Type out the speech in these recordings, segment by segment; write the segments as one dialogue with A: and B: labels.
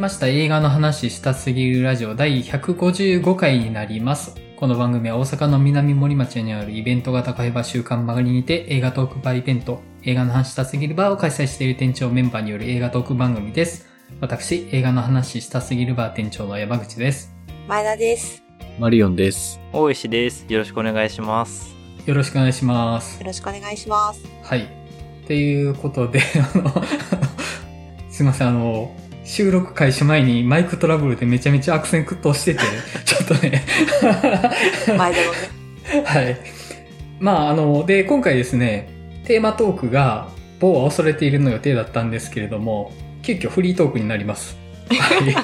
A: ました映画の話したすぎるラジオ第155回になります。この番組は大阪の南森町にあるイベント型会話週刊曲がりにて映画トークバーイベント、映画の話したすぎるバーを開催している店長メンバーによる映画トーク番組です。私、映画の話したすぎるバー店長の山口です。
B: 前田です。
C: マリオンです。
D: 大石です。よろしくお願いします。
A: よろしくお願いします
B: よ。ろしくお願いします。
A: はい。っていうことで、あの、すいません、あの、収録開始前にマイクトラブルでめちゃめちゃ悪戦苦闘してて、ちょっとね、
B: 前田のね。
A: はい。まあ、あの、で、今回ですね、テーマトークが、某は恐れているの予定だったんですけれども、急遽フリートークになります。はい。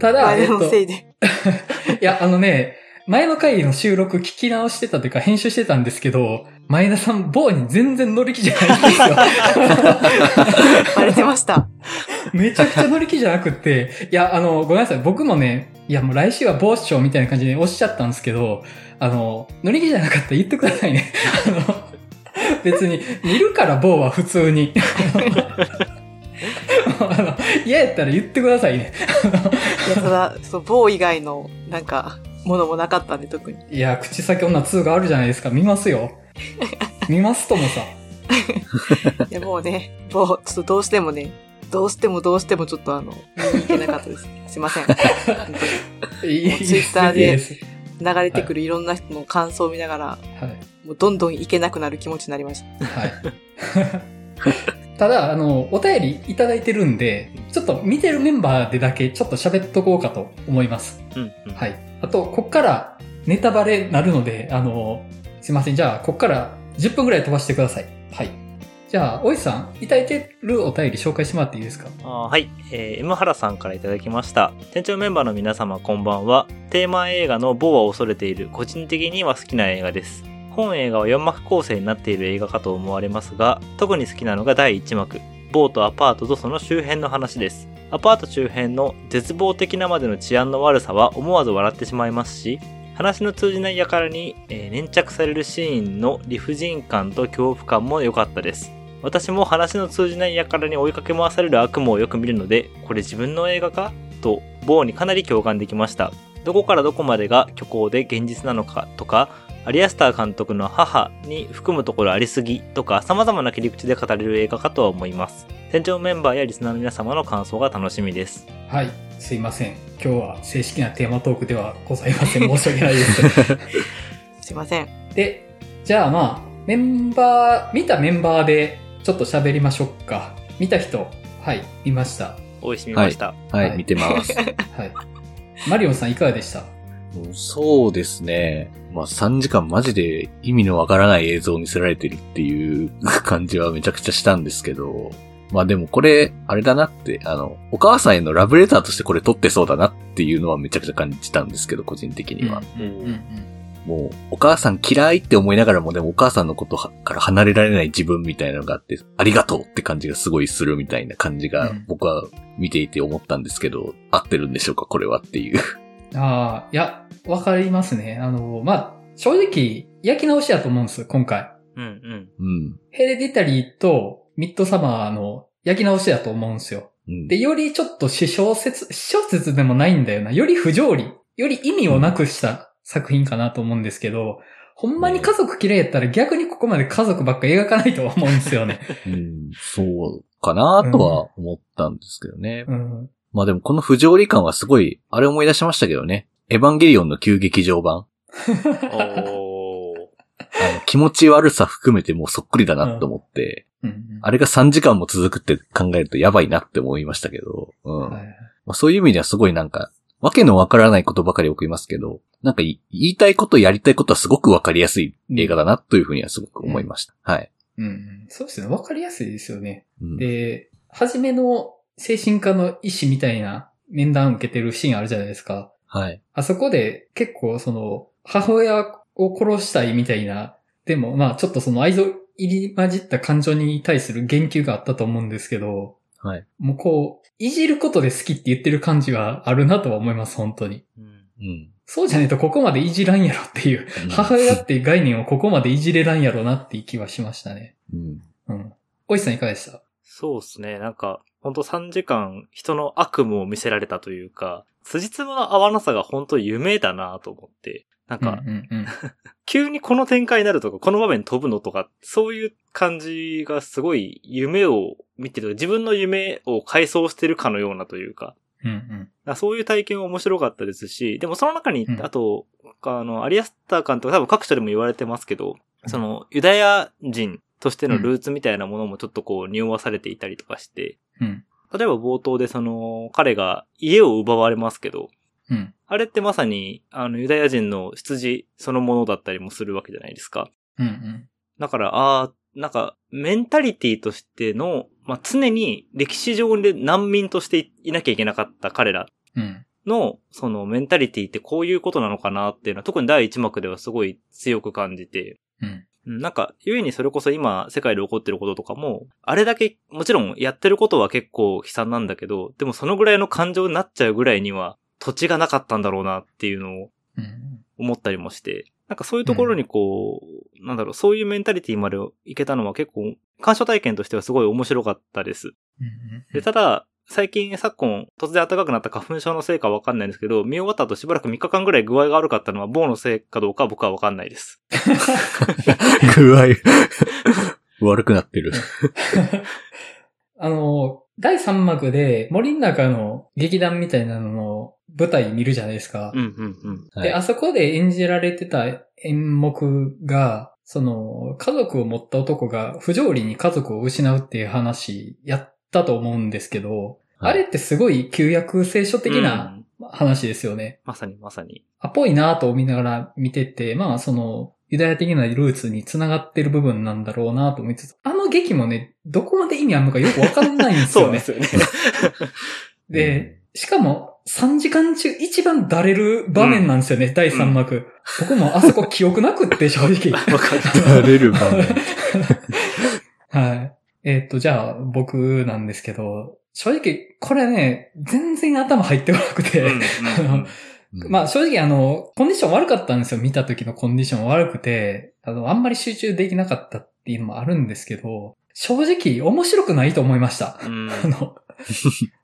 A: ただ、
B: 前
A: えっと、い
B: いで。
A: や、あのね、前の回の収録聞き直してたというか編集してたんですけど、前田さん、某に全然乗り気じゃないんですよ。
B: バレてました。
A: めちゃくちゃ乗り気じゃなくって、いや、あの、ごめんなさい。僕もね、いや、もう来週は某市長みたいな感じでおっしゃったんですけど、あの、乗り気じゃなかったら言ってくださいね。あの、別に、見るから某は普通に。あの、嫌やったら言ってくださいね。
B: いや、ただ、そう、某以外の、なんか、ものもなかったんで、特に。
A: いや、口先女2があるじゃないですか。見ますよ。見ますともさ。
B: いや、もうね、某、ちょっとどうしてもね、どうしてもどうしてもちょっとあの、見に行けなかったです。すいません。ツイッターで流れてくるいろんな人の感想を見ながら、
A: はい。
B: もうどんどん行けなくなる気持ちになりました。
A: はい。ただ、あの、お便りいただいてるんで、ちょっと見てるメンバーでだけちょっと喋っとこうかと思います。
D: うん、うん。
A: はい。あと、こっからネタバレなるので、あの、すいません。じゃあ、こっから10分くらい飛ばしてください。はい。じゃあ、おいさん、いただいてるお便り紹介してもらっていいですか？
D: あはい。えー、M 原さんからいただきました。店長メンバーの皆様こんばんは。テーマ映画の某は恐れている、個人的には好きな映画です。本映画は4幕構成になっている映画かと思われますが、特に好きなのが第1幕。某とアパートとその周辺の話です。アパート周辺の絶望的なまでの治安の悪さは思わず笑ってしまいますし、話の通じない輩に、えー粘着されるシーンの理不尽感と恐怖感も良かったです。私も話の通じない輩に追いかけ回される悪夢をよく見るので、これ自分の映画かと、某にかなり共感できました。どこからどこまでが虚構で現実なのかとか、アリアスター監督の母に含むところありすぎとか様々な切り口で語れる映画かとは思います。店長メンバーやリスナーの皆様の感想が楽しみです。
A: はい。すいません。今日は正式なテーマトークではございません。申し訳ないです。
B: すいません。
A: で、じゃあまあ、メンバー、見たメンバーでちょっと喋りましょうか。見た人、はい、見ました。
D: おいしみました。
C: はい、
A: はい
C: 見てます。
A: はい。マリオンさんいかがでした？
C: うんそうですね。まあ3時間マジで意味のわからない映像を見せられてるっていう 感じはめちゃくちゃしたんですけど、まあでもこれ、あれだなって、あの、お母さんへのラブレターとしてこれ撮ってそうだなっていうのはめちゃくちゃ感じたんですけど、個人的には。
A: うんうんうん
C: もう、お母さん嫌いって思いながらも、でもお母さんのことはから離れられない自分みたいなのがあって、ありがとうって感じがすごいするみたいな感じが
A: うん
C: 僕は見ていて思ったんですけど、合ってるんでしょうかこれはっていう。
A: ああ、いや、わかりますね。あの、まあ、正直、焼き直しやと思うんです、今回。
D: うんうん。
C: うん。
A: ヘレディタリーとミッドサマーの焼き直しやと思うんですよ。
C: うん。
A: で、よりちょっと私小説、私小説でもないんだよな。より不条理、より意味をなくした作品かなと思うんですけど、ほんまに家族嫌いやったら逆にここまで家族ばっか描かないと思うんですよね。
C: うん、そうかなとは思ったんですけどね。
A: うん。
C: まあでもこの不条理感はすごい、あれ思い出しましたけどね。エヴァンゲリオンの旧劇場版。
D: おー。
C: あの、気持ち悪さ含めてもうそっくりだなと思って、
A: うん
C: あれが3時間も続くって考えるとやばいなって思いましたけど、うん。
A: はい
C: まあ、そういう意味ではすごいなんか、わけのわからないことばかり送りますけど、なんかい言いたいことやりたいことはすごくわかりやすい映画だなというふうにはすごく思いました。はい。
A: うんうん。そうですね。わかりやすいですよね。
C: うん、
A: で、初めの精神科の医師みたいな面談受けてるシーンあるじゃないですか。
C: はい。
A: あそこで結構その、母親を殺したいみたいな、でもまあちょっとその愛情入り混じった感情に対する言及があったと思うんですけど、
C: はい。
A: もうこう、いじることで好きって言ってる感じはあるなとは思います、本当に。
D: うん
C: うん。
A: そうじゃねえとここまでいじらんやろっていう、
C: うん
A: 母親っていう概念をここまでいじれらんやろなっていう気はしましたね。
C: うん。
A: うん。おいさんいかがでした？
D: そうですね。なんか、ほんと3時間人の悪夢を見せられたというか、辻褄の合わなさが本当夢だなと思って。なんか、
A: うんうんうん。
D: 急にこの展開になるとか、この場面飛ぶのとか、そういう感じがすごい夢を見てる、自分の夢を回想してるかのようなというか、
A: うんうん。
D: そういう体験は面白かったですし、でもその中に
A: う、ん
D: あと、あの、アリアスター監督多分各所でも言われてますけど、その、ユダヤ人としてのルーツみたいなものもちょっとこう、匂わされていたりとかして、
A: うん。
D: 例えば冒頭でその、彼が家を奪われますけど、
A: うん。
D: あれってまさに、あの、ユダヤ人の出自そのものだったりもするわけじゃないですか。
A: うんうん。
D: だから、ああ、なんか、メンタリティとしての、まあ、常に歴史上で難民としていなきゃいけなかった彼ら
A: うん。
D: の、そのメンタリティってこういうことなのかなっていうのは、特に第一幕ではすごい強く感じて、
A: うん。
D: うんなんか、故にそれこそ今、世界で起こってることとかも、あれだけ、もちろんやってることは結構悲惨なんだけど、でもそのぐらいの感情になっちゃうぐらいには、土地がなかったんだろうなっていうのを
A: うん。
D: 思ったりもして、なんかそういうところにこう、なんだろう、そういうメンタリティまでいけたのは結構、鑑賞体験としてはすごい面白かったです。
A: うん
D: で、ただ、最近昨今突然暖かくなった花粉症のせいかわかんないんですけど、見終わった後しばらく3日間ぐらい具合が悪かったのは棒のせいかどうかは僕はわかんないです。
C: 具合、悪くなってる。
A: あの、第3幕で森の中の劇団みたいなのの舞台見るじゃないですか。
D: うんうんうん。
C: はい
A: で、あそこで演じられてた演目が、その、家族を持った男が不条理に家族を失うっていう話やったと思うんですけど、
C: はい
A: あれってすごい旧約聖書的な
D: うん
A: 話ですよね。
D: まさにまさに。
A: あ、ぽいなと思いながら見てて、まあその、ユダヤ的なルーツに繋がってる部分なんだろうなと思いつつ、あの劇もね、どこまで意味あるのかよくわかんないんですよね。
D: すよね。
A: で、しかも3時間中一番だれる場面なんですよね、第3幕。僕もあそこ記憶なくって正直。
D: わかる。
C: 慣れる場面。
A: はい。えっ、と、じゃあ僕なんですけど、正直これね、全然頭入ってこなくて、まあ正直あの、コンディション悪かったんですよ。見た時のコンディション悪くて、あの、あんまり集中できなかったっていうのもあるんですけど、正直面白くないと思いました。
D: うん
A: あの、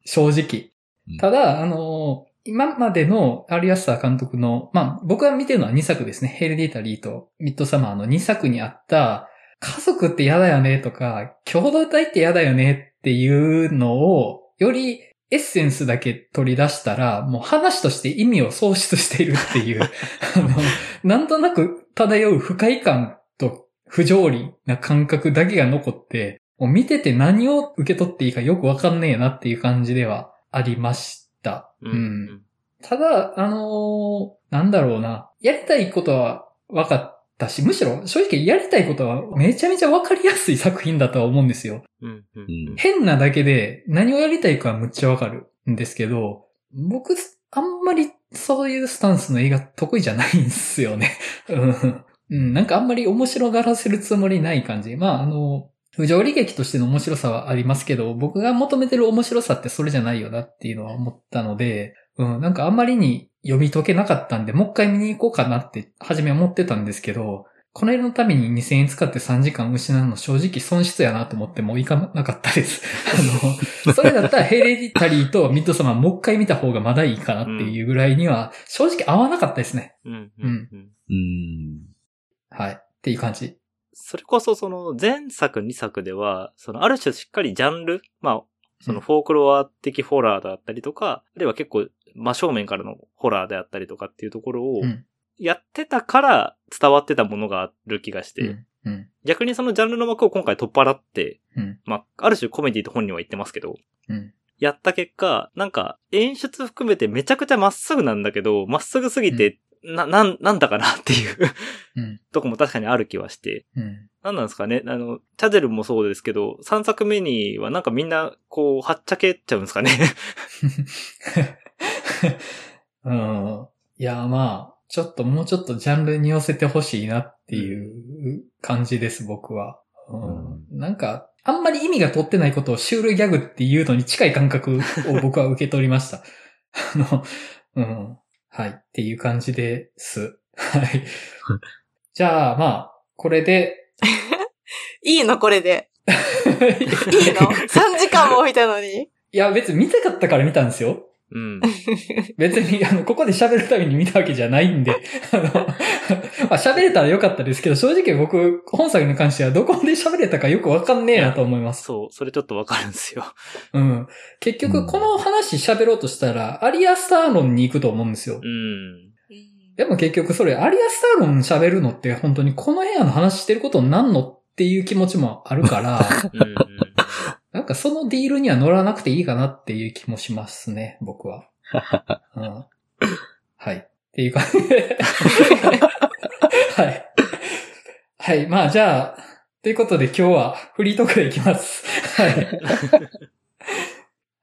A: 正直
C: うん。
A: ただ、あの、今までのアリアスター監督の、まあ僕が見てるのは2作ですね。ヘルディタリーとミッドサマーの2作にあった、家族って嫌だよねとか、共同体って嫌だよねっていうのを、よりエッセンスだけ取り出したら、もう話として意味を喪失しているっていう、あの、なんとなく漂う不快感と不条理な感覚だけが残って、もう見てて何を受け取っていいかよくわかんねえなっていう感じではありました。
D: う
A: うん
D: ん。
A: ただ、あのーなんだろうな。やりたいことは分かったし、むしろ正直やりたいことはめちゃめちゃ分かりやすい作品だとは思うんですよ。
D: うんうん
C: うん
A: 変なだけで何をやりたいかはむっちゃ分かるんですけど、僕、あんまりそういうスタンスの映画得意じゃないんですよね。うんうん、なんかあんまり面白がらせるつもりない感じ。まあ、あの、不条理劇としての面白さはありますけど、僕が求めてる面白さってそれじゃないよなっていうのは思ったので、うん、なんかあんまりに読み解けなかったんで、もう一回見に行こうかなって初め思ってたんですけど、この絵のために2000円使って3時間失うの正直損失やなと思ってもう行かなかったです。あの、それだったらヘレディタリーとミッドサマーもう一回見た方がまだいいかなっていうぐらいには正直合わなかったですね。
D: うんうんうん
C: うん。
A: はい。っていう感じ。
D: それこそその前作2作では、そのある種しっかりジャンル、まあ、そのフォークロア的ホラーだったりとか、あるいは結構真正面からのホラーであったりとかっていうところを
A: うん、
D: やってたから伝わってたものがある気がして。逆にそのジャンルの枠を今回取っ払って、
A: うん。
D: まあ、ある種コメディと本人は言ってますけど、
A: うん。
D: やった結果、なんか演出含めてめちゃくちゃまっすぐなんだけど、まっすぐすぎて、な、なん、なんだかなっていう
A: うん。
D: とこも確かにある気はして、
A: うん。
D: なんなんですかね？あの、チャゼルもそうですけど、3作目にはなんかみんな、こう、はっちゃけちゃうんですかね
A: うん。いや、まあ、ちょっともうちょっとジャンルに寄せてほしいなっていう感じです、僕は。うん。なんか、あんまり意味が取ってないことをシュールギャグっていうのに近い感覚を 僕は受け取りました。あの、うん。はい。っていう感じです。はい。じゃあ、まあ、これで、
B: いいのこれで。いいの ?3 時間も見たのに。
A: いや、別に見たかったから見たんですよ。
D: うん。
A: 別に、あの、ここで喋るために見たわけじゃないんで、あの、まあ喋れたらよかったですけど、正直僕、本作に関してはどこで喋れたかよくわかんねえなと思います。
D: そう、それちょっとわかるんですよ。
A: うん。結局、この話喋ろうとしたら、アリアスターロンに行くと思うんですよ。
D: うん。
A: でも結局それ、アリアスターロン喋るのって本当にこの部屋の話してることになんのっていう気持ちもあるから、
D: うんうん
A: なんかそのディールには乗らなくていいかなっていう気もしますね、僕は。うん、はい。っていう感じで。はい。はい。まあじゃあ、ということで今日はフリートークでいきます。はい。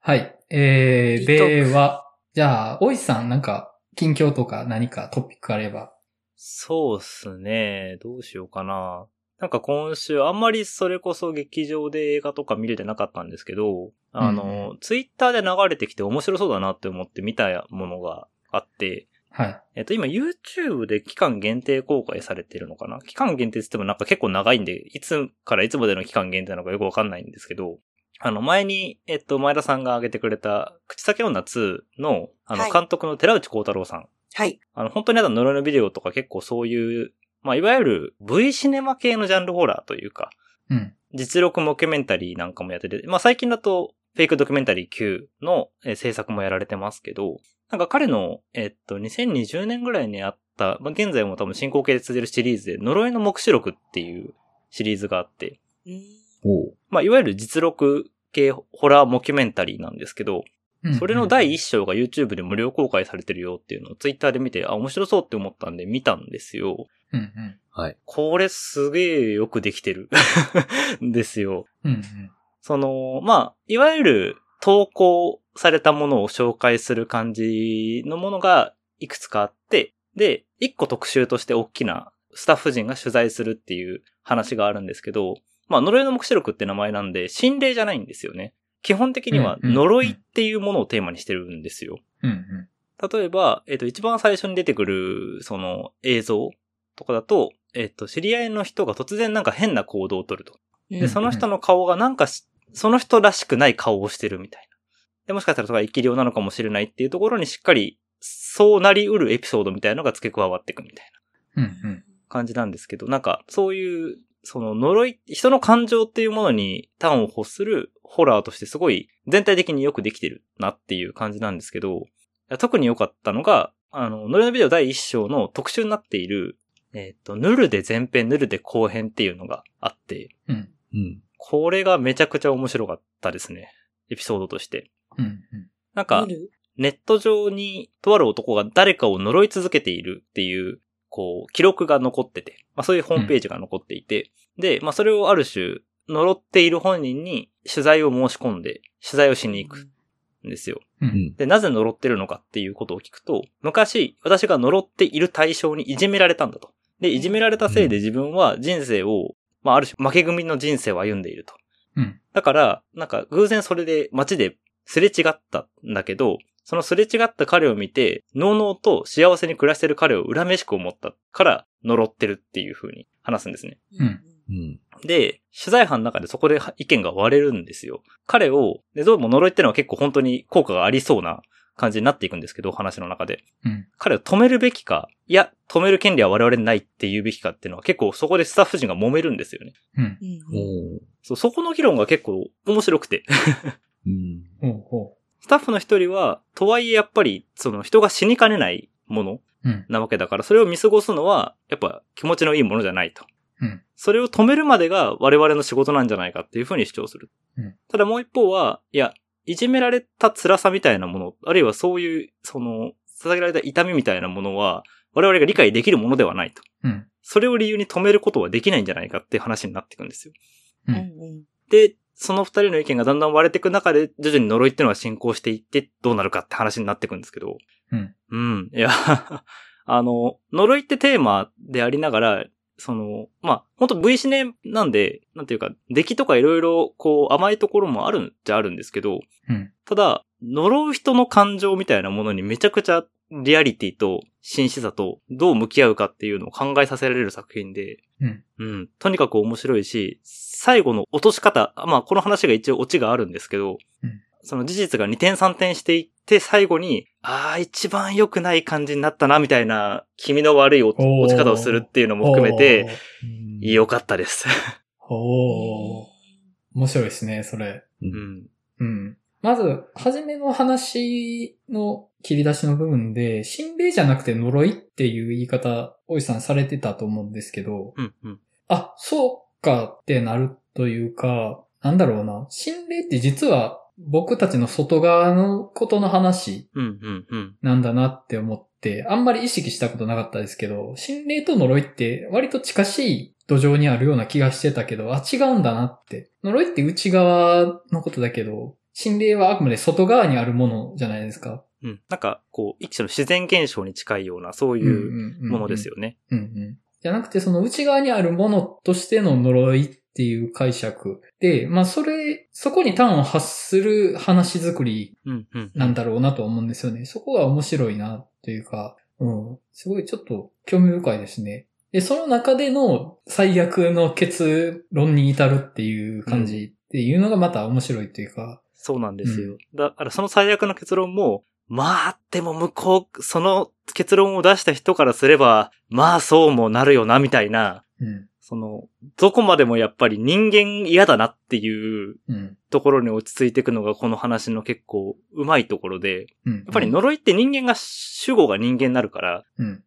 A: はい。えー、では、じゃあ、おいさんなんか、近況とか何かトピックあれば。
D: そうっすね。どうしようかな。なんか今週あんまりそれこそ劇場で映画とか見れてなかったんですけど、あの、ツイッターで流れてきて面白そうだなって思って見たものがあって、
A: はい。
D: えっと、今 YouTube で期間限定公開されてるのかな？期間限定って言ってもなんか結構長いんで、いつからいつまでの期間限定なのかよくわかんないんですけど、あの、前に、えっと、前田さんが挙げてくれた、口先女2の、あの、
B: はい
D: 監督の寺内幸太郎さん。
B: はい。
D: あの、本当にあった呪いのビデオとか結構そういう、まあ、いわゆる V シネマ系のジャンルホラーというか、
A: うん。
D: 実録モキュメンタリーなんかもやってて、まあ最近だとフェイクドキュメンタリー Q のえー制作もやられてますけど、なんか彼の、えっと、2020年ぐらいにあった、まあ現在も多分進行形で続いてるシリーズで、呪いの目視録っていうシリーズがあって、
B: うん
C: おう
D: まあいわゆる実録系ホラーモキュメンタリーなんですけど、
A: うん
D: それの第一章が YouTube で無料公開されてるよっていうのを Twitter で見て、あ、面白そうって思ったんで見たんですよ。
A: うんうん。
C: はい。
D: これすげえよくできてる。ん ですよ。
A: うんうん。
D: その、まあ、いわゆる投稿されたものを紹介する感じのものがいくつかあって、で、一個特集として大きなスタッフ陣が取材するっていう話があるんですけど、まあ、呪いの目視録って名前なんで、心霊じゃないんですよね。基本的には呪いっていうものをテーマにしてるんですよ。
A: うんうん。
D: 例えば、えっ、と、一番最初に出てくる、その、映像とかだと、えっ、と、知り合いの人が突然なんか変な行動をとると。で、その人の顔がなんかし、その人らしくない顔をしてるみたいな。で、もしかしたらそれが生き量なのかもしれないっていうところにしっかり、そうなりうるエピソードみたいなのが付け加わっていくみたいな
A: うんうん。
D: 感じなんですけど、なんか、そういう、その呪い、人の感情っていうものに端を欲するホラーとしてすごい全体的によくできてるなっていう感じなんですけど、特に良かったのが、あの、呪いのビデオ第一章の特集になっている、えっ、と、ヌルで前編、ヌルで後編っていうのがあって、
A: うん。
C: うん。
D: これがめちゃくちゃ面白かったですね。エピソードとして。
A: うんうん。
D: なんか、ネット上にとある男が誰かを呪い続けているっていう、こう、記録が残ってて、まあそういうホームページが残っていて、で、まあそれをある種、呪っている本人に取材を申し込んで、取材をしに行くんですよ。
A: う。
C: うんん。
D: で、なぜ呪ってるのかっていうことを聞くと、昔、私が呪っている対象にいじめられたんだと。で、いじめられたせいで自分は人生を、まあある種負け組の人生を歩んでいると。
A: うん。
D: だから、なんか偶然それで街ですれ違ったんだけど、そのすれ違った彼を見て、のうのうと幸せに暮らしてる彼を恨めしく思ったから呪ってるっていう風に話すんですね。
A: うん
C: うん。
D: で、取材班の中でそこで意見が割れるんですよ。彼を、で、どうも呪いってのは結構本当に効果がありそうな感じになっていくんですけど、話の中で。
A: うん。
D: 彼を止めるべきか、いや、止める権利は我々にないって言うべきかっていうのは結構そこでスタッフ陣が揉めるんですよね。
A: うん。
D: そう、そこの議論が結構面白くて。
C: うん。
A: ほうほ
D: スタッフの一人は、とはいえやっぱり、その人が死にかねないもの。なわけだから、それを見過ごすのは、やっぱ気持ちのいいものじゃないと。
A: うん。
D: それを止めるまでが我々の仕事なんじゃないかっていうふうに主張する。
A: うん
D: ただもう一方は、いや、いじめられた辛さみたいなもの、あるいはそういう、その、捧げられた痛みみたいなものは、我々が理解できるものではないと。
A: うん。
D: それを理由に止めることはできないんじゃないかっていう話になっていくんですよ。
A: う。
B: うんん
D: で、その二人の意見がだんだん割れていく中で、徐々に呪いっていうのは進行していって、どうなるかって話になっていくんですけど。
A: うん。
D: うん。いや、あの、呪いってテーマでありながら、その、まあ、本当 V シネなんで、なんていうか、出来とかいろいろ、こう、甘いところもあるんじゃあるんですけど、
A: うん。
D: ただ、呪う人の感情みたいなものにめちゃくちゃリアリティと真摯さとどう向き合うかっていうのを考えさせられる作品で、
A: うん。
D: うん。とにかく面白いし、最後の落とし方、まあこの話が一応オチがあるんですけど、
A: うん
D: その事実が2点3点していって、最後に、ああ、一番良くない感じになったな、みたいな、気味の悪い落ち方をするっていうのも含めて、
C: うん
D: 良かったです。
A: おー。おー。面白いですね、それ。
D: うん。
A: うん。まず、初めの話の切り出しの部分で、心霊じゃなくて呪いっていう言い方、おじさんされてたと思うんですけど、
D: うん。うん。
A: あ、そうかってなるというか、なんだろうな。心霊って実は僕たちの外側のことの話。なんだなって思って、あんまり意識したことなかったですけど、心霊と呪いって割と近しい土壌にあるような気がしてたけど、あ、違うんだなって。呪いって内側のことだけど、心霊はあくまで外側にあるものじゃないですか。
D: うん。なんか、こう、一種の自然現象に近いような、そういうものですよね。
A: うんうん。じゃなくて、その内側にあるものとしての呪いっていう解釈で、まあそれ、そこに端を発する話作り。なんだろうなと思うんですよね。そこが面白いなというか、うん。すごいちょっと興味深いですね。で、その中での最悪の結論に至るっていう感じっていうのがまた面白いというか、
D: そうなんですよ。だから、その最悪の結論も、まあ、でも向こう、その結論を出した人からすれば、まあそうもなるよな、みたいな、
A: うん。
D: その、どこまでもやっぱり人間嫌だなっていう
A: うん。
D: ところに落ち着いていくのがこの話の結構うまいところで、
A: うん。や
D: やっぱり呪いって人間が、主語が人間になるから、
A: うん。
C: うん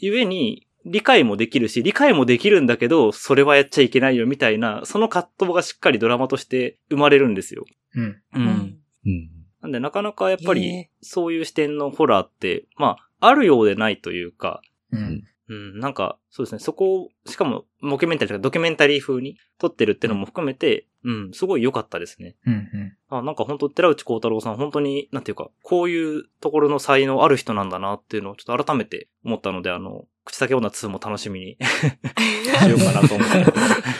D: ゆえに理解もできるし、理解もできるんだけど、それはやっちゃいけないよみたいな、その葛藤がしっかりドラマとして生まれるんですよ。
A: うん。
D: う。
B: うんん。
C: うん
D: なんでなかなかやっぱりそういう視点のホラーって、まあ、あるようでないというか、
A: うん。
D: うん、なんか、そうですね、そこを、しかも、モキュメンタリーとかドキュメンタリー風に撮ってるっていうのも含めて、うん、すごい良かったですね。
A: うん。うん。
D: あ、なんか本当寺内光太郎さん、本当に、なんていうか、こういうところの才能ある人なんだなっていうのをちょっと改めて思ったので、あの、口先女2も楽しみに しようかなと思って。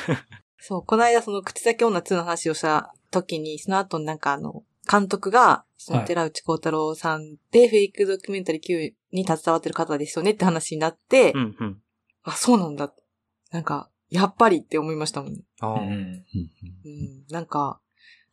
B: そう、この間その口先女2の話をした時に、その後なんかあの、監督が、その
A: はい
B: 寺内光太郎さんで、フェイクドキュメンタリー Q に携わってる方ですよねって話になって、
D: うん、うん。
B: あ、そうなんだ。なんか、やっぱりって思いましたもん
A: うん。
B: うん、なんか、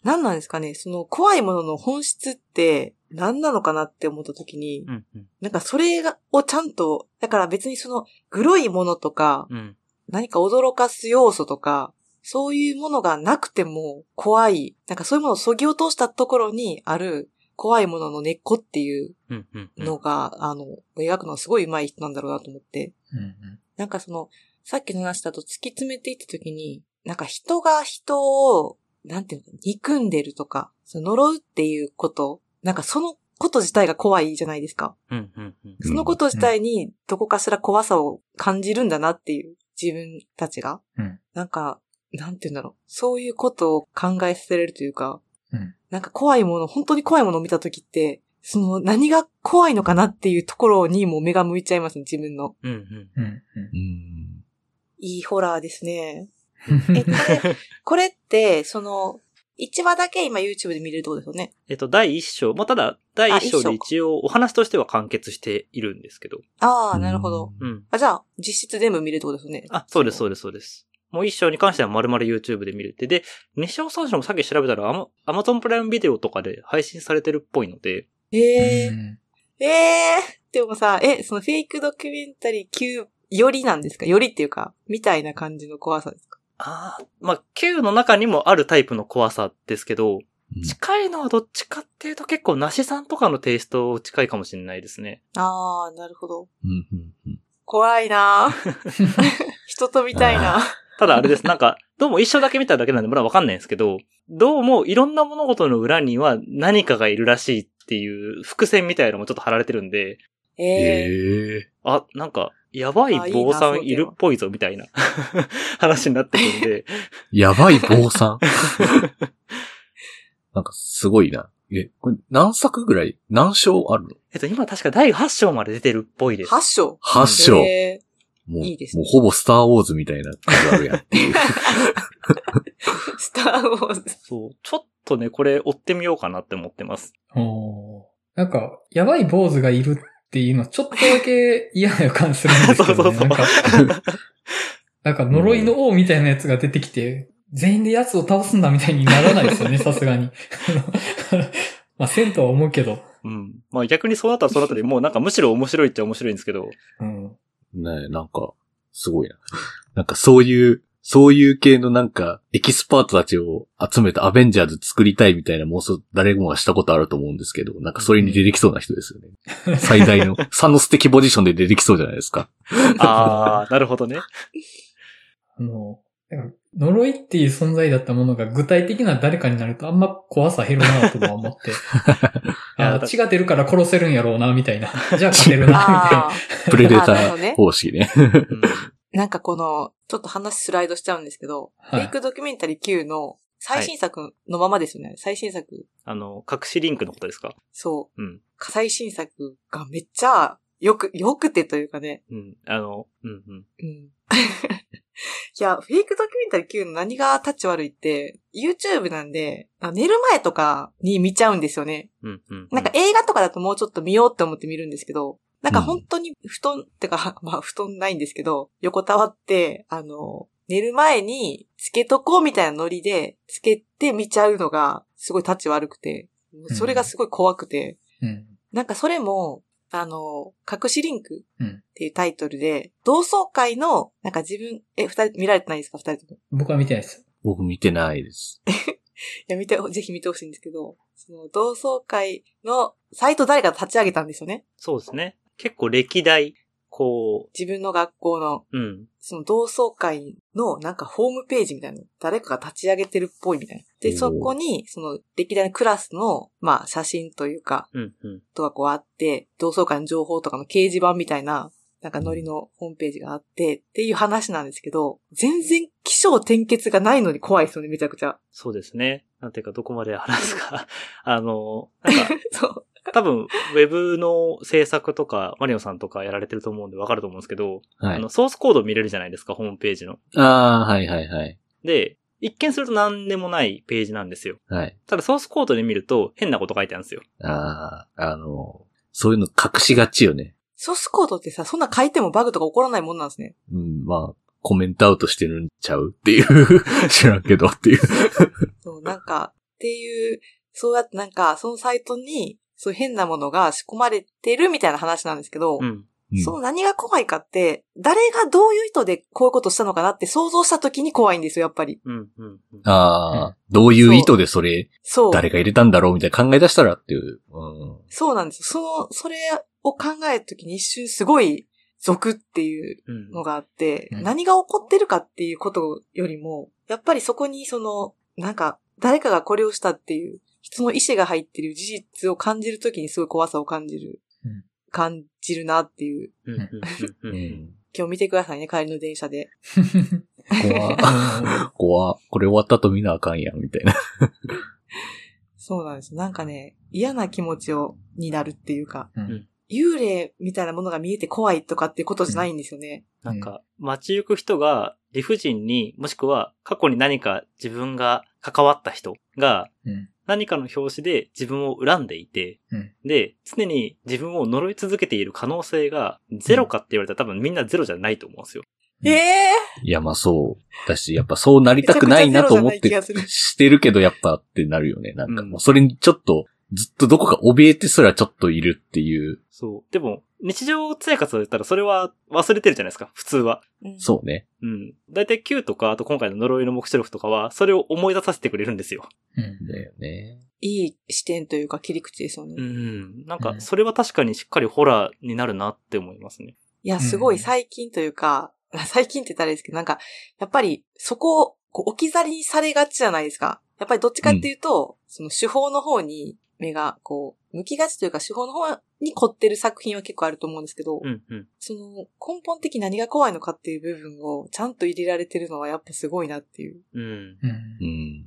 B: 何なんですかね、その怖いものの本質って何なのかなって思った時に、
D: うん、うん。
B: なんかそれが、をちゃんと、だから別にその、グロいものとか、
D: うん。
B: 何か驚かす要素とか、そういうものがなくても怖い、なんかそういうものを削ぎ落としたところにある怖いものの根っこっていう
D: うん、うん。うん
B: のが、あの、描くのはすごい上手い人なんだろうなと思って。
A: うん。
B: なんかその、さっきの話だと突き詰めていったときに、なんか人が人を、なんていうの、憎んでるとか、その呪うっていうこと、なんかそのこと自体が怖いじゃないですか。
D: うん、うん、うん。
B: そのこと自体にどこかしら怖さを感じるんだなっていう自分たちが。
A: うん
B: なんか、なんて言うんだろう。そういうことを考えさせれるというか、
A: うん
B: なんか怖いもの、本当に怖いものを見たときって、その何が怖いのかなっていうところにもう目が向いちゃいますね、自分の。
D: うん、うん。
A: うん。
C: うん
B: いいホラーですね。
A: うん。
B: え、これ、これって、その、1話だけ今 YouTube で見れるってことですよね。
D: えっと、第一章。まあ、ただ、第一章
B: あ一章
D: で一応お話としては完結しているんですけど。
B: ああ、なるほど。。
D: うん。
B: あ、じゃあ、実質全部見れるってことですよね。
D: あ、そうです、そうです、そうです。もう一章に関しては丸々 YouTube で見れて、で、二章三章もさっき調べたらアマ、アマゾンプライムビデオとかで配信されてるっぽいので、
B: ええ
A: うん。
B: ええでもさ、え、そのフェイクドキュメンタリー級よりなんですか？よりっていうか、みたいな感じの怖さですか？
D: ああ、まあ、Q の中にもあるタイプの怖さですけど、
C: うん。
D: 近いのはどっちかっていうと結構梨さんとかのテイスト近いかもしれないですね。
B: ああ、なるほど。
C: うんうんうん。
B: 怖いな 人と見たいな
D: ただあれです。なんか、どうも一章だけ見ただけなんでまだわかんないんですけど、どうもいろんな物事の裏には何かがいるらしいっていう伏線みたいなのもちょっと貼られてるんで、
B: ええ
C: ええ
D: あ、なんか、やばい坊さんいるっぽいぞみたいな 話になってくるんで、
C: やばい坊さん？なんかすごいな。え、これ何作ぐらい？何章あるの？
D: えっと、今確か第8章まで出てるっぽいです。
B: 8章
C: ?8 章。
B: え
C: もう
B: いいですね
C: もうほぼスターウォーズみたいな感じあるやんっていう。
B: ー スターウォーズ。
D: そう。ちょっとね、これ追ってみようかなって思ってます。
A: なんか、やばい坊主がいるっっていうのはちょっとだけ嫌な予感するんですけど、ね、
D: そうそうそう
A: なんか、なんか呪いの王みたいなやつが出てきて、全員で奴を倒すんだみたいにならないですよね、さすがに。まあ、せんとは思うけど。
D: うん。まあ逆にそうなったらそうなったで、もうなんかむしろ面白いっちゃ面白いんですけど、
A: うん。
C: ねなんか、すごいな。なんかそういう、そういう系のなんか、エキスパートたちを集めたアベンジャーズ作りたいみたいな妄想誰もがしたことあると思うんですけど、なんかそれに出てきそうな人ですよね。最大の、サノス的ポジションで出てきそうじゃないですか。
D: あー、なるほどね。
A: あの、呪いっていう存在だったものが具体的な誰かになるとあんま怖さ減るなとは思って。あ
D: や
A: 血が出るから殺せるんやろうな、みたいな。じゃあ勝てるな、みたいな
B: あ。
C: プレデター方式ね。
D: うん
B: なんかこの、ちょっと話スライドしちゃうんですけど、
A: はい
B: フェイクドキュメンタリー Q の最新作のままですよね。最新作。
D: あの、隠しリンクのことですか？
B: そう。
D: うん。
B: 最新作がめっちゃよく、よくてというかね。
D: うん。あの、うんうん。
B: うん。いや、フェイクドキュメンタリー Q の何がタッチ悪いって、YouTube なんで、あ寝る前とかに見ちゃうんですよね。
D: うんうん。
B: なんか映画とかだともうちょっと見ようって思って見るんですけど、なんか本当に布団、ってか、まあ布団ないんですけど、横たわって、あの、寝る前につけとこうみたいなノリで、つけて見ちゃうのが、すごいタッチ悪くて、それがすごい怖くて、
A: うん。
B: なんかそれも、あの、隠しリンク
A: うん
B: っていうタイトルで、同窓会の、なんか自分、え、二人、見られてないですか？二人とも。
A: 僕は見てないです。
C: 僕見てないです。
B: いや、見て、ぜひ見てほしいんですけど、その同窓会のサイト誰か立ち上げたんですよね。
D: そうですね。結構歴代、こ
B: 自分の学校の
D: う、うん。
B: その同窓会のなんかホームページみたいなの誰かが立ち上げてるっぽいみたいな。で、そこに、その歴代のクラスの、まあ写真というか、
D: うんうん。
B: とかこうあって、同窓会の情報とかの掲示板みたいな、なんかノリのホームページがあって、っていう話なんですけど、全然気象転結がないのに怖いですよね、めちゃくちゃ。
D: そうですね。なんていうか、どこまで話すか。あの、なんか、
B: そう。
D: 多分、ウェブの制作とか、マリオさんとかやられてると思うんでわかると思うんですけど、
C: はい
D: あの、。ソースコード見れるじゃないですか、ホームページの。
C: ああ、はいはいはい。
D: で、一見すると何でもないページなんですよ。
C: はい。
D: ただ、ソースコードで見ると変なこと書いてあるんですよ。
C: ああ、あの、そういうの隠しがちよね。
B: ソースコードってさ、そんな書いてもバグとか起こらないもんなんですね。
C: うん、まあ、コメントアウトしてるんちゃうっていう、知らんけどっていう。
B: そう、なんか、っていう、そうやってなんか、そのサイトに、そういう変なものが仕込まれてるみたいな話なんですけど、
D: うん。
C: うん
B: その何が怖いかって、誰がどういう意図でこういうことしたのかなって想像した時に怖いんですよ、やっぱり。
D: うん。うん。うん
C: ああ、どういう意図でそれ、
B: そう。
C: 誰が入れたんだろうみたいな考え出したらっていう。うん。
B: そうなんですよ。その、それを考えるときに一瞬すごい、俗っていう
D: うん。
B: のがあって、
A: うん
B: 何が起こってるかっていうことよりも、やっぱりそこにその、なんか、誰かがこれをしたっていう、人の意志が入ってる事実を感じるときにすごい怖さを感じる。
A: うん
B: 感じるなっていう。
D: うん。うん。う。
C: うんん。
B: 今日見てくださいね、帰りの電車で。
C: 怖 怖これ終わったと見なあかんやん、みたいな。
B: そうなんです。なんかね、嫌な気持ちを、になるっていうか、
A: うん
B: 幽霊みたいなものが見えて怖いとかっていうことじゃないんですよね。
D: なんか、街行く人が理不尽に、もしくは過去に何か自分が関わった人が
A: うん
D: 何かの表紙で自分を恨んでいて、
A: うん
D: で、常に自分を呪い続けている可能性がゼロかって言われたら多分みんなゼロじゃないと思うんですよ。
A: うん
B: ええ
C: いや、まあそう。だし、やっぱそうなりたくないなと思ってしてるけど、やっぱってなるよね。なんか
D: うん
C: もうそれにちょっと、ずっとどこか怯えてすらちょっといるっていう。
D: そう。でも、日常生活だったらそれは忘れてるじゃないですか、普通は。
B: うん
C: そうね。
D: うん。だいたい Q とか、あと今回の呪いの目視録とかは、それを思い出させてくれるんですよ。
A: うん
C: だよね。
B: いい視点というか切り口ですよね。
D: う
B: い
D: ん。なんか、
A: うん
D: それは確かにしっかりホラーになるなって思いますね。
B: や、すごい最近というか、最近って言ったらあれですけど、なんか、やっぱりそこをこう置き去りにされがちじゃないですか。やっぱりどっちかっていうと、その手法の方に目がこう、向きがちというか手法の方に凝ってる作品は結構あると思うんですけど、
D: うん、うん。
B: その根本的に何が怖いのかっていう部分をちゃんと入れられてるのはやっぱすごいなっていう。
D: うん。
A: うん
C: うん。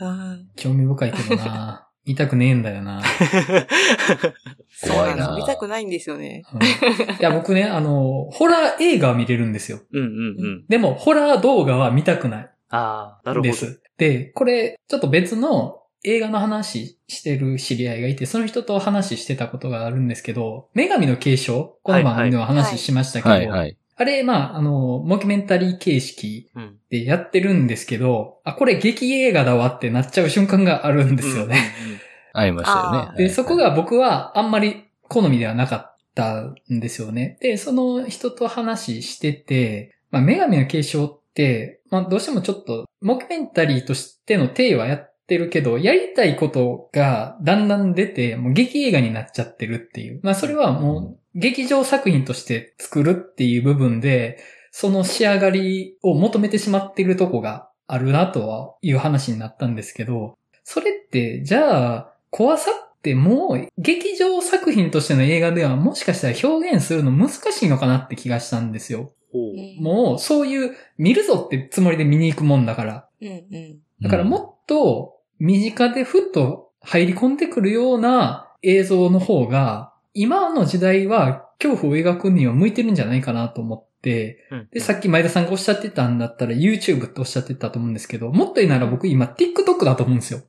B: あ
A: 興味深いけどな見たくねえんだよな、
B: そう
C: 怖な
B: ないんです。見たくないんですよね。
A: うんいや、僕ね、あの、ホラー映画は見れるんですよ。
D: うん、うん、うん。
A: でも、ホラー動画は見たくない
D: ああ、なるほど。
A: です。で、これ、ちょっと別の映画の話してる知り合いがいて、その人と話してたことがあるんですけど、女神の継承？この番組では話しましたけど、
C: はいはい。
A: あれ、まあ、あの、モキュメンタリー形式
D: うん。
A: でやってるんですけど、あ、これ劇映画だわってなっちゃう瞬間があるんですよね。
C: ありましたよ
B: あ
C: ね。
B: ー
A: で、そこが僕はあんまり好みではなかったんですよね。で、その人と話してて、まあ、女神の継承って、まあ、どうしてもちょっと、モキュメンタリーとしての体はやってるけど、やりたいことがだんだん出て、もう劇映画になっちゃってるっていう。まあ、それはもう、劇場作品として作るっていう部分で、その仕上がりを求めてしまっているとこがあるなとはいう話になったんですけど、それって、じゃあ、怖さってもう劇場作品としての映画ではもしかしたら表現するの難しいのかなって気がしたんですよ。もうそういう見るぞってつもりで見に行くもんだから。
B: うんうん。
A: だからもっと身近でふっと入り込んでくるような映像の方が、今の時代は恐怖を描くには向いてるんじゃないかなと思って、
D: うん
A: で、さっき前田さんがおっしゃってたんだったら YouTube っておっしゃってたと思うんですけど、もっと言うなら僕今 TikTok だと思うんですよ。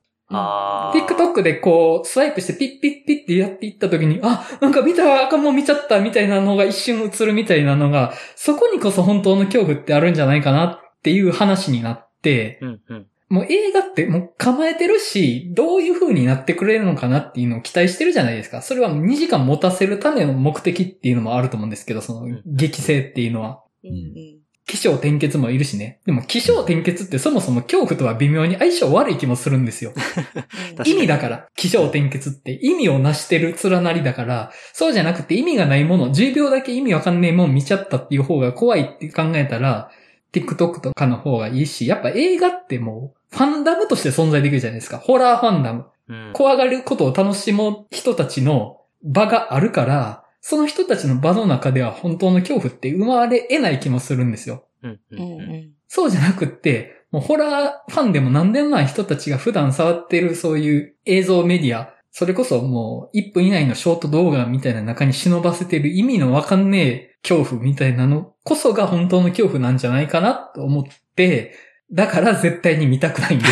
A: TikTok でこう、スワイプしてピッピッピッってやっていった時に、あ、なんか見た、あかんもう見ちゃったみたいなのが一瞬映るみたいなのが、そこにこそ本当の恐怖ってあるんじゃないかなっていう話になって、
D: うんうん。
A: もう映画ってもう構えてるし、どういう風になってくれるのかなっていうのを期待してるじゃないですか。それは2時間持たせるための目的っていうのもあると思うんですけど、その
D: ん
A: 激性っていうのは。
B: うんうん。
A: 気象転結もいるしね。でも気象転結ってそもそも恐怖とは微妙に相性悪い気もするんですよ。意味だから、気象転結って意味を成してる連なりだから、そうじゃなくて意味がないもの、10秒だけ意味わかんねえもん見ちゃったっていう方が怖いって考えたら、TikTok とかの方がいいし、やっぱ映画ってもう、ファンダムとして存在できるじゃないですか。ホラーファンダム。
D: うん。
A: 怖がることを楽しむ人たちの場があるから、その人たちの場の中では本当の恐怖って生まれ得ない気もするんですよ。
D: うんう
B: うん
D: うん。
B: ん
A: そうじゃなくって、もうホラーファンでも何でもない人たちが普段触ってるそういう映像メディア、それこそもう1分以内のショート動画みたいな中に忍ばせてる意味のわかんねえ恐怖みたいなのこそが本当の恐怖なんじゃないかなと思って、だから絶対に見たくないんです。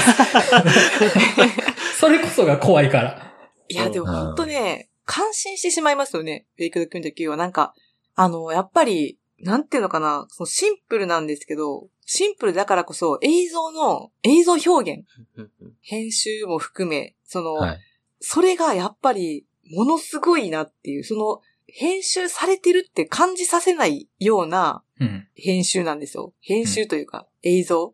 A: それこそが怖いから。
B: いや、でもほんとね、感心してしまいますよね。フェイクドキュメンタリーは。なんか、あの、やっぱり、なんていうのかな、そのシンプルなんですけど、シンプルだからこそ映像の、映像表現、編集も含め、その、
C: はい。
B: それがやっぱり、ものすごいなっていう、その、編集されてるって感じさせないような
A: うん。
B: 編集なんですよ。編集というか、映像。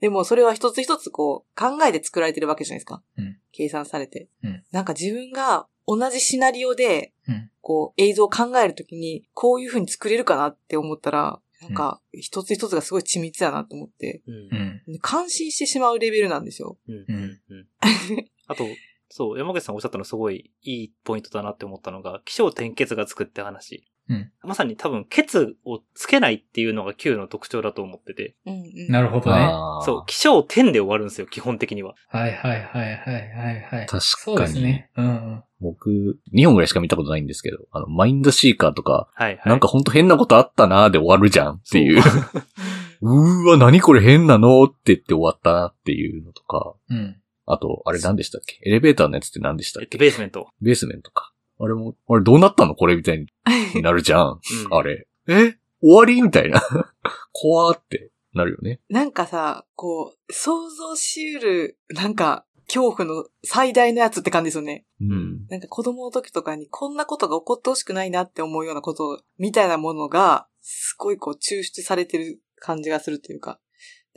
B: でもそれは一つ一つこう、考えて作られてるわけじゃないですか。
A: うん
B: 計算されて。
A: うん
B: なんか自分が同じシナリオで、
A: うん
B: こう、映像を考えるときに、こういう風に作れるかなって思ったら、なんか、一つ一つがすごい緻密だなと思って。感心してしまうレベルなんですよ。
D: あと、そう、山口さんおっしゃったのすごいいいポイントだなって思ったのが、気象転結がつくって話。
A: うん
D: まさに多分、ケツをつけないっていうのが Q の特徴だと思ってて。
B: うんうん、
A: なるほどね。
D: そう、気象点で終わるんですよ、基本的には。
A: はいはいはいはいはいはい。
C: 確かに
A: そうですね。うんうん。
C: 僕、2本ぐらいしか見たことないんですけど、あの、マインドシーカーとか、
D: はいはい。
C: なんかほんと変なことあったなーで終わるじゃんっていう。うーわ、何これ変なのって言って終わったなっていうのとか。
A: うん。
C: あと、あれ何でしたっけ？エレベーターのやつって何でした
D: えっと、
C: っけ
D: ベースメント。
C: ベースメントか。あれも、あれどうなったのこれみたいに なるじゃん。
D: うん
C: あれ。え？終わり？みたいな。怖ーってなるよね。
B: なんかさ、こう、想像し得る、なんか、恐怖の最大のやつって感じですよね。
C: うん。
B: なんか子供の時とかにこんなことが起こってほしくないなって思うようなことみたいなものが、すごいこう抽出されてる感じがするというか。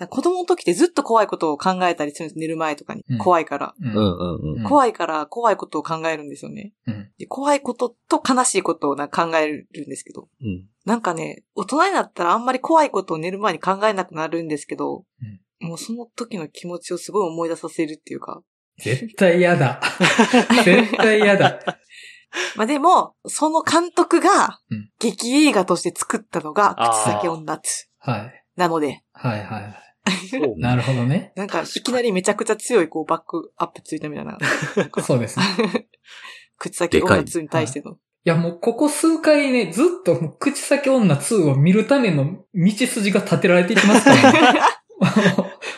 B: 子供の時ってずっと怖いことを考えたりするんです。寝る前とかに
A: うん。
B: 怖いから。
A: うん
C: うんうん
B: 怖いから怖いことを考えるんですよね。
A: うん。
B: で怖いことと悲しいことを考えるんですけど。
C: うん。
B: なんかね、大人になったらあんまり怖いことを寝る前に考えなくなるんですけど、もうその時の気持ちをすごい思い出させるっていうか。
A: 絶対嫌だ。絶対嫌だ。
B: まあでも、その監督が
A: うん、
B: 劇映画として作ったのが、口先女つ。
A: はい。
B: なので、
A: はいはい なるほどね。
B: なんか、いきなりめちゃくちゃ強い、こう、バックアップついたみたいな。
A: そうですね。
B: 口先女つに対しての。
A: いやもうここ数回ね、ずっと口先女2を見るための道筋が立てられていきますからね。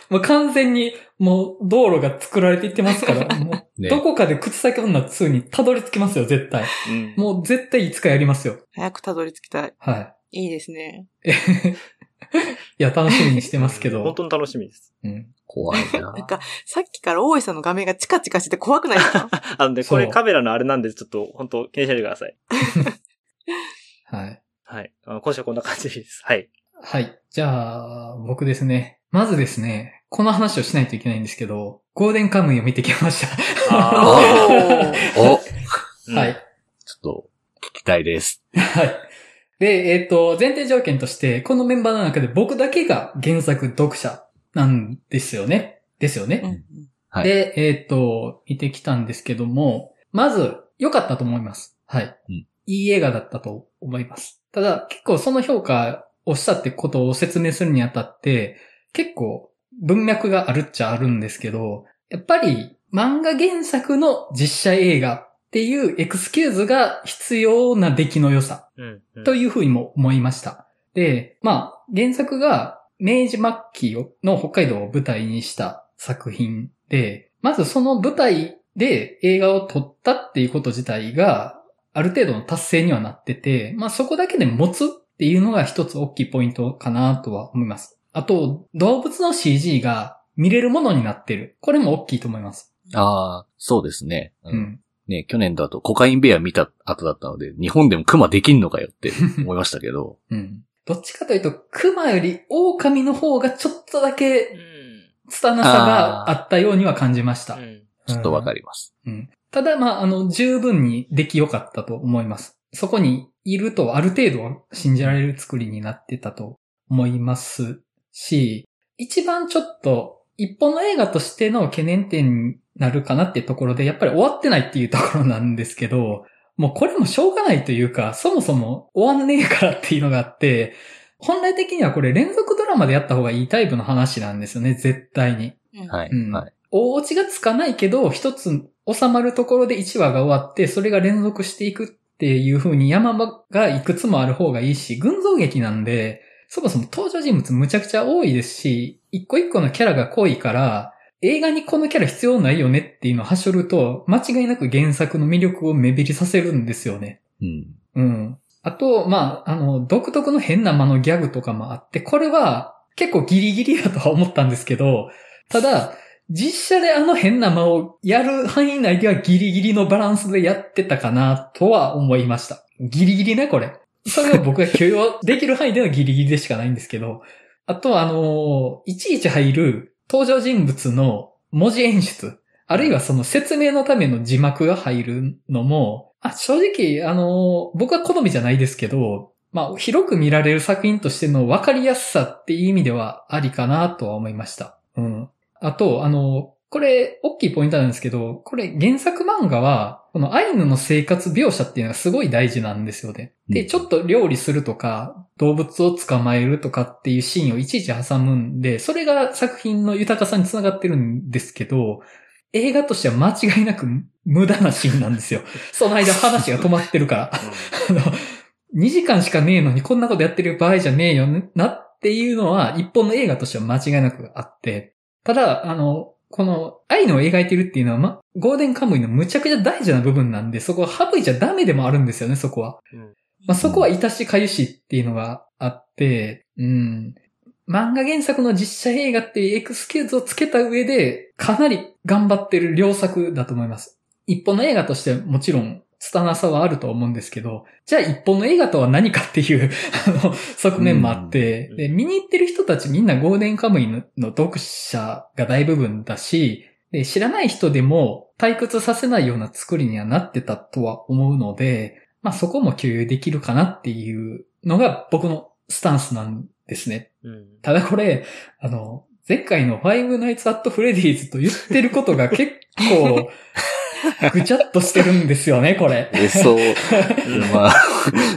A: もう完全にもう道路が作られていってますから、もう
C: ね
A: どこかで口先女2にたどり着きますよ、絶対。
D: うん。
A: もう絶対いつかやりますよ。
B: 早くたどり着きたい。
A: はい。
B: いいですね。
A: いや、楽しみにしてますけ
D: 本
A: ど。
D: 当に楽しみです。
A: うん。
C: 怖いな
B: なんか、さっきから大井さんの画面がチカチカしてて怖くないですか？
D: あので、
A: そう
D: これカメラのあれなんで、ちょっと本当気にしないでください。
A: はい。
D: はい。あの今週はこんな感じです。はい。
A: はい。じゃあ、僕ですね。まずですね、この話をしないといけないんですけど、ゴールデンカムイを見てきました。
D: あ
C: おちょ
D: ー
A: はい。
C: っと、聞きたいです。
A: はい。で、えっ、と、前提条件として、このメンバーの中で僕だけが原作読者なんですよね。ですよね。
B: うんうん
C: はい
A: で、えっ、と、見てきたんですけども、まず、良かったと思います。はい。
C: うん
A: いい映画だったと思います。ただ、結構その評価をしたってことを説明するにあたって、結構文脈があるっちゃあるんですけど、やっぱり漫画原作の実写映画っていうエクスキューズが必要な出来の良さというふうにも思いました。で、まあ、原作が明治末期の北海道を舞台にした作品で、まずその舞台で映画を撮ったっていうこと自体が、ある程度の達成にはなってて、まあそこだけで持つっていうのが一つ大きいポイントかなとは思います。あと、動物の CG が見れるものになってる。これも大きいと思います。
C: ああ、そうですね。う
A: うんん。
C: ね、去年だとコカインベア見た後だったので、日本でもクマできんのかよって 思いましたけど、
A: うん。どっちかというと、熊より狼の方がちょっとだけ拙さがあったようには感じました。
D: うん。
C: ちょっとわかります。
A: うん。ただ、まあ、あの、十分に出来良かったと思います。そこにいるとある程度は信じられる作りになってたと思いますし、一番ちょっと一本の映画としての懸念点になるかなっていうところで、やっぱり終わってないっていうところなんですけど、もうこれもしょうがないというか、そもそも終わんねえからっていうのがあって、本来的にはこれ連続ドラマでやった方がいいタイプの話なんですよね、絶対に。
B: うん
C: はい、
A: うん
C: はい。
A: 大落ちがつかないけど、一つ収まるところで1話が終わって、それが連続していくっていう風に山場がいくつもある方がいいし、群像劇なんで、そもそも登場人物むちゃくちゃ多いですし、一個一個のキャラが濃いから、映画にこのキャラ必要ないよねっていうのをはしょると、間違いなく原作の魅力を目減りさせるんですよね。
C: うん。
A: うん。あと、まあ、あの、独特の変な間のギャグとかもあって、これは結構ギリギリだとは思ったんですけど、ただ、実写であの変な間をやる範囲内ではギリギリのバランスでやってたかなとは思いました。ギリギリね、これ。それを僕が許容できる範囲ではギリギリでしかないんですけど、あとはあのいちいち入る登場人物の文字演出、あるいはその説明のための字幕が入るのも、あ正直、あの僕は好みじゃないですけど、まあ、広く見られる作品としての分かりやすさっていう意味ではありかなとは思いました。うん。あと、あの、これ、大きいポイントなんですけど、これ原作漫画は、このアイヌの生活描写っていうのがすごい大事なんですよね。で、
C: うん
A: ちょっと料理するとか、動物を捕まえるとかっていうシーンをいちいち挟むんで、それが作品の豊かさにつながってるんですけど、映画としては間違いなく無駄なシーンなんですよ。その間話が止まってるから。あの、2時間しかねえのにこんなことやってる場合じゃねえよなっていうのは一本の映画としては間違いなくあって、ただ、あの、この愛のを描いてるっていうのは、ま、ゴールデンカムイのむちゃくちゃ大事な部分なんで、そこは省いちゃダメでもあるんですよね、そこは。
D: うん
A: まあ、そこは致しかゆしっていうのがあって、うん。漫画原作の実写映画っていうエクスキューズをつけた上で、かなり頑張ってる良作だと思います。一本の映画としてもちろん、拙さはあると思うんですけど、じゃあ一本の映画とは何かっていう、あの、側面もあって、
D: うん
A: で、見に行ってる人たちみんなゴールデンカムイのの読者が大部分だし、で、知らない人でも退屈させないような作りにはなってたとは思うので、まあそこも共有できるかなっていうのが僕のスタンスなんですね。
D: うん。
A: ただこれ、あの、前回のファイブナイツアットフレディーズと言ってることが結構、ぐちゃっとしてるんですよね、これ。
C: え、そう。まあ、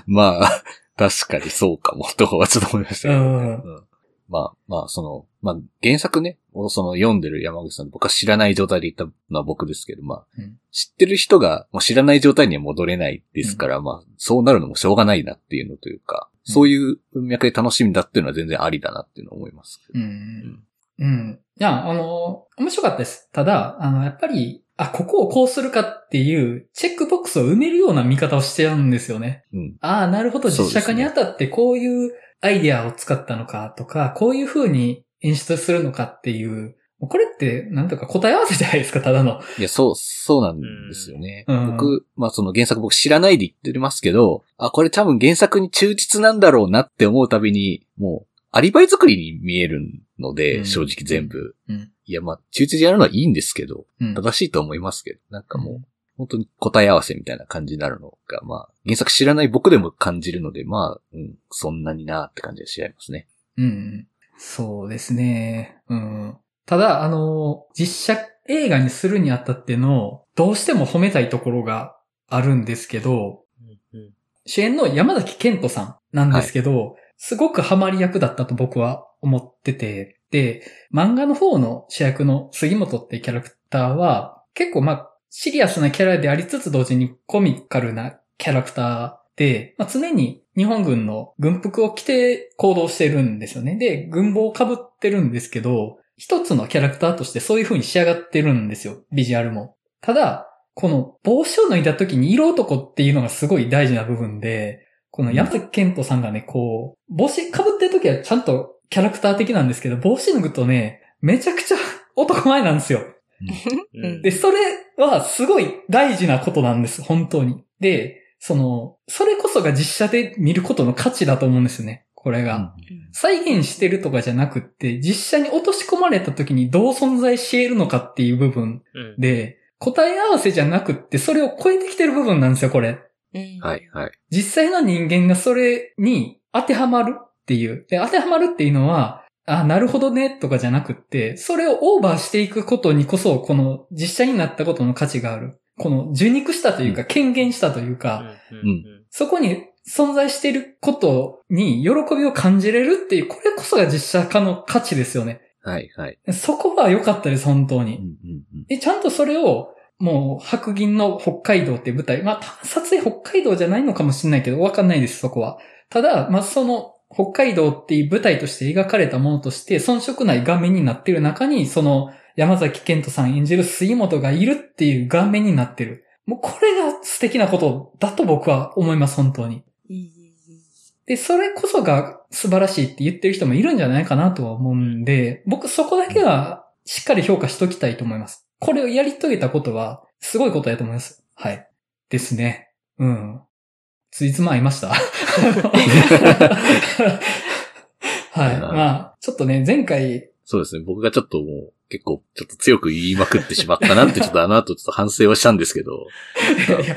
C: まあ、確かにそうかも、とはちょっと思いましたけど、ね
A: うん
C: うんまあ、まあ、その、まあ、原作ね、をその読んでる山口さん、僕は知らない状態で言ったのは僕ですけど、まあ、
A: うん
C: 知ってる人がもう知らない状態には戻れないですから、まあ、そうなるのもしょうがないなっていうのというか、
A: うん
C: そういう文脈で楽しみだっていうのは全然ありだなっていうのを思います。
A: うん。うん。いや、あの、面白かったです。ただ、あの、やっぱり、あ、ここをこうするかっていう、チェックボックスを埋めるような見方をしてるんですよね。
C: うん。
A: ああ、なるほど、実写化にあたってこういうアイデアを使ったのかとか、こういう風に演出するのかっていう、これって、なんとか答え合わせじゃないですか、ただの。
C: いや、そう、そうなんですよね。
A: うん
C: 僕、まあその原作僕知らないで言ってますけど、あ、これ多分原作に忠実なんだろうなって思うたびに、もう、アリバイ作りに見えるので、
A: うん
C: 正直全部。
A: うん。
C: いや、まあ、忠実にやるのはいいんですけど、
A: うん。
C: 正しいと思いますけど、なんかもう、
A: うん
C: 本当に答え合わせみたいな感じになるのが、まあ、原作知らない僕でも感じるので、まあ、うん、そんなになって感じがしちゃいますね。
A: うん。そうですね。うん。ただ、あの、実写映画にするにあたっての、どうしても褒めたいところがあるんですけど、
D: うんうん
A: 主演の山崎健人さんなんですけど、すごくハマり役だったと僕は思ってて、で、漫画の方の主役の杉本ってキャラクターは、結構まあ、シリアスなキャラでありつつ同時にコミカルなキャラクターで、まあ、常に日本軍の軍服を着て行動してるんですよね。で、軍帽を被ってるんですけど、一つのキャラクターとしてそういう風に仕上がってるんですよ。ビジュアルも。ただ、この帽子を脱いだ時に色男っていうのがすごい大事な部分で、この山崎健人さんがね、こう、帽子被ってる時はちゃんとキャラクター的なんですけど、帽子脱ぐとね、めちゃくちゃ 男前なんですよ。
D: うん
A: で、それはすごい大事なことなんです、本当に。で、その、それこそが実写で見ることの価値だと思うんですよね、これが。再現してるとかじゃなくって、実写に落とし込まれた時にどう存在し得るのかっていう部分
D: うん
A: で、答え合わせじゃなくって、それを超えてきてる部分なんですよ、これ。
B: うん
C: はい、はい。
A: 実際の人間がそれに当てはまるっていう。で、当てはまるっていうのは、あ、なるほどね、とかじゃなくって、それをオーバーしていくことにこそ、この実写になったことの価値がある。この受肉したというか、
C: う
A: 権限したというか、そこに存在していることに喜びを感じれるっていう、これこそが実写化の価値ですよね。
C: はい、はい。
A: そこは良かったです、本当に。
C: うん、うん、うん。
A: で、ちゃんとそれを、もう、白銀の北海道って舞台。まあ、た撮影北海道じゃないのかもしれないけど、わかんないです、そこは。ただ、まあ、その、北海道っていう舞台として描かれたものとして、遜色ない顔面になってる中に、その、山崎健人さん演じる杉本がいるっていう顔面になってる。もう、これが素敵なことだと僕は思います、本当に。で、それこそが素晴らしいって言ってる人もいるんじゃないかなとは思うんで、僕そこだけはしっかり評価しときたいと思います。これをやり遂げたことは、すごいことだと思います。はい。ですね。うん。ついつま合いました はい。まあ、ちょっとね、前回、
C: そうですね。僕がちょっともう、結構、ちょっと強く言いまくってしまったなって、ちょっとあの後ちょっと反省をしたんですけど。
A: いや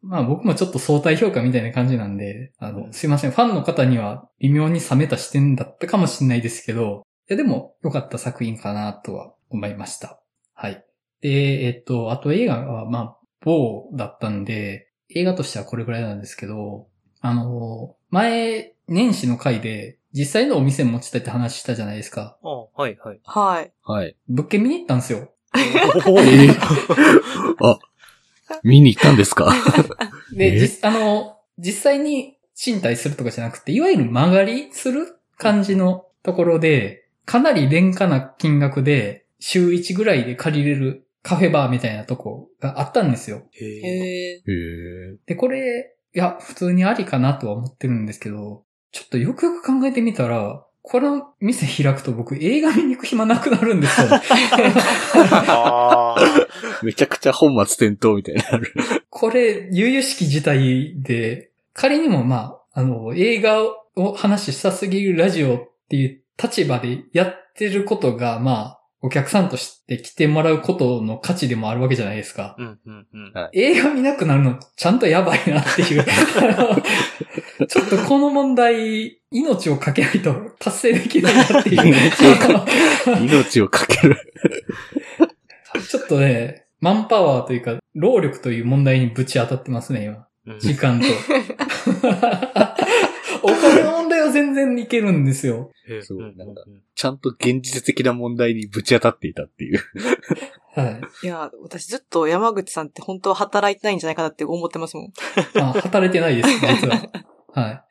A: まあ僕もちょっと相対評価みたいな感じなんで、あの、すいません。ファンの方には微妙に冷めた視点だったかもしれないですけど、いやでも良かった作品かなとは思いました。はい。で、えっと、あと映画はまあ、某だったんで、映画としてはこれぐらいなんですけど、あの、前、年始の回で実際のお店持ちたいって話したじゃないですか。
D: あはいはい。
B: はい。
C: はい。
A: 物件見に行ったんですよ。
C: え あ、見に行ったんですか？
A: で、
C: え？
A: 実、あの、実際に賃貸するとかじゃなくて、いわゆる曲がりする感じのところで、かなり廉価な金額で、週1ぐらいで借りれるカフェバーみたいなとこがあったんですよ。
D: へえ。
B: へえ。
C: へえ。
A: で、これ、いや、普通にありかなとは思ってるんですけど、ちょっとよくよく考えてみたら、この店開くと僕映画見に行く暇なくなるんですよ。
C: めちゃくちゃ本末転倒みたいになる。
A: これ、悠々しき事態で、仮にもまあ、あの、映画を話したすぎるラジオっていう立場でやってることが、まあ、お客さんとして来てもらうことの価値でもあるわけじゃないですか。
D: うんうんうん。
A: 映画見なくなるのちゃんとやばいなっていう。ちょっとこの問題、命をかけないと達成できないなっていう。
C: 命 をかける。
A: ちょっとね、マンパワーというか、労力という問題にぶち当たってますね、今。
D: うん
A: 時間と。お金の問題は全然いけるんですよ。
C: そうなんか
D: うん
C: ちゃんと現実的な問題にぶち当たっていたっていう。
A: はい。
B: いや、私ずっと山口さんって本当は働いてないんじゃないかなって思ってますもん。
A: あ、働いてないです、実は。はい。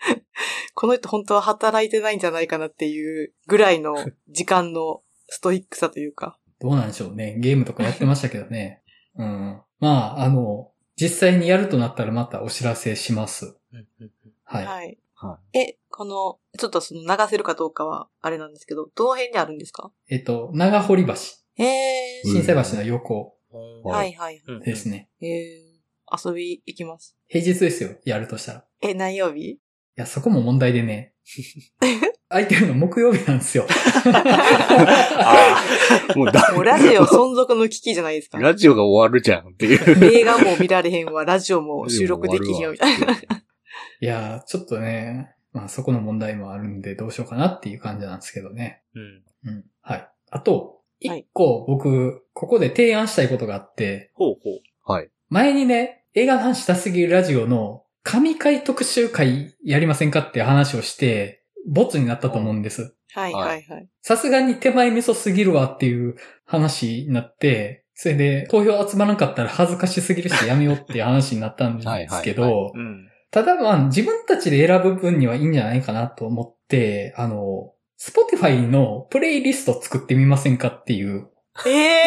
B: この人本当は働いてないんじゃないかなっていうぐらいの時間のストイックさというか。
A: どうなんでしょうね。ゲームとかやってましたけどね。うん。まあ、あの、実際にやるとなったらまたお知らせします。
D: うんうん
A: はい。
B: はい。
C: は
B: え、この、ちょっとその流せるかどうかは、あれなんですけど、どの辺にあるんですか？
A: えっと、長堀橋。
B: へえ
C: うん
A: 震災橋の横
D: うん
B: はいはい。
D: うん
A: ですね。
B: へえ遊び行きます。
A: 平日ですよ。やるとしたら。い
B: え、何曜日？
A: や、そこも問題でね。空いてるの木曜日なんですよ。
D: あ
C: もうだ
B: もうラジオ存続の危機じゃないですか。
C: ラジオが終わるじゃんっていう。
B: 映画も見られへんわ、ラジオも収録できひんよ、みたいな。
A: いや、ちょっとね、まあそこの問題もあるんでどうしようかなっていう感じなんですけどね。
D: ーうん。
A: うん。はい。あと、
B: はい
A: 一個僕、ここで提案したいことがあって、
D: ほうほう。
C: はい。
A: 前にね、映画の話したすぎるラジオの神回特集会やりませんかって話をして、ボツになったと思うんです。
B: はいはいはい。
A: さすがに手前味噌すぎるわっていう話になって、それで投票集まらなかったら恥ずかしすぎるしやめようっていう話になったんですけ
C: はいはい
A: ど、
D: うん。
A: ただまあ自分たちで選ぶ分にはいいんじゃないかなと思って、あの、Spotify のプレイリスト作ってみませんかっていう、
B: ええ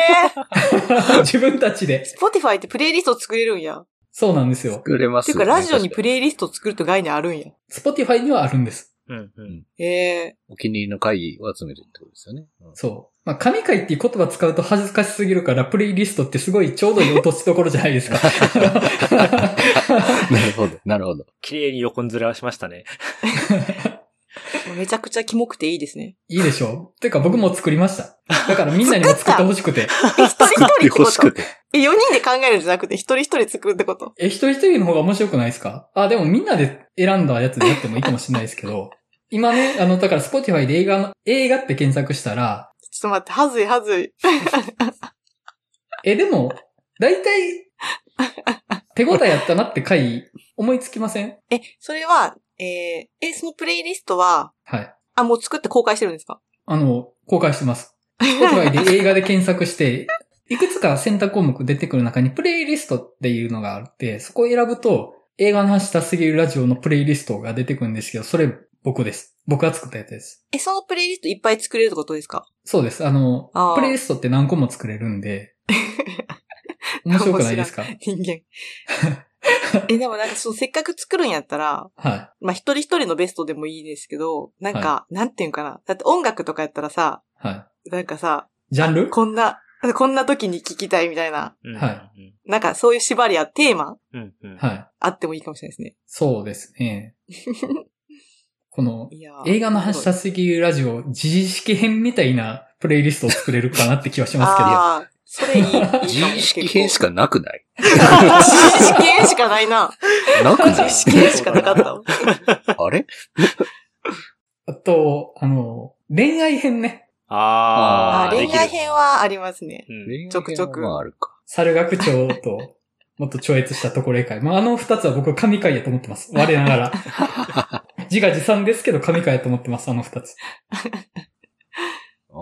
A: 自分たちで。
B: ー、Spotify ってプレイリスト作れるんや。
A: そうなんですよ。
C: 作れますよね
B: ていうか、ラジオにプレイリスト作ると概念あるんや。
A: Spotify にはあるんです。
D: うんうん。
B: ええ
C: お気に入りの会を集めるってことですよね。うん
A: そう。まあ、神回っていう言葉使うと恥ずかしすぎるから、プレイリストってすごいちょうどいい落としどころじゃないですか。
C: なるほど、なるほど。
D: 綺麗に横にずらしましたね。
B: めちゃくちゃキモくていいですね。
A: いいでしょ？てか僕も作りました。だからみんなにも作ってほしくて。
B: え、一人一人ってこと
C: 欲しくて。
B: え、4人で考えるんじゃなくて、一人一人作るってこと？
A: え、一人一人の方が面白くないですか？あ、でもみんなで選んだやつでやってもいいかもしれないですけど、今ね、あの、だから Spotify で映画の、映画って検索したら、
B: ちょっと待って、はずいはずい。
A: え、でも、だいたい、手応えやったなって回、思いつきません？
B: え、それは、えー、え、そのプレイリストは、
A: はい。
B: あ、もう作って公開してるんですか？
A: あの、公開してます。Spotify で映画で検索して、いくつか選択項目出てくる中にプレイリストっていうのがあって、そこを選ぶと、映画の話したすぎるラジオのプレイリストが出てくるんですけど、それ僕です。僕が作ったやつです。
B: え、そのプレイリストいっぱい作れるってことですか？
A: そうです。あの
B: あー、
A: プレイリストって何個も作れるんで、面白くないですか？
B: 人間。え、でもなんかそのせっかく作るんやったら、
A: は
B: まあ、一人一人のベストでもいいですけど、なんか、なんていうんかな？だって音楽とかやったらさ、
A: い。は
B: なんかさ、
A: い。ジャンル？
B: こんな、こんな時に聞きたいみたいな、
D: うん
A: は
B: なんかそういう縛りやテーマ？
D: うんうん。
A: はい。
B: あってもいいかもしれないですね。
A: そうですね。この、映画の話したすぎるラジオ、自治式編みたいなプレイリストを作れるかなって気はしますけど。
B: ああ、それいい。
C: 自意識編しかなくない？
B: 自意識編しかないな。
C: なくない？
B: 自意識編しかなかったわ。
C: あれ？
A: あと、あの、恋愛編ね。
D: あー、
B: あー恋愛。編はありますね。
D: うん
B: ちょくちょく
C: まああるか。
A: 猿学長と、もっと超越したところへ会。まあ、あの二つは僕神回やと思ってます。我ながら。自画自賛ですけど神回やと思ってます、あの二つ。
C: ああ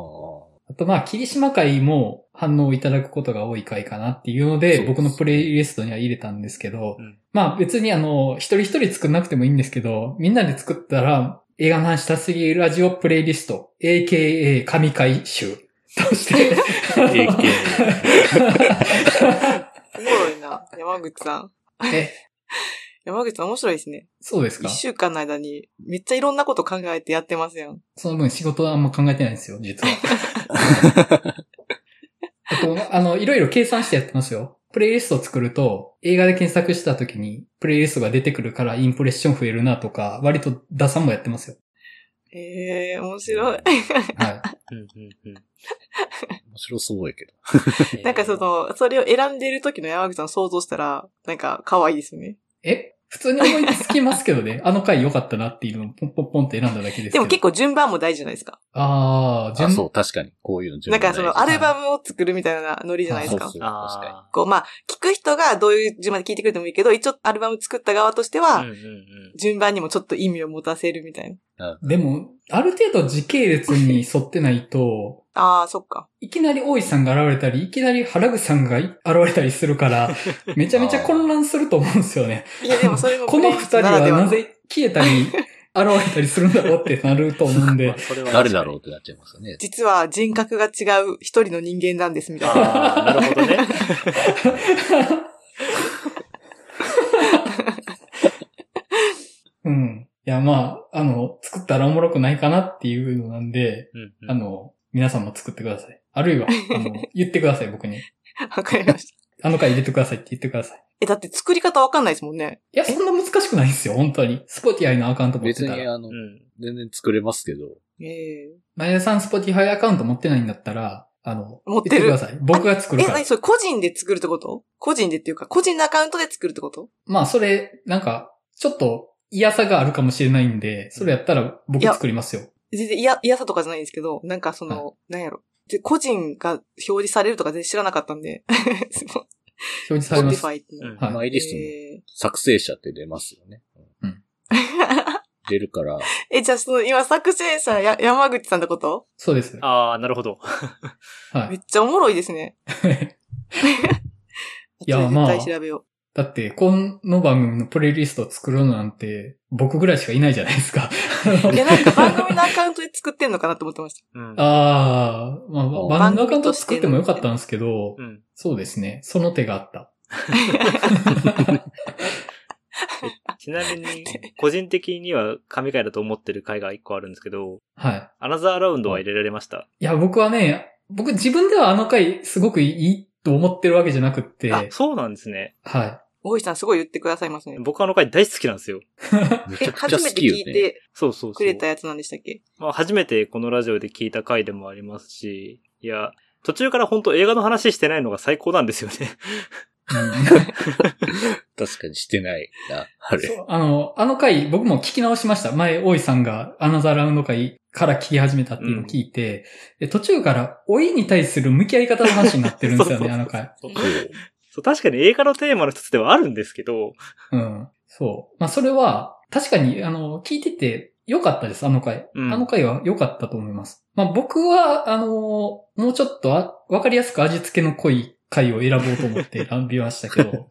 A: あとまあ、霧島会も反応いただくことが多い回かなっていうので、
C: です
A: 僕のプレイリストには入れたんですけど、
D: うん
A: まあ別にあの、一人一人作んなくてもいいんですけど、みんなで作ったら、映画の話したすぎるラジオプレイリスト、AKA 神回集として、
D: AKA
B: おもろいな。山口さん。
A: え、
B: 山口さん面白いですね。
A: そうですか？
B: 一週間の間にめっちゃいろんなこと考えてやってますやん。
A: その分仕事はあんま考えてないんですよ、実は。あと、あの、いろいろ計算してやってますよ。プレイリストを作ると、映画で検索した時に、プレイリストが出てくるからインプレッション増えるなとか、割と打算もやってますよ。
B: ええー、面白い。
A: はい。
D: うんうんうん
C: 面白そうやけど。
B: なんかその、それを選んでる時の山口さんを想像したら、なんか可愛いですよね。
A: え？普通に思いつきますけどね。あの回良かったなっていうのをポンポンポンって選んだだけですけど。
B: でも結構順番も大事じゃないですか。
A: ああ、順
C: あ、そう、確かに。こういうの順番
B: なんかそのアルバムを作るみたいなノリじゃないですか
C: そう。そう確か
D: あ
B: こう、まあ、聞く人がどういう順番で聞いてくれてもいいけど、一応アルバム作った側として
D: ー。
B: は、
D: うんうんうん
B: 順番にもちょっと意味を持たせるみたいな。
A: でも、ある程度時系列に沿ってないと、
B: ああ、そっか。
A: いきなり大井さんが現れたり、いきなり原口さんが現れたりするから、めちゃめちゃ混乱すると思うんですよね。
B: いや、でもそれも
A: この二人はなぜ消えたり、現れたりするんだろうってなると思うんで
D: まあ、それは
C: 誰だろうってなっちゃいますよね。
B: 実は人格が違う一人の人間なんです、みたいな。
D: ああ、なるほどね。
A: うん。いや、まあ、あの、作ったらおもろくないかなっていうのなんで、
D: うんうん
A: あの、皆さんも作ってください。あるいは、あの、言ってください、僕に。
B: わかりました。
A: あの回入れてくださいって言ってください。
B: え、だって作り方わかんないですもんね。
A: いや、そんな難しくないんですよ、本当に。スポティアイのアカウント持ってたら。
C: 別にあの
D: う、ん。
C: 全然作れますけど、
B: ええ
A: 前田さんスポティファイアカウント持ってないんだったら、あの、
B: 持ってる
A: 言ってください。僕が作る
B: え、
A: から
B: 何。それ個人で作るってこと？個人でっていうか、個人のアカウントで作るってこと？
A: まあ、それ、なんか、ちょっと嫌さがあるかもしれないんで、それやったら僕作りますよ。
B: 全然嫌、嫌さとかじゃないんですけど、なんかその、なんやろ。で個人が表示されるとか全然知らなかったんで。
A: 表示されます。
B: Spotify っていう
A: はい
C: マイリストの
B: え
C: 作成者って出ますよね。
A: うん
C: 出るから、
B: ーえ、じゃあその、今作成者や山口さんってこと？
A: そうです。
D: ああ、なるほど。
A: はい。
B: めっちゃおもろいですね。
A: いやまあ
B: 絶対調べよ
A: だって、この番組のプレイリストを作るのなんて、僕ぐらいしかいないじゃないですか。
B: う。いや、なんか番組のアカウントで作ってんのかなと思ってました。
D: うん。
A: ああ、まあ、
C: あ
A: 番組のアカウント作ってもよかったんですけど、
D: うん。
A: そうですね。その手があった。
D: ちなみに、個人的には神回だと思ってる回が一個あるんですけど、
A: はい。
D: アナザーラウンドは入れられました？
A: いや、僕はね、僕自分ではあの回すごくいいと思ってるわけじゃなくって、
D: あ、そうなんですね。
A: は
B: 大石さんすごい言ってくださいますね。
D: 僕あの回大好きなんですよ。
B: え、
C: めちゃくちゃ
B: 初めて
C: 好きよね。
B: 聞いて
D: そうそうそう。
B: くれたやつなんでしたっけ？
D: まあ、初めてこのラジオで聞いた回でもありますし、いや、途中から本当映画の話してないのが最高なんですよね。
C: 確かにしてないな、あれ。
A: そうあの、あの回僕も聞き直しました。前、大井さんがアナザーラウンド回から聞き始めたっていうのを聞いて、で途中から老いに対する向き合い方の話になってるんですよね、あの回。
D: そう確かに映画のテーマの一つではあるんですけど、
A: うん。そう。まあ、それは、確かに、あの、聞いてて良かったです、あの回。
D: うん
A: あの回は良かったと思います。まあ、僕は、あの、もうちょっとあわかりやすく味付けの濃い回を選ぼうと思って 選びましたけど、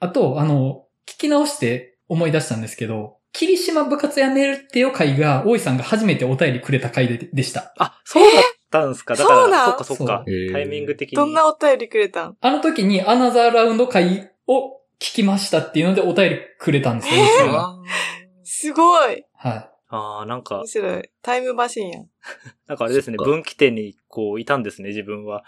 A: あと、あの、聞き直して思い出したんですけど、霧島部活やめるってよ回が、大井さんが初めてお便りくれた回ででした。
D: あ、そうだったんですか？だから、
B: そうなん
D: そっかそっか。タイミング的に。
B: どんなお便りくれたん？
A: あの時にアナザーラウンド回を聞きましたっていうのでお便りくれたんですよ、大井さんが
C: あ
B: すごい
A: はい。
D: ああ、なんか
B: 面、白い。タイムマシンやん。
D: なんかあれですね、分岐点にこういたんですね、自分は。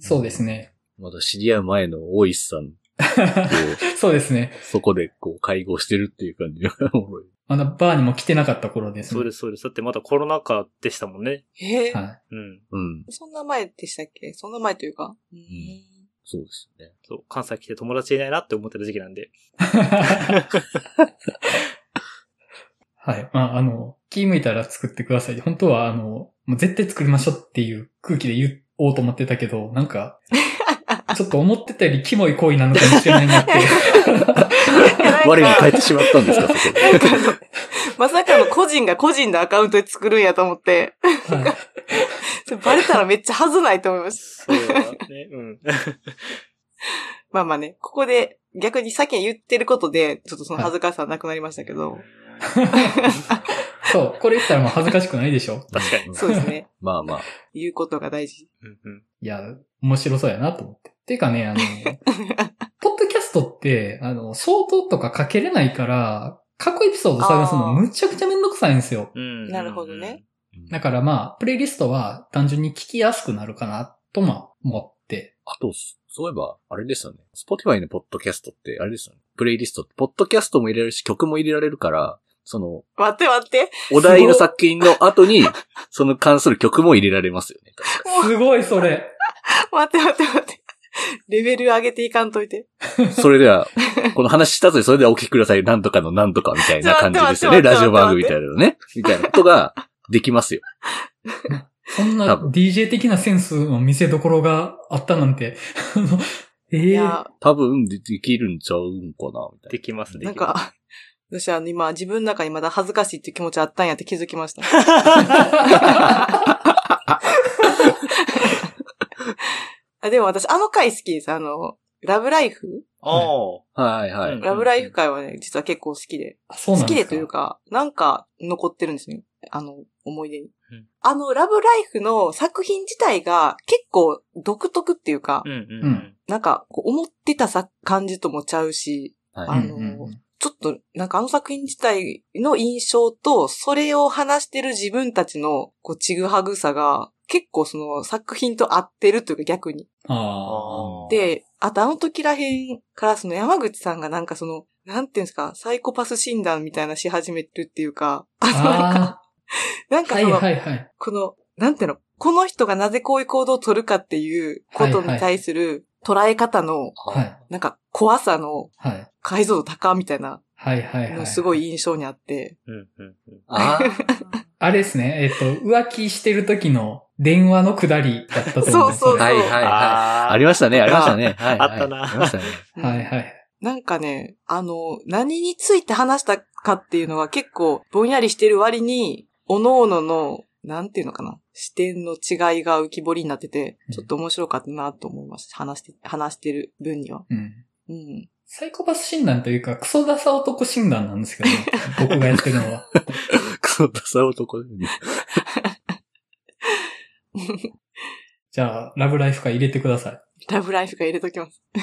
A: そうですね。
C: まだ知り合う前の大石さんと、
A: そうですね。
C: そこでこう会合してるっていう感じがおもろい。
A: まだバーにも来てなかった頃ですね。
D: そうです、そうです。だってまだコロナ禍でしたもんね。
B: え？ー
A: は
D: うん。
C: うん。
B: そんな前でしたっけ？そんな前というか。うーん
C: そうですね。
D: そう、関西来て友達いないなって思ってる時期なんで。
A: い。はい。まあ、あの、気向いたら作ってください。本当は、あの、もう絶対作りましょうっていう空気で言おうと思ってたけど、なんか、ちょっと思ってたよりキモい行為なのかもしれないなって。
C: 我に返ってしまったんですか、そこ
B: まさかの個人が個人のアカウントで作るんやと思って、
A: はい
B: バレたらめっちゃ恥ずないと思います。
D: そうだね。うん。
B: まあまあね、ここで逆に先に言ってることで、ちょっとその恥ずかしさはなくなりましたけど、
A: そう。これ言ったらもう恥ずかしくないでしょ。
D: 確かに。
B: そうですね。
C: まあまあ。
B: 言うことが大事。
D: うんうん。
A: いや、面白そうやなと思って。ていうかね、あの、ポッドキャストって、あの、相当とか書けれないから、過去エピソード探すのむちゃくちゃめんどくさいんですよ。
D: うん。
B: なるほどね。
A: だからまあ、プレイリストは単純に聞きやすくなるかな、とまあ思って。
C: あと、そういえば、あれですよね。Spotify のポッドキャストって、あれですよね。プレイリストって、ポッドキャストも入れられるし、曲も入れられるから、その、
B: 待って待って。
C: お題の作品の後に、その関する曲も入れられますよね。
A: すごい、それ。
B: 待って待って待って。レベル上げていかんといて。
C: それでは、この話した後にそれではお聞きください。なんとかのなんとかみたいな 感じですよね。ラジオ番組みたいなのね。みたいなことができますよ。
A: そんな DJ 的なセンスの見せ所があったなんて。ええ
B: いや、
C: 多分でできるんちゃうんかなみたい
D: できますね。
B: なんか、私あの今自分の中にまだ恥ずかしいっていう気持ちあったんやって気づきました。あでも私あの回好きです。あの、ラブライフ
D: ああ。
C: はいはい。
D: うん
B: ラブライフ会はね、実は結構好きで。
A: あ、そうな
B: 好き
A: んで
B: というか、なんか残ってるんですね。あの、思い出に。
D: うん
B: あの、ラブライフの作品自体が結構独特っていうか、
D: うんうん。
B: なんか思ってたさ感じともちゃうし、
C: はい
B: あの
A: うんうんうん
B: ちょっとなんかあの作品自体の印象と、それを話してる自分たちのこうちぐはぐさが、結構その作品と合ってるというか逆に。で、あとあの時らへんからその山口さんがなんかその、なんていうんですか、サイコパス診断みたいなし始めてるっていうか、
A: あ。
B: あのなんか、なんかその、
A: はいはい。
B: この、なんていうの、この人がなぜこういう行動を取るかっていうことに対する捉え方の、
A: はい。
B: なんか怖さの
A: はい。
B: 解像度高みたいな
A: はいはいはい。
B: のすごい印象にあって、
D: うんうんうん。
C: あ
A: あれですね。えっと、浮気してる時の電話のくだりだったと思うんです
B: そうそう
C: あ。はいはいはい。
D: あ
C: ありましたね、ありましたね。はいはい。
D: あったな
C: ありましたね。
A: はいはい。
B: なんかね、あの、何について話したかっていうのが結構ぼんやりしてる割に、各々の、なんていうのかな、視点の違いが浮き彫りになってて、ちょっと面白かったなと思いました。話して、話してる分には。
A: うん。
B: うん。
A: サイコパス診断というか、クソダサ男診断なんですけど、僕がやってるのは。
C: クソダサ男に。
A: じゃあ、ラブライフ会入れてください。
B: ラブライフが入れときます。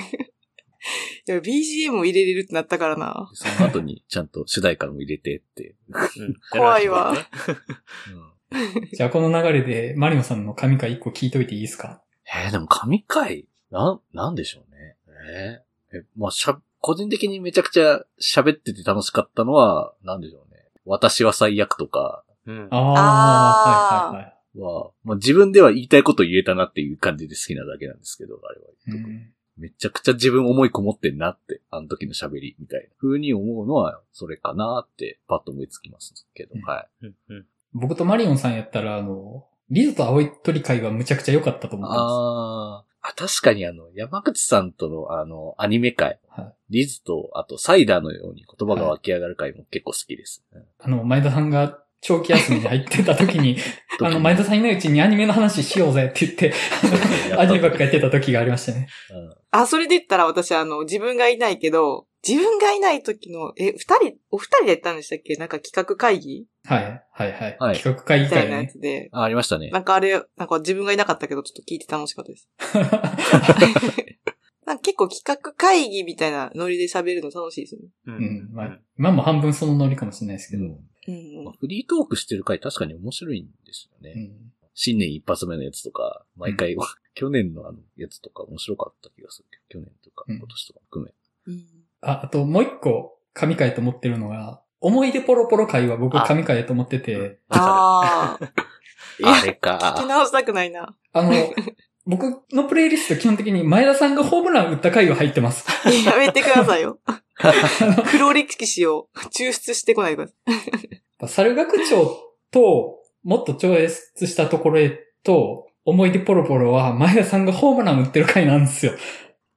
B: いや、BGM を入れれるってなったからな。
C: その後にちゃんと主題歌も入れてって。
D: うん
B: 怖いわ。
C: うん
A: じゃあ、この流れで、マリオさんの神回一個聞いといていいですか？
C: えー、でも神回、なん、なんでしょうね。えー、え、まあ、しゃ、個人的にめちゃくちゃ喋ってて楽しかったのは、なんでしょうね。私は最悪とか
D: うん
A: ああ、はいはいはい。
C: は、まあ、自分では言いたいこと言えたなっていう感じで好きなだけなんですけど、あれは。
A: うん
C: めちゃくちゃ自分思いこもってんなって、あの時の喋りみたいな風に思うのは、それかなって、パッと思いつきますけど、
A: うん
C: はい。
D: うんうん
A: 僕とマリオンさんやったら、あの、リズと青い鳥会はむちゃくちゃ良かったと思ってま
C: あーあ、確かにあの、山口さんとのあの、アニメ会、
A: す。はい。
C: リズと、あとサイダーのように言葉が湧き上がる回も結構好きです。うん
A: あの、前田さんが長期休みに入ってた 時に、あの、前田さんいないうちにアニメの話しようぜって言って、アニメばっかやってた時がありましたね。
C: うん
B: あ、それで言ったら私、あの、自分がいないけど、自分がいない時の、え、二人、お二人でやったんでしたっけ？なんか企画会議？
A: はい、はい、はい。
C: はい
A: 企画会議
B: みたいなや
A: 会ね。
B: つで、
C: あ、ありましたね。
B: なんかあれ、なんか自分がいなかったけど、ちょっと聞いて楽しかったです。なんか結構企画会議みたいなノリで喋るの楽しいですよね。
D: う
A: うん。まあ、今も半分そのノリかもしれないですけど。
C: うん
B: うん
C: まあフリートークしてる回確かに面白いんですよね。
A: うん
C: 新年一発目のやつとか、毎回、去年のあのやつとか面白かった気がするけど、去年とか
A: うん
C: 今年とか含め。
B: うん。
A: あ、あともう一個、神回と思ってるのが、思い出ポロポロ回は僕
D: あ
A: 神回だと思ってて、
B: ああ。
C: あれ
B: 聞き
C: か。
B: 直したくないな。
A: あの、僕のプレイリスト基本的に前田さんがホームラン打った回は入ってます。
B: やめてくださいよ。黒歴史を抽出してこないでください。
A: 猿学長と、もっと超越したところへと、思い出ポロポロは前田さんがホームラン打ってる回なんですよ。
B: い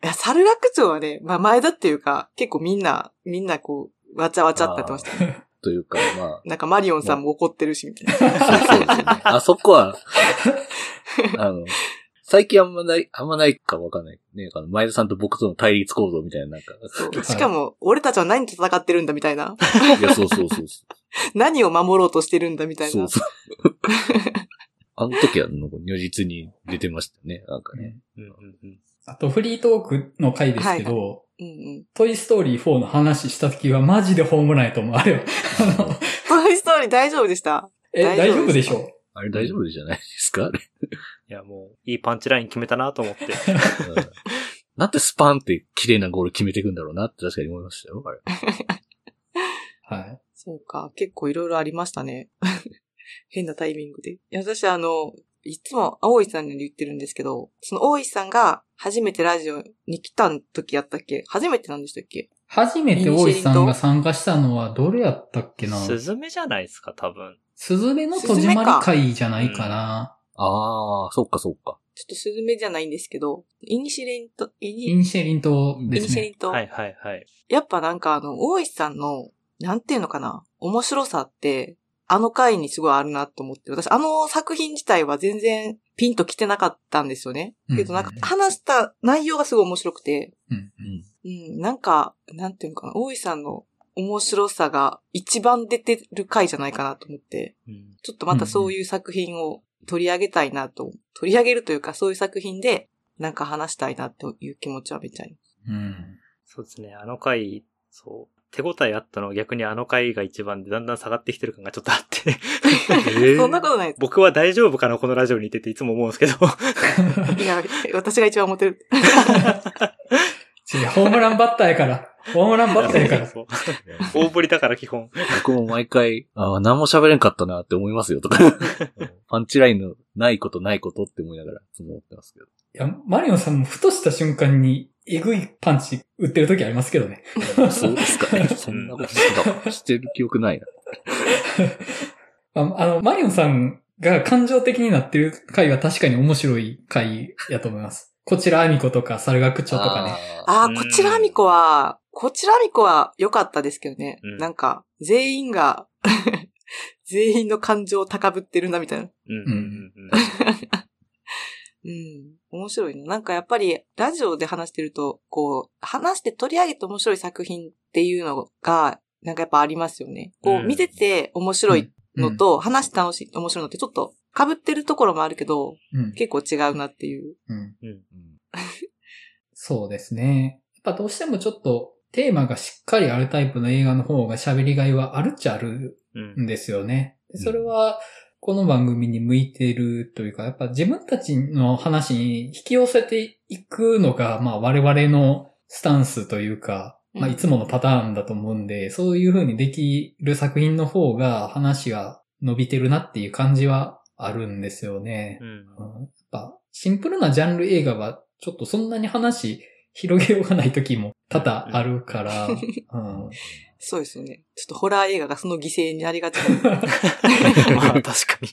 B: や、猿学長はね、まあ前だっていうか、結構みんな、みんなこう、わちゃわちゃってやってましたね。
C: というか、ま
B: なんかマリオンさんも怒ってるし、みたいな。
C: あ、そうそうですね。あそこは、あの、最近あんまない、あんまないかわかんない。ね、あの前田さんと僕との対立構造みたいな、なんか。
B: そうしかも、俺たちは何と戦ってるんだみたいな。
C: いや、そうそうそうそ
B: 何を守ろうとしてるんだみた
C: う。
B: いな。
C: そうそう。あの時は、なんか如実に出てましたね。なんかね。
D: うんうんうん
A: あと、フリートークの回ですけど、
B: うんうん。
A: トイストーリー4の話した時はマジでホームランやと思う。あれは。
B: トイストーリー大丈夫でした？
A: え、大
B: 大
A: 丈夫でしょ？
C: あれ大丈夫じゃないですか？
D: いや、もう、いいパンチライン決めたなと思って。
C: うんなんでスパンって綺麗なゴール決めていくんだろうなって確かに思いましたよ。あれ。
A: はい。
B: そうか、結構いろいろありましたね。変なタイミングで。いや、私あの、いつも大井さんに言ってるんですけど、その大井さんが初めてラジオに来た時やったっけ？初めてなんでしたっけ？
A: 初めて大石さんが参加したのはどれやったっけな？
D: スズメじゃないですか、多分。
A: スズメの戸締まり会じゃないかな。
C: ああ、そっかそっか。
B: ちょっとスズメじゃないんですけど、イニシレント、イニ
A: イニシェリン島
B: イ
A: ですね。
B: ニシェリント、
D: はいはいはい。
B: やっぱなんかあの、大石さんの、なんていうのかな、面白さって、あの回にすごいあるなと思って、私あの作品自体は全然ピンと来てなかったんですよね。けどなんか話した内容がすごい面白くて、
A: うん
C: うん。
B: うん、なんか、なんていうのかな、大井さんの面白さが一番出てる回じゃないかなと思って、
D: うん
B: ちょっとまたそういう作品を取り上げたいなと、取り上げるというかそういう作品でなんか話したいなという気持ちはめっちゃあります。
A: うん。
D: そうですね。あの回、そう。手応えあったのは逆にあの回が一番でだんだん下がってきてる感がちょっとあって。
B: そんなことないです。
D: 僕は大丈夫かなこのラジオにいてっていつも思うんですけど。
B: いや、私が一番思ってる。
A: ホームランバッターやから。ホームランバッターやから。
D: そう大振りだから基本。
C: 僕も毎回、ああ、何も喋れんかったなって思いますよとか。パンチラインのないことないことって思いながら、いつも思ってますけど。
A: いや、マリオンさんもふとした瞬間に、えぐいパンチ打ってる時ありますけどね。
C: そうですかね。そんなことししてる記憶ないな。
A: ああの、マリオンさんが感情的になってる回は確かに面白い回やと思います。こちらアミコとか、猿楽長とかね。
C: あ
B: ああ、こちらあみこは、こちらあみこは良かったですけどね。
D: うん
B: なんか、全員が、全員の感情を高ぶってるな、みたいな。
D: うんうん。
B: 面白いな。なんかやっぱり、ラジオで話してると、こう、話して取り上げて面白い作品っていうのが、なんかやっぱありますよね。こう、
D: うん
B: 見てて面白いのと、話して楽しい、面白いのってちょっと被ってるところもあるけど、
A: うん。
B: 結構違うなっていう。
A: うん。
D: うん
C: うん
A: そうですね。やっぱどうしてもちょっと、テーマがしっかりあるタイプの映画の方が喋りがいはあるっちゃある
D: うん
A: んですよね。でそれは、この番組に向いてるというか、やっぱ自分たちの話に引き寄せていくのが、まあ我々のスタンスというか、まあいつものパターンだと思うんで、そういう風にできる作品の方が話が伸びてるなっていう感じはあるんですよね。
D: うん
A: うん。やっぱシンプルなジャンル映画はちょっとそんなに話広げようがない時も多々あるから、うん
B: そうですよね。ちょっとホラー映画がその犠牲になりがちな。
D: まあ確かに。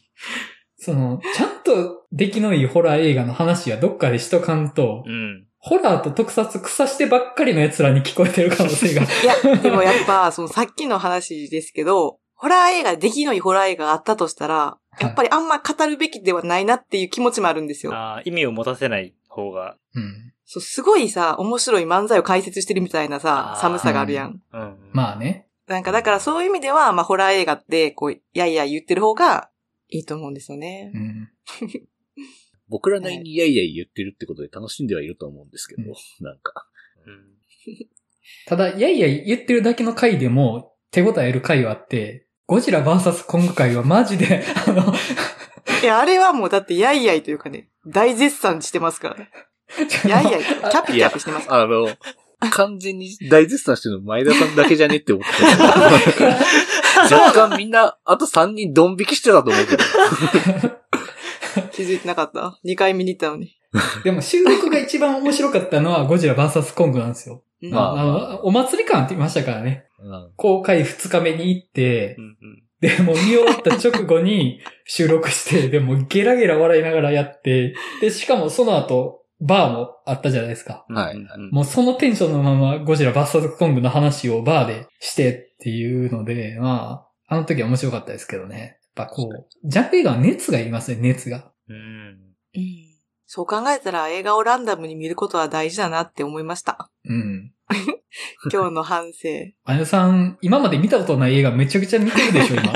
A: その、ちゃんと出来のいいホラー映画の話はどっかでしとかんと、
D: うん。
A: ホラーと特撮草してばっかりの奴らに聞こえてる可能性が。
B: いや、でもやっぱ、そのさっきの話ですけど、ホラー映画、出来のいいホラー映画があったとしたら、やっぱりあんま語るべきではないなっていう気持ちもあるんですよ。
D: ああ、意味を持たせない方が。
A: うん。
B: そう、すごいさ、面白い漫才を解説してるみたいなさ寒さがあるやん。
D: うん。
A: まあね。
B: なんかだからそういう意味では、まあホラー映画って、こう、いやいや言ってる方がいいと思うんですよね
A: う。ん。
C: 僕らなりにイヤイヤ言ってるってことで楽しんではいると思うんですけど、
A: うん
C: なんか。
D: うん。
A: ただ、いやいや言ってるだけの回でも手応え得る回はあって、ゴジラ VS コング回はマジで、あの、
B: いや、あれはもうだってやいやいというかね、大絶賛してますからね。やいやい、キャピキャピしてます。
C: あの、完全に大絶賛してるの前田さんだけじゃねって思ってた。若干みんな、あと3人ドン引きしてたと思うけど。
B: 気づいてなかった？2回見に行ったのに。
A: でも収録が一番面白かったのはゴジラ VS コングなんですよ。
B: うん
C: まあ
A: あの、お祭り感って言いましたからね。
C: うん
A: 公開2日目に行って
D: う、ん。
A: で、もう見終わった直後に収録して、でもゲラゲラ笑いながらやって、で、しかもその後、バーもあったじゃないですか。
D: うん。
C: はい
D: うん
A: もうそのテンションのままゴジラバスターズコングの話をバーでしてっていうので、まあ、あの時は面白かったですけどね。やっぱこう、ジャンプ映画は熱がいりますね、熱が。
D: うん。
B: うんそう考えたら映画をランダムに見ることは大事だなって思いました。
A: うん。
B: 今日の反省。
A: あやさん、今まで見たことない映画めちゃくちゃ見てるでしょ、今。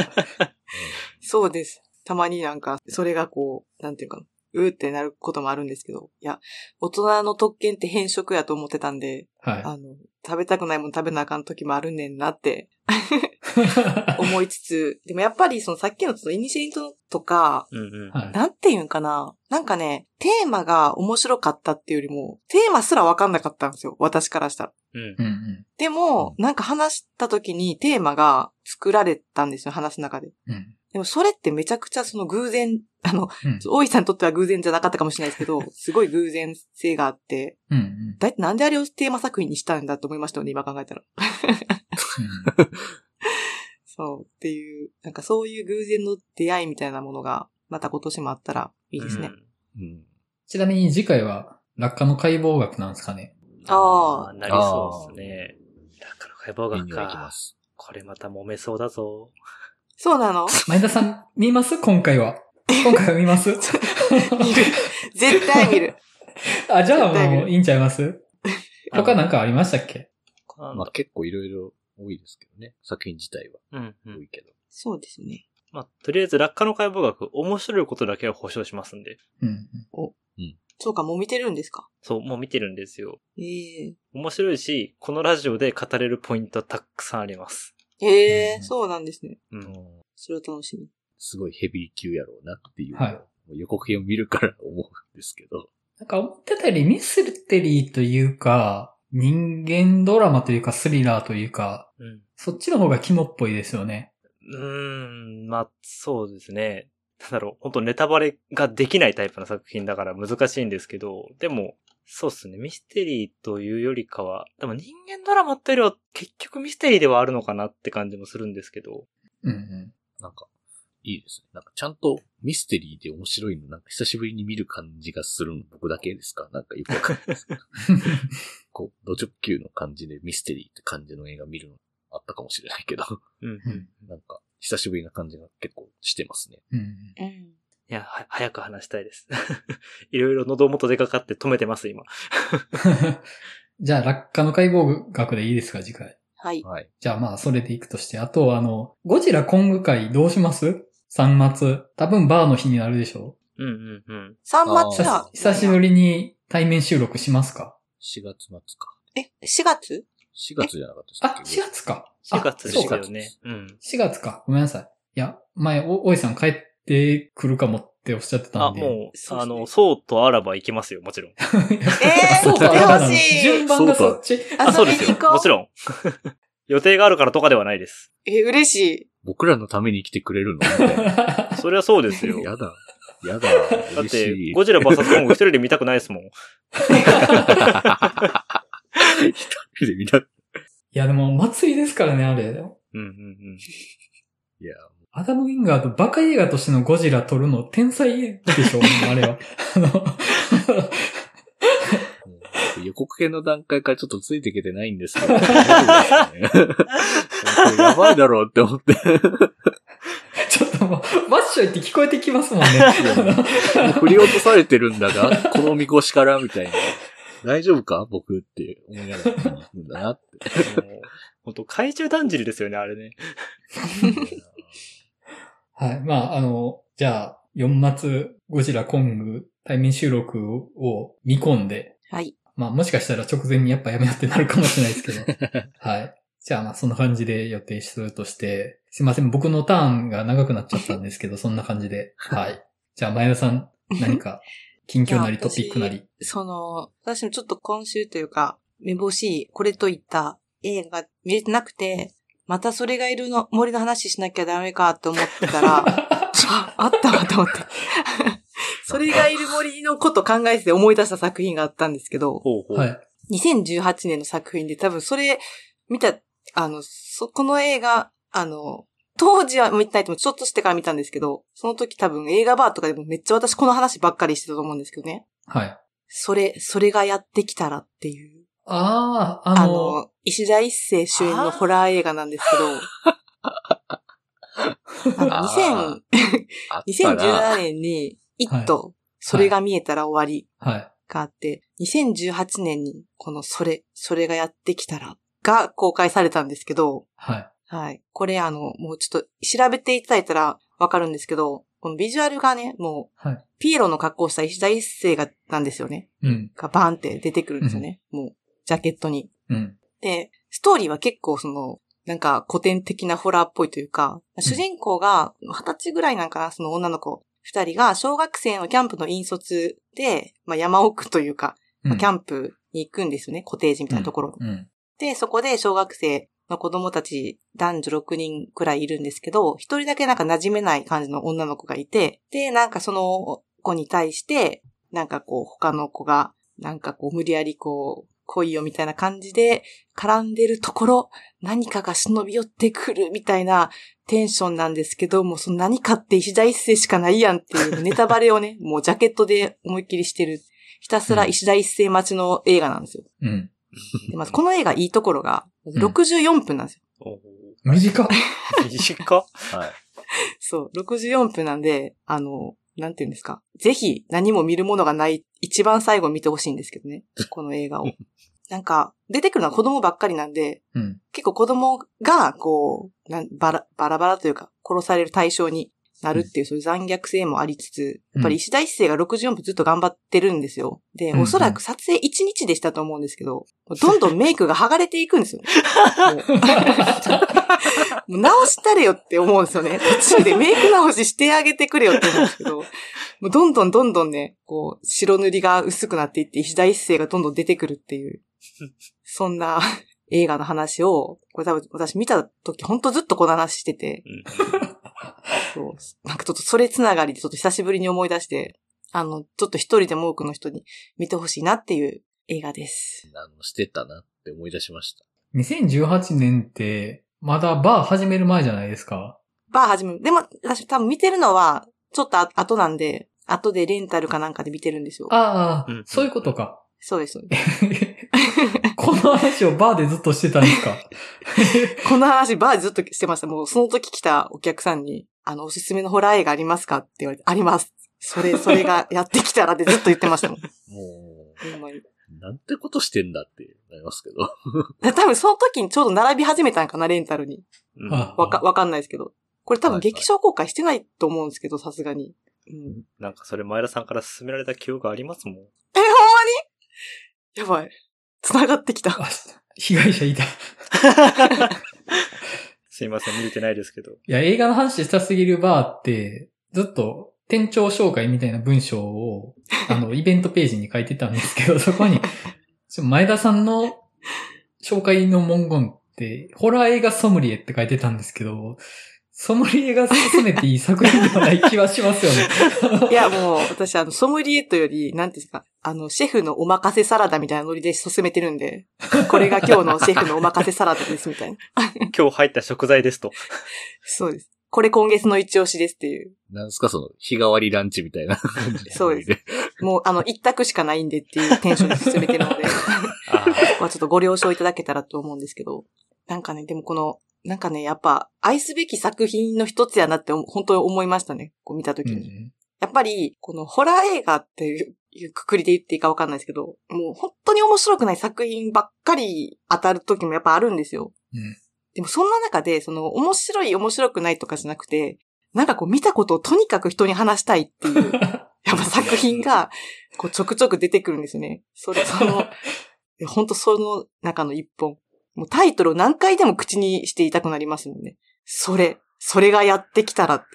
B: そうです。たまになんか、それがこう、なんていうかな、うーってなることもあるんですけど、いや、大人の特権って変色やと思ってたんで、
A: は
B: あの、食べたくないもの食べなあかん時もあるねんなって
A: い。
B: 思いつつ、でもやっぱりそのさっきのそのイニシエントとか、
D: うんうん。
A: はい。
B: なんていうんかな。なんかね、テーマが面白かったっていうよりも、テーマすらわかんなかったんですよ。私からしたら。
D: うん
A: うんうん。
B: でも、なんか話した時にテーマが作られたんですよ、話の中で。
A: うん。
B: でもそれってめちゃくちゃその偶然、あの、
A: うん。
B: 大井さんにとっては偶然じゃなかったかもしれないですけど、すごい偶然性があって、
A: うんうん。
B: だいたいなんであれをテーマ作品にしたんだと思いましたよね、今考えたら。そう、っていう、なんかそういう偶然の出会いみたいなものが、また今年もあったらいいですね。
C: うん
A: ちなみに次回は落下の解剖学なんですかね？
B: ああ
D: なりそうですね。だから解剖学か
C: ま。す。
D: これまた揉めそうだぞ。
B: そうなの？
A: 前田さん、見ます？今回は。今回は見ます？
B: 見る。絶対見る。
A: あ、じゃあもういいんちゃいます？他なんかありましたっけ？
C: まあ結構いろいろ多いですけどね。作品自体は
D: うんうん。
C: 多いけど。
B: そうですね。
D: まあ、とりあえず、落下の解剖学、面白いことだけは保証しますんで。
A: うん。
B: そうか、もう見てるんですか？
D: そう、もう見てるんですよ。
B: ええ
D: 面白いし、このラジオで語れるポイントはたくさんあります。
B: ええ
A: うん
B: そうなんですね。
D: うん。
B: それは楽しみ。
C: すごいヘビー級やろうなっていう
A: はい
C: もう予告編を見るから思うんですけど。
A: なんか思ってたよりミステリーというか、人間ドラマというかスリラーというか、
D: うん。
A: そっちの方が肝っぽいですよね。
D: うーん、まあ、そうですね。なんだろう、本当ネタバレができないタイプの作品だから難しいんですけど、でも、そうですね、ミステリーというよりかは、でも人間ドラマってよりは結局ミステリーではあるのかなって感じもするんですけど、
A: うんうん。
C: なんか、いいですね。なんかちゃんとミステリーで面白いの、なんか久しぶりに見る感じがするの僕だけですか？なんかよくわかんないです。こう、ド直球の感じでミステリーって感じの映画見るのあったかもしれないけど、
D: うん、
A: うん
C: なんか久しぶりな感じが結構してますね。
A: うん
B: うん。
D: いや、は、早く話したいです。いろいろ喉元でかかって止めてます、今。
A: じゃあ、落下の解剖学でいいですか、次回？
B: はい。
C: はい。
A: じゃあまあ、それでいくとして。あとは、あの、ゴジラコング会どうします ?3 末。多分バーの日になるでしょ
D: うんうんうん。
B: 三
C: あー
B: 末は、
A: 久しぶりに対面収録しますか
C: ？4月末か。
B: え、4月
C: ？4月じゃなかったっけ
A: ？4月か。
D: 4月ですよね。うん。
A: 4月か。ごめんなさい。いや、前、お、おいさん帰ってくるかもっておっしゃってた
D: あ、
A: んで。
D: もう、あの、そうとあらば行きますよ、もちろん。
B: えー、
A: そうか、
B: 来て
A: だから
B: ほしい。
A: 順番がそっち？
D: あ、そうですよ。もちろん。予定があるからとかではないです。
B: え、嬉しい。
C: 僕らのために来てくれるの？
D: それはそうですよ。
C: やだ。やだ。
D: だっ
C: てい、。
D: ゴジラ VS コング一人で見たくないですもん。
C: 一人で見た。
A: いや、でも、祭りですからね、あれ。
D: うんうんうん。
C: いや、
A: アダム・ウィンガーとバカ映画としてのゴジラ撮るの天才でしょ、もうあれは。あの、
C: 予告編の段階からちょっとついていけてないんですけど。やばいだろうって思って。
A: ちょっともう、バッショイって聞こえてきますもんね。
C: 振り落とされてるんだが、この見越しからみたいな。大丈夫か？僕って思いながらんだなって。
D: もう本当怪獣だんじりですよね、あれね。
A: はい。まあ、あの、じゃあ、4末ゴジラコング対面収録を見込んで、
B: はい。
A: まあ、もしかしたら直前にやっぱやめようってなるかもしれないですけど。はい。じゃあ、まあ、そんな感じで予定するとして、すいません。僕のターンが長くなっちゃったんですけど、そんな感じで。はい。じゃあ、前田さん、何か、近況なりトピックなり。
B: その、私もちょっと今週というか、めぼしい、これといった映画が見れてなくて、またそれがいるの、森の話しなきゃダメかと思ってたら、あ、あったわと思って。それがいる森のこと考えてて思い出した作品があったんですけど、
D: ほうほう。
A: はい。
B: 2018年の作品で多分それ見た、あの、そ、この映画、あの、当時は見てないともちょっとしてから見たんですけど、その時多分映画バーとかでもめっちゃ私この話ばっかりしてたと思うんですけどね。
A: はい。
B: それ、それがやってきたらっていう。
A: ああ、
B: あ
A: あの、
B: の、石田一世主演のホラー映画なんですけど、あの
C: あ
B: 2000
C: あったな。
B: 2017年に、イ
A: はい
B: ット、それが見えたら終わり
A: はい。
B: があって、2018年に、このそれ、それがやってきたら、が公開されたんですけど、
A: はい。
B: はい。これあの、もうちょっと調べていただいたらわかるんですけど、このビジュアルがね、もう、
A: はい。
B: ピエロの格好をした石田一世が、なんですよね。
A: うん。
B: がバーンって出てくるんですよね。もう、ジャケットに。
A: うん。
B: で、ストーリーは結構その、なんか古典的なホラーっぽいというか、主人公が二十歳ぐらいなんかな、その女の子二人が小学生のキャンプの引率で、まあ山奥というか、まあキャンプに行くんですよね、コテージみたいなところ。
A: うん。
B: で、そこで小学生の子供たち男女6人くらいいるんですけど、一人だけなんか馴染めない感じの女の子がいて、で、なんかその子に対して、なんかこう他の子が、なんかこう無理やりこう、来いよみたいな感じで絡んでるところ、何かが忍び寄ってくるみたいなテンションなんですけど、もうその何かって石田一世しかないやんっていうネタバレをね、もうジャケットで思いっきりしてる。ひたすら石田一世待ちの映画なんですよ。
A: うん。
B: で、まずこの映画いいところが、
A: ん
B: 64分なんですよ。
D: お
A: 短っ。
D: 短っ
C: はい。
B: そう、64分なんで、あの、なんて言うんですか？ぜひ何も見るものがない、一番最後見てほしいんですけどね。この映画を。なんか、出てくるのは子供ばっかりなんで、
A: うん。
B: 結構子供が、こう、なんバラ、バラバラというか、殺される対象になるっていう、そういう残虐性もありつつ、やっぱり石田一世が64分ずっと頑張ってるんですよ。で、おそらく撮影1日でしたと思うんですけど、どんどんメイクが剥がれていくんですよね。もう直したれよって思うんですよね。途中でメイク直ししてあげてくれよって思うんですけど、もうどんどんどんどんね、こう、白塗りが薄くなっていって、石田一世がどんどん出てくるっていう、そんな 映画の話を、これ多分私見た時ほんとずっとこの話してて、
D: うん
B: そう。なんかちょっとそれつながりでちょっと久しぶりに思い出して、あの、ちょっと一人でも多くの人に見てほしいなっていう映画です。
C: あの、してたなって思い出しました。
A: 2018年って、まだバー始める前じゃないですか。
B: バー始める。でも、私多分見てるのは、ちょっとあ後なんで、後でレンタルかなんかで見てるんですよ。
A: ああ、
D: うん
A: そういうことか。
B: そうです、そうです。
A: この話をバーでずっとしてたんですか？
B: この話バーでずっとしてました。もうその時来たお客さんに、あの、おすすめのホラー映画ありますか？って言われて、あります。それ、それがやってきたらってずっと言ってましたもん。
C: も
B: ほんまに
C: う、なんてことしてんだってなりますけど。
B: 多分その時にちょうど並び始めたんかな、レンタルに。
D: うん
A: あ
B: わか、わかんないですけど。これ多分劇場公開してないと思うんですけど、さすがに。うん。
D: なんかそれ前田さんから勧められた記憶ありますもん。
B: え、ほんまに？やばい。繋がってきた。
A: あ被害者いた。い
D: すいません、見れてないですけど。
A: や、映画の話したすぎるバーって、ずっと店長紹介みたいな文章を、あの、イベントページに書いてたんですけど、そこに、前田さんの紹介の文言って、ホラー映画ソムリエって書いてたんですけど、ソムリエが進めていい作品ではない気はしますよね。
B: いや、もう、私、あの、ソムリエというより、なんていうんですか、あの、シェフのお任せサラダみたいなノリで進めてるんで、これが今日のシェフのお任せサラダです、みたいな。
D: 今日入った食材ですと。
B: そうです。これ今月の一押しですっていう。
C: なんすかその、日替わりランチみたいな感じ。
B: そうです。もう、あの、一択しかないんでっていうテンションで進めてるので、
D: あ
B: まあちょっとご了承いただけたらと思うんですけど、なんかね、でもこの、なんかね、やっぱ、愛すべき作品の一つやなって本当に思いましたね。こう見たときに。
A: うん
B: やっぱり、このホラー映画っていういうくくりで言っていいかわかんないですけど、もう本当に面白くない作品ばっかり当たる時もやっぱあるんですよ。
A: うん
B: でもそんな中で、その面白い面白くないとかじゃなくて、なんかこう見たことをとにかく人に話したいっていう、やっぱ作品が、こうちょくちょく出てくるんですよね。それ、その、本当その中の一本。もうタイトルを何回でも口にしていたくなりますもんね。それ、それがやってきたらって。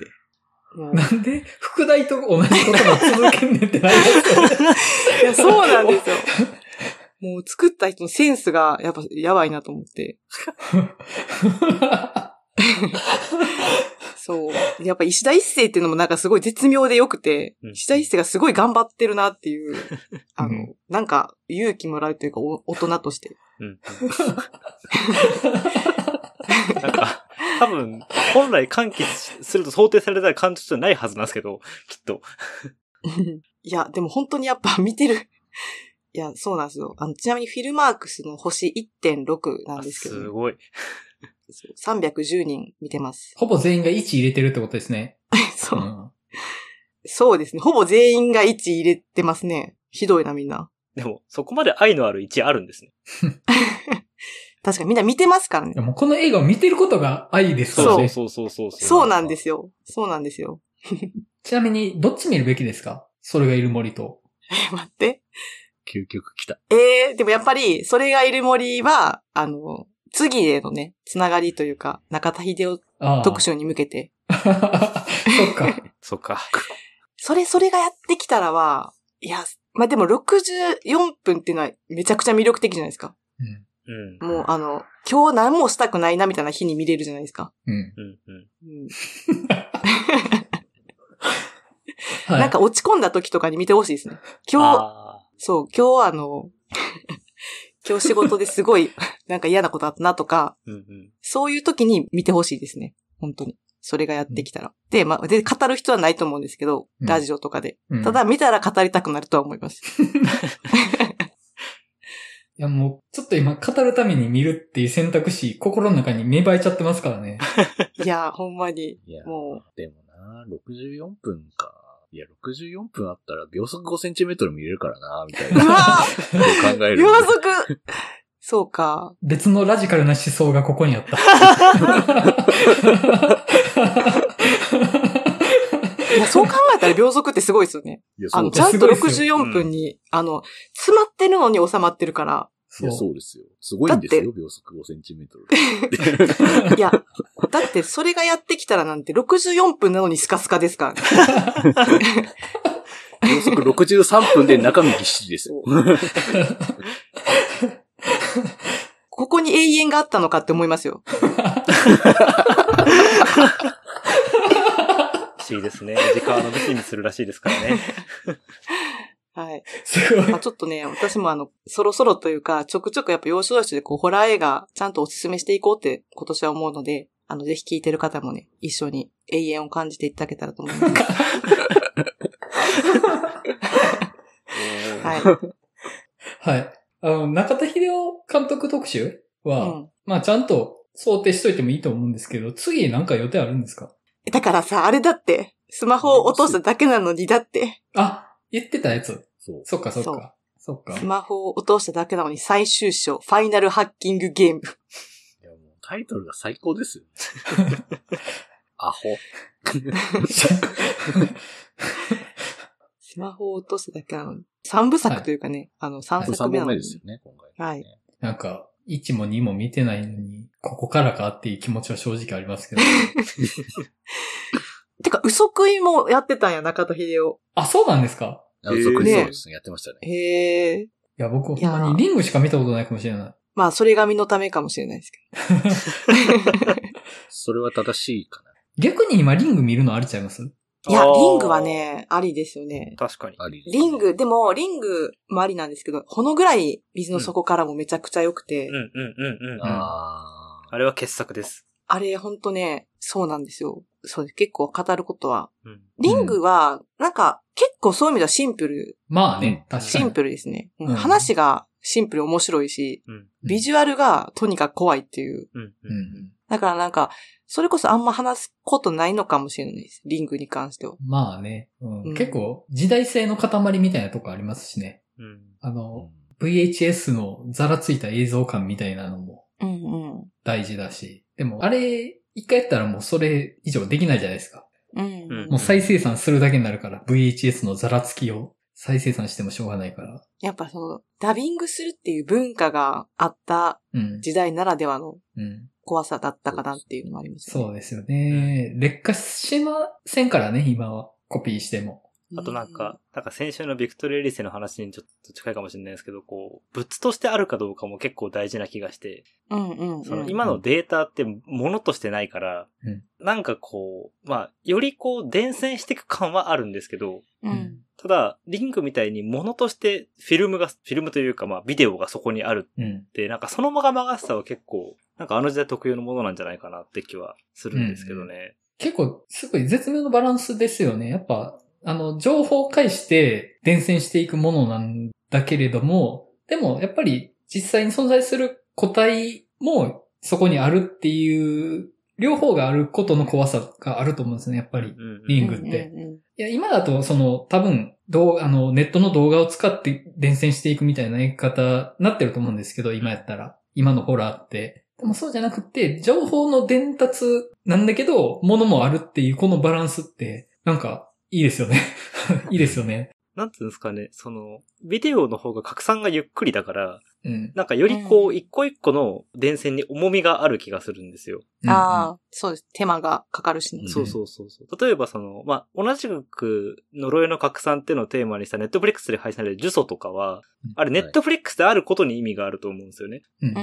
A: なんで、副題と同じ言葉続けんねんってなりますよね。
B: いや、そうなんですよ。もう作った人のセンスがやっぱやばいなと思って。そう。やっぱ石田一世っていうのもなんかすごい絶妙で良くて、
D: うん
B: 石田一世がすごい頑張ってるなっていう、あの、
A: うん
B: なんか勇気もらうというかお大人として。
D: うん。なんか、多分、本来歓喜すると想定された感情じゃないはずなんですけど、きっと。
B: いや、でも本当にやっぱ見てる。いや、そうなんですよ。あの、ちなみにフィルマークスの星1.6なんですけど、
D: すごい。
B: そう310人見てます。
A: ほぼ全員が1入れてるってことですね。
B: そうう。
A: ん
B: そうですね。ほぼ全員が1入れてますね。ひどいな、みんな。
D: でも、そこまで愛のある1あるんですね。
B: 確かにみんな見てますからね
A: いや。もうこの映画を見てることが愛ですからね。
D: そうそうそうそう。
B: そうなんですよ。そうなんですよ。
A: ちなみに、どっち見るべきですか？それがいる森と。
B: え、待って。
C: 究極来た。
B: えー、でもやっぱり、それがいる森は、あの、次へのね、つながりというか、中田秀夫。特集に向けて、
A: そっか。
D: そっか。
B: それ、それがやってきたらは、いや、まあ、でも64分っていうのはめちゃくちゃ魅力的じゃないですか。
A: うん。
D: うん。
B: もうあの、今日何もしたくないなみたいな日に見れるじゃないですか。
A: うん。
D: うん。うん。
B: なんか落ち込んだ時とかに見てほしいですね。今日、
D: あ
B: そう、今日あの、今日仕事ですごい、なんか嫌なことあったなとか、
D: ーうんうん。
B: そういう時に見てほしいですね。本当に。それがやってきたら。で、まあ、で、語る必要はないと思うんですけど、
A: うん
B: ラジオとかで。
A: うん
B: ただ、見たら語りたくなるとは思います。
A: いやもう、ちょっと今語るために見るっていう選択肢、心の中に芽生えちゃってますからね。
B: いや、ほんまに、
C: いや、
B: も
C: でもな、64分か。いや、64分あったら秒速5センチメートル見れるからな、みたいうな。
B: わ
C: 考える。
B: 秒速そうか。
A: 別のラジカルな思想がここにあった。
B: いや、そう考えたら秒速ってすごいですよね。あの、ちゃんと
A: すごいっすよ
B: 64分に、あの、詰まってるのに収まってるから。
C: いや、そうですよ。すごいんですよ、秒速5センチメートル。
B: いや、だってそれがやってきたらなんて64分なのにスカスカですからね。
C: 秒速63分で中身ぎっしりですよ。
B: ここに永遠があったのかって思いますよ。
D: 不思議ですね。時間を伸びしにするらしいですからね。
B: はい。
A: すごい
B: まあ、。ちょっとね、私もあの、そろそろというか、ちょくちょくやっぱ要所要所でこう、ホラー映画、ちゃんとお勧めしていこうって今年は思うので、あの、ぜひ聞いてる方もね、一緒に永遠を感じていただけたらと思います。はい。
A: はい。あの、中田秀夫監督特集は、
B: うん
A: まあちゃんと想定しといてもいいと思うんですけど、次なんか予定あるんですか？
B: だからさ、あれだって、スマホを落としただけなのに、だって、
A: あ、言ってたやつ。
C: そう。
A: そっかそっか。そっか
B: ス。マホを落としただけなのに最終章、ファイナルハッキングゲーム。
C: いやもうタイトルが最高ですよ。アホ。
B: スマホを落としただけなのに。三部作というかね、あの、三
C: これ3
B: 作目なのに。
C: ですよね、今回。
B: はい。
A: なんか、1も2も見てないのに、ここからかっていう気持ちは正直ありますけど。
B: てか、嘘食いもやってたんや、中田秀夫。
A: あ、そうなんですか？
C: あ、
D: えー
C: 続
B: ね
C: そうですね。やってましたね。
B: へえ。
A: いや、僕ほんまにリングしか見たことないかもしれない。
B: まあ、それが身のためかもしれないですけ
C: それは正しいかな。
A: 逆に今リング見るのありちゃいます？
B: ど。いや、リングはね、ありですよね。
D: 確かに。
C: あり
B: リング、でも、リングもありなんですけど、ほのぐらい水の底からもめちゃくちゃ良くて、
D: うんうんうんうん。あ
C: あ
D: れは傑作です。
B: あれほんとね、そうなんですよ。そうです。結構語ることは。
D: うん。
B: リングは、なんか、結構そういう意味ではシンプル、
A: まあね、
C: うん
A: 確かに。
B: シンプルですね。うん
A: うん
B: 話がシンプル面白いし、
D: うん。
B: ビジュアルがとにかく怖いっていう。
D: うん。
A: う
D: うん。
A: ん。
B: だからなんか、それこそあんま話すことないのかもしれないです。リングに関しては。
A: まあね、うん
B: うん
A: 結構時代性の塊みたいなとこありますしね。
D: うん。
C: ー
A: あの、VHS のザラついた映像感みたいなのも
B: うんうん。
A: 大事だし。でも、あれ、一回やったらもうそれ以上できないじゃないですか。
B: うん
D: うん
A: もう再生産するだけになるから、VHS のザラつきを再生産してもしょうがないから。
B: やっぱその、ダビングするっていう文化があった
A: うん。
B: 時代ならではの
A: うん。
B: 怖さだったかなっていうのもありますね。
A: そうですよね。劣化しませんからね、今は。コピーしても。
D: あとなんか、なんか先週のビクトリー・エリセの話にちょっと近いかもしれないですけど、こう、物としてあるかどうかも結構大事な気がして、
B: うんうんうん。
D: その今のデータって物としてないから、
A: うん
D: なんかこう、まあ、よりこう伝染していく感はあるんですけど、
B: うん。
D: ただ、リンクみたいに物としてフィルムが、フィルムというかまあビデオがそこにある
A: うん。
D: って、なんかそのまがまがしさは結構、なんかあの時代特有のものなんじゃないかなって気はするんですけどね。
A: 結構、すごい絶妙なバランスですよね。やっぱ、あの、情報を介して伝染していくものなんだけれども、でも、やっぱり実際に存在する個体もそこにあるっていう、両方があることの怖さがあると思うんですね、やっぱり。リングっていや、今だと、その、多分、どう、あの、ネットの動画を使って伝染していくみたいなやり方になってると思うんですけど、今やったら。今のホラーって。でもそうじゃなくて、情報の伝達なんだけど、ものもあるっていう、このバランスって、なんか、いいですよね。いいですよね。
D: なんつうんですかね、その、ビデオの方が拡散がゆっくりだから、
A: うん。
D: なんかよりこう、一個一個の電線に重みがある気がするんですよ。
B: ああ、そうです。手間がかかるしね。
C: うん
D: そうそうそうそう。例えばその、まあ、同じく、呪いの拡散っていうのをテーマにしたネットフリックスで配信される呪詛とかは、あれネットフリックスであることに意味があると思うんですよね。
A: うん。うん
B: うんう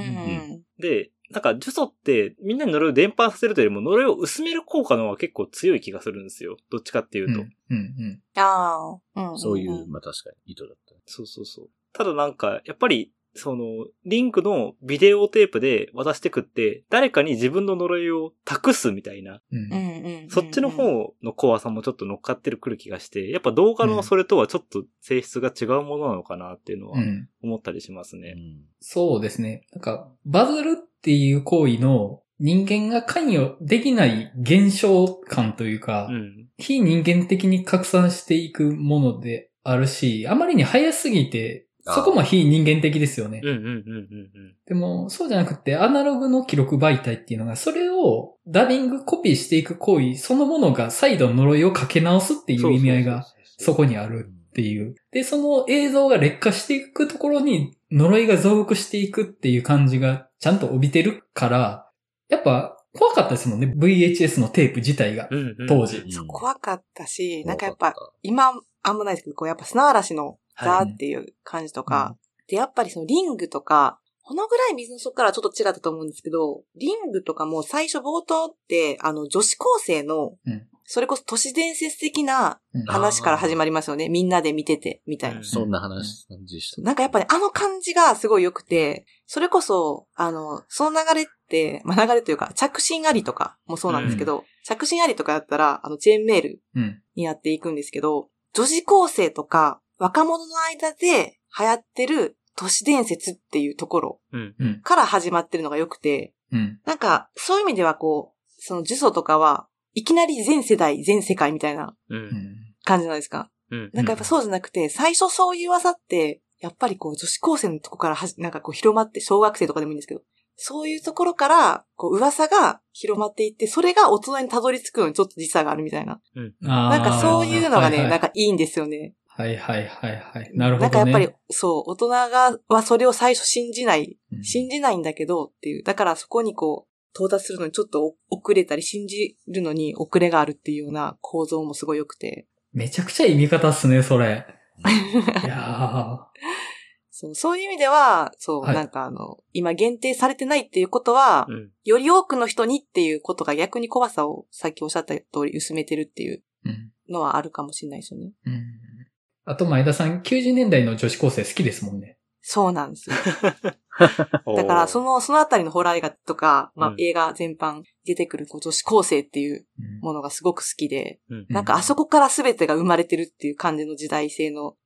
B: ん。
D: で、なんか呪詛ってみんなに呪いを伝播させるというよりも呪いを薄める効果の方が結構強い気がするんですよ。どっちかっていうと。
A: うん。うん。
B: ああ、うんんん。
C: そういう、まあ確かに意図だった。
D: そうそうそう。ただなんか、やっぱり、その、リンクのビデオテープで渡してくって、誰かに自分の呪いを託すみたいな、
A: うん。
B: うんうんうん。
D: そっちの方の怖さもちょっと乗っかってるくる気がして、やっぱ動画のそれとはちょっと性質が違うものなのかなっていうのは
A: うん。
D: 思ったりしますね。
C: うん
A: そうですね。なんか、バズるっていう行為の人間が関与できない現象感というか、
D: うん。
A: 非人間的に拡散していくものであるし、あまりに早すぎて、そこも非人間的ですよね
D: うん。うんうんうん
A: でも、そうじゃなくて、アナログの記録媒体っていうのが、それをダビング、コピーしていく行為、そのものが再度呪いをかけ直すっていう意味合いがそこにあるっていう。で、その映像が劣化していくところに呪いが増幅していくっていう感じがちゃんと帯びてるから、やっぱ怖かったですもんね。VHS のテープ自体が
D: う。ん。うんうん
A: 当時
C: うん
B: 怖かったし、なんかやっぱ今、あんまないですけど、こうやっぱ砂嵐のザーっていう感じとか、で、やっぱりそのリングとか、このぐらい水の底からちょっと違ったと思うんですけど、リングとかも最初冒頭って、あの、女子高生の、
A: うん
B: それこそ都市伝説的な
A: うん
B: 話から始まりますよね。みんなで見てて、みたいな。
D: うん
C: そんな話、感じでした。
B: なんかやっぱりあの感じがすごい良くて、それこそ、あの、その流れって、まあ、流れというか、着信ありとかもそうなんですけど、着信ありとかだったら、あの、チェーンメール
A: うん。
B: にやっていくんですけど、女子高生とか若者の間で流行ってる都市伝説っていうところ
D: うん。
A: うん。
B: から始まってるのが良くて、
A: うん。
B: なんか、そういう意味ではこう、その呪詛とかは、いきなり全世代、全世界みたいな
D: う。
A: うんん。
B: 感じじゃないですか。
D: うん。
B: なんかやっぱそうじゃなくて、最初そういう技って、やっぱりこう女子高生のとこからはじ、なんかこう広まって、小学生とかでもいいんですけど、そういうところから、こう噂が広まっていって、それが大人にたどり着くのにちょっと時差があるみたいな。
A: な
B: なんかそういうのがね、
A: はい
B: なんかいいんですよね。
A: はいはいはいはい。なるほどね。
B: なんかやっぱり、そう、大人が、はそれを最初信じない、
A: うん
B: 信じないんだけどっていう。だからそこにこう、到達するのにちょっと遅れたり、信じるのに遅れがあるっていうような構造もすごい良くて。
A: めちゃくちゃいい見方っすね、それ。いや
B: そう、そういう意味では、そう、
A: はい
B: なんかあの、今限定されてないっていうことは、
D: うん。
B: より多くの人にっていうことが逆に怖さをさっきおっしゃった通り薄めてるっていう。のはあるかもしれないですよね。
A: うん。あと、前田さん、90年代の女子高生好きですもんね。
B: そうなんです よ。だから、そ
D: の、
B: の、そのあたりのホラー映画とか、まあ
D: うん、
B: 映画全般出てくるこう女子高生っていう
A: うん
B: ものがすごく好きで、
D: うん。
B: なんかあそこから全てが生まれてるっていう感じの時代性の。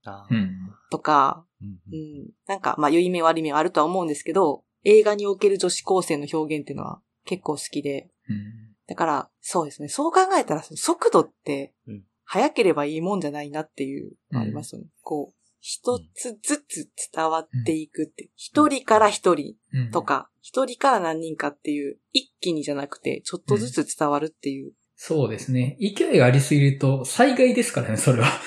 B: とか、
C: うん
B: うん、なんかまあ良い面悪い面はあるとは思うんですけど、映画における女子高生の表現っていうのは結構好きで、
A: うん。
B: だから、そうですね。そう考えたら、その速度って
D: うん、
B: 早ければいいもんじゃないなっていうのありますよね。こう、一つずつ伝わっていくって。一、人から一人
A: うん。
B: とか、一、人から何人かっていう、一気にじゃなくて、ちょっとずつ伝わるっていう。
A: そうですね。勢いがありすぎると災害ですからね、それは。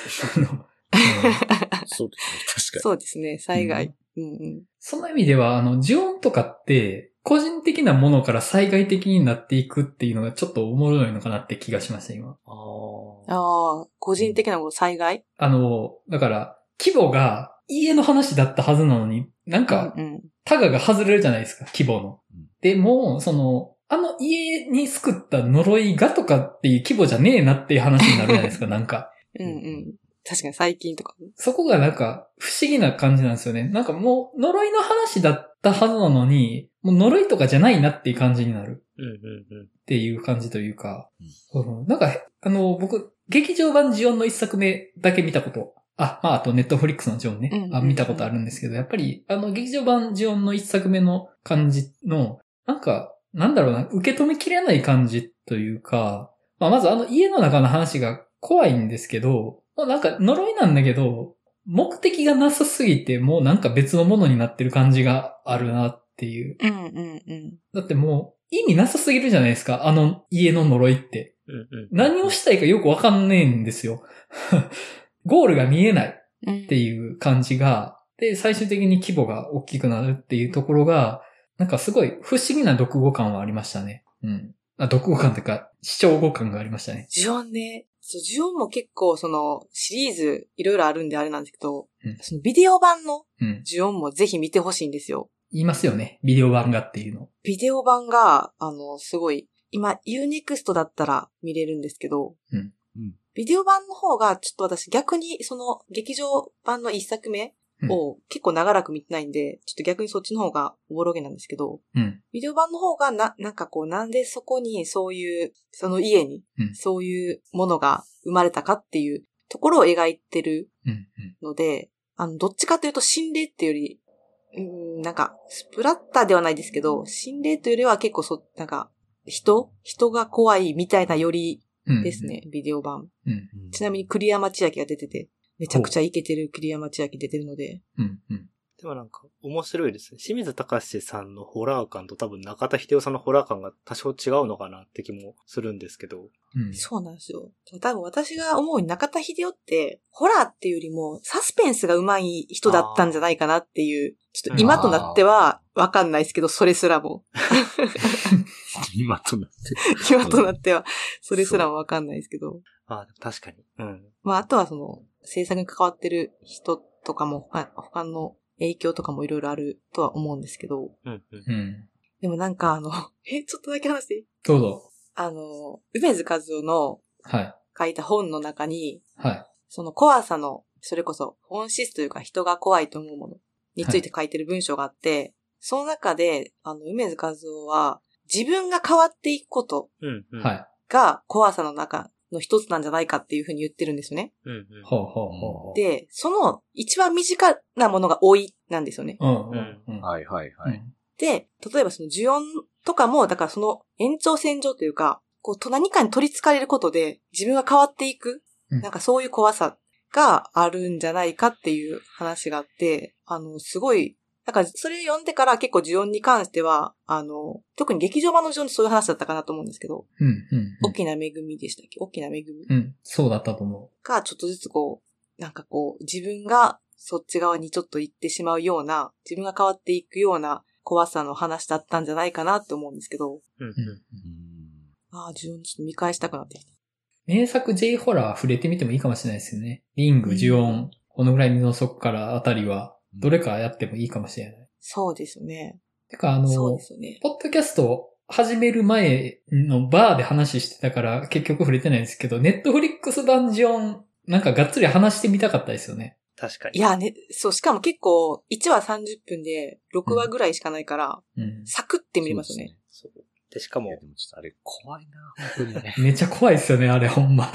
C: そうですね、確か
B: そうですね。災害。うんうん。
A: その意味では、あの、呪音とかって、個人的なものから災害的になっていくっていうのがちょっとおもろいのかなって気がしました、今。
D: あー。
B: ああ、個人的な災害？
A: あの、だから、規模が家の話だったはずなのに、なんか
B: う、ん
A: タガが外れるじゃないですか、規模の
C: うん。
A: でも、その、あの家に救った呪いがとかっていう規模じゃねえなっていう話になるじゃないですか、なんか。
B: うん。うんうん。確かに最近とかね。
A: そこがなんか不思議な感じなんですよね。なんかもう呪いの話だったはずなのに、もう呪いとかじゃないなっていう感じになる
D: うんうんうん。
A: っていう感じというか、うんなんか、あの、僕、劇場版ジオンの一作目だけ見たこと、あ、まあ、あとネットフリックスのジオンね、
B: うんうんうん
A: あ見たことあるんですけど、やっぱり、あの、劇場版ジオンの一作目の感じの、なんか、なんだろうな、受け止めきれない感じというか、まあ、まずあの家の中の話が怖いんですけど、もうなんか呪いなんだけど、目的がなさすぎて、もうなんか別のものになってる感じがあるなっていう。
B: うんうんうん。
A: だってもう、意味なさすぎるじゃないですか、あの家の呪いって。
D: うんうん。
A: 何をしたいかよくわかんねえんですよ。ゴールが見えない
B: うん
A: っていう感じが、で、最終的に規模が大きくなるっていうところが、なんかすごい不思議な読語感はありましたね。うん。あ、読語感というか、視聴語感がありましたね。
B: ね。そう、ジオンも結構そのシリーズいろいろあるんであれなんですけど、
A: うん
B: そのビデオ版の
A: うん。
B: ジオンもぜひ見てほしいんですよ。
A: 言いますよね。ビデオ版がっていうの。
B: ビデオ版が、あの、すごい、今、Unext だったら見れるんですけど、
A: うん
C: うん
B: ビデオ版の方が、ちょっと私逆に、その、劇場版の一作目を結構長らく見てないんで、ちょっと逆にそっちの方がおぼろげなんですけど、
A: うん。
B: ビデオ版の方がな、なんかこう、なんでそこにそういう、その家に
A: うん、
B: そういうものが生まれたかっていうところを描いてる
A: うん。うん。
B: ので、あの、どっちかというと心霊っていうより、うーん、なんか、スプラッターではないですけど、心霊というよりは結構そ、なんか、人？人が怖いみたいなより
A: うん
B: です。ね、ビデオ版。
A: うん。
B: ちなみに栗山千明が出てて、めちゃくちゃイケてる栗山千明出てるので、
A: うん。うん。
D: でもなんか、面白いですね。清水隆さんのホラー感と多分中田秀夫さんのホラー感が多少違うのかなって気もするんですけど。
A: うん。
B: そうなんですよ。多分私が思うに中田秀夫って、ホラーっていうよりも、サスペンスが上手い人だったんじゃないかなっていう、ちょっと今となってはわかんないですけど、それすらも。
C: 今となって。
B: 今となっては、それすらもわかんないですけど。
D: あ確かに。うん。
B: まあ、あとはその、制作に関わってる人とかも、他他の影響とかもいろいろあるとは思うんですけど、
D: うん、うん。
A: うん。
B: でもなんかあの、え、ちょっとだけ話していい？
A: どうぞ。
B: あの、梅津和夫の
A: はい。
B: 書いた本の中に、
A: はい。
B: その怖さの、それこそ本質というか人が怖いと思うものについて書いてる文章があって、その中で、あの、梅津和夫は、自分が変わっていくこと
D: うん、うん。
A: はい。
B: が怖さの中の一つなんじゃないかっていうふうに言ってるんですよね。
D: うん、うん。
B: で、その一番身近なものが老いなんですよね。
A: うん。うん。うん。
C: はいはいはい。
A: うん。
B: で、例えばその呪音とかも、だからその延長線上というか、こう、と何かに取り憑かれることで自分が変わっていく、
A: うん
B: なんかそういう怖さがあるんじゃないかっていう話があって、あの、すごい、だからそれを読んでから結構呪音に関しては、あの、特に劇場版の呪音ってそういう話だったかなと思うんですけど、
A: うん。うん。
B: 大きな恵みでしたっけ？大きな恵み？
A: うん。そうだったと思
B: がちょっとずつこう、なんかこう、自分がそっち側にちょっと行ってしまうような、自分が変わっていくような怖さの話だったんじゃないかなって思うんですけど、
D: うん、
A: う。
D: うん。
C: うん
B: ああ、自分ちょっと見返したくなってきた。
A: 名作 J ホラー触れてみてもいいかもしれないですよね。リング、呪音、このぐらいの底からあたりは、どれかやってもいいかもしれない。
B: そうですよね。
A: てか、あの、
B: そうですよね。
A: ポッドキャスト始める前のバーで話してたから結局触れてないんですけど、ネットフリックスダンジョン、なんかがっつり話してみたかったですよね。
D: 確かに。
B: いやね、そう、しかも結構、1話30分で6話ぐらいしかないから、
A: うん。
B: サクって見れますよね。
D: そう。で、しかも
C: いや、、でもちょっとあれ怖いな、本当にね。
A: めっちゃ怖いですよね、あれほんま。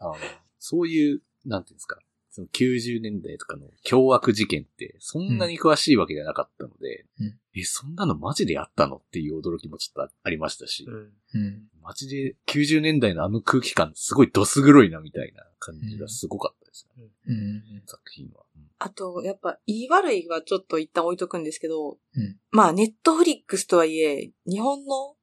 C: あのそういう、なんていうんですか、その90年代とかの凶悪事件って、そんなに詳しいわけじゃなかったので、
A: うん
C: え、そんなのマジであったのっていう驚きもちょっとありましたし、
D: うん。
A: うん。
C: マジで90年代のあの空気感、すごいどす黒いなみたいな感じがすごかったですね、
A: うん。
C: 作品は。うん
B: あと、やっぱ、言い悪いはちょっと一旦置いとくんですけど、
A: うん
B: まあ、ネットフリックスとはいえ、日本の
A: うん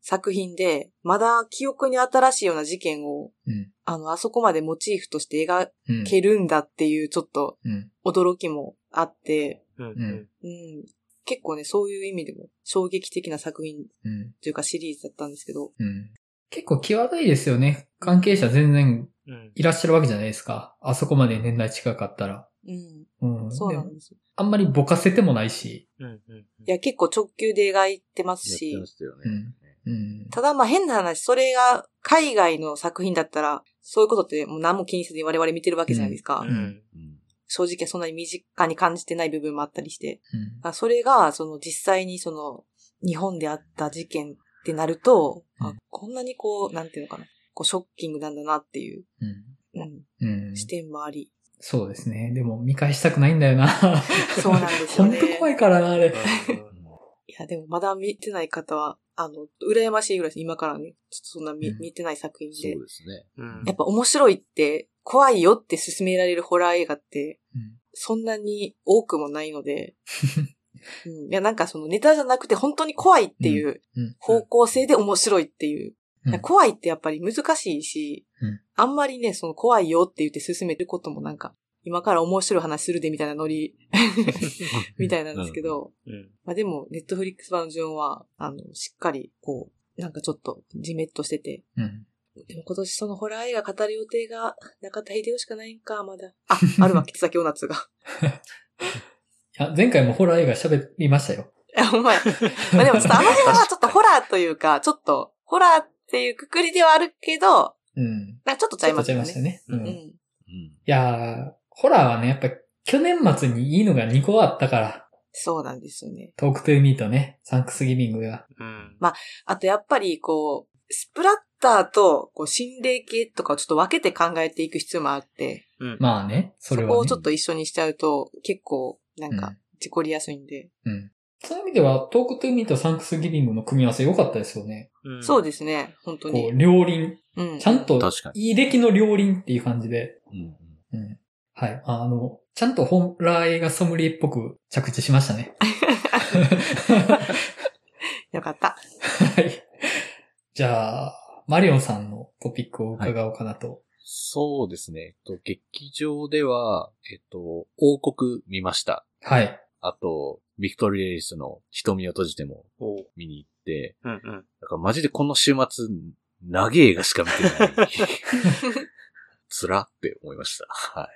B: 作品で、まだ記憶に新しいような事件を、
A: うん。
B: あの、あそこまでモチーフとして描
A: うん。
B: けるんだっていう、ちょっと
A: うん。
B: 驚きもあって、
D: うん。
A: う
D: うん
B: 結構ね、そういう意味でも衝撃的な作品
A: うん。
B: というかシリーズだったんですけど、
A: うん。結構際どいですよね。関係者全然
D: うん。
A: いらっしゃるわけじゃないですか。あそこまで年代近かったら。
B: うん、
A: うん。
B: そうなんですよ。
A: あんまりぼかせてもないし。
D: うん。うん。
B: いや、結構直球で描いてますし
C: やってま、したよね。
A: うんうん。
B: ただまあ変な話、それが海外の作品だったら、そういうことってもう何も気にせずに我々見てるわけじゃないですか。
D: うん。
C: うん
B: 正直そんなに身近に感じてない部分もあったりして。
A: うん。
B: あそれが、その実際にその、日本であった事件ってなると、あ
A: うん
B: こんなにこう、なんていうのかな、こうショッキングなんだなっていう、
A: うん。
B: うん、
A: うん。
B: 視点もあり。
A: そうですね。でも見返したくないんだよな。
B: そうなんですよ
A: 本
B: ね。
A: 当怖いからな、あれ。
B: いや、でもまだ見てない方は、あの、羨ましいぐらいです。今からね、ちょっとそんな見,、
A: うん
B: 見てない作品で
C: そう。ですね。
D: うん。
B: やっぱ面白いって、怖いよって勧められるホラー映画って、
A: うん
B: そんなに多くもないので、うん、いや、なんかそのネタじゃなくて本当に怖いっていう
A: うん。
B: 方向性で面白いっていう。
A: うん
B: 怖いってやっぱり難しいし、
A: うん
B: あんまりね、その怖いよって言って進めることもなんか、今から面白い話するでみたいなノリ みたいなんですけど、
D: うん。
B: まあでも、ネットフリックス版の順は、あの、しっかり、こう、なんかちょっと、じめっとしてて。
A: うん。
B: でも今年そのホラー映画語る予定が、中田秀夫しかないんか、まだ。あ、あるわ、木崎お夏が。
A: いや、前回もホラー映画喋りましたよ。
B: いや、お前。まあでもちょっとあの辺はちょっとホラーというか、ちょっと、ホラーっていうくくりではあるけど、
A: うん。
B: なんかちょっとちゃいますよ
A: ちょっとちゃいました
B: ね。
A: ね。う。
B: うんん。
C: うん
A: いやー、ホラーはね、やっぱ去年末にいいのが2個あったから。
B: そうなんですよね。
A: Talk to Me とね、サンクスギビングが。
D: うん。
B: あとやっぱり、こう、スプラッターと、こう、心霊系とかをちょっと分けて考えていく必要もあって、
D: うん。
A: まあね、それは、ね。
B: そこをちょっと一緒にしちゃうと、結構、なんか
A: うん、
B: 事故りやすいんで。
A: うん。そういう意味では、トークトゥー Me とサンクスギビングの組み合わせ良かったですよね。
D: うん
B: そうですね。本当
A: こう、
B: に。
A: 両輪。
B: うん。
A: ちゃんと
C: 確か、に
A: いい出来の両輪っていう感じで。
C: うん
A: うん。はい。あの、ちゃんとホラー映画ソムリエっぽく着地しましたね。
B: よかった。
A: はい。じゃあ、マリオンさんのトピックを伺おうかなと。
C: そうですね。えっと、劇場では、えっと、王国見ました。
A: はい。
C: あと、ビクトリー・レイスの瞳を閉じても見に行って、
D: うんうん。
C: だからマジでこの週末、長い映画しか見てない。つらって思いました。はい。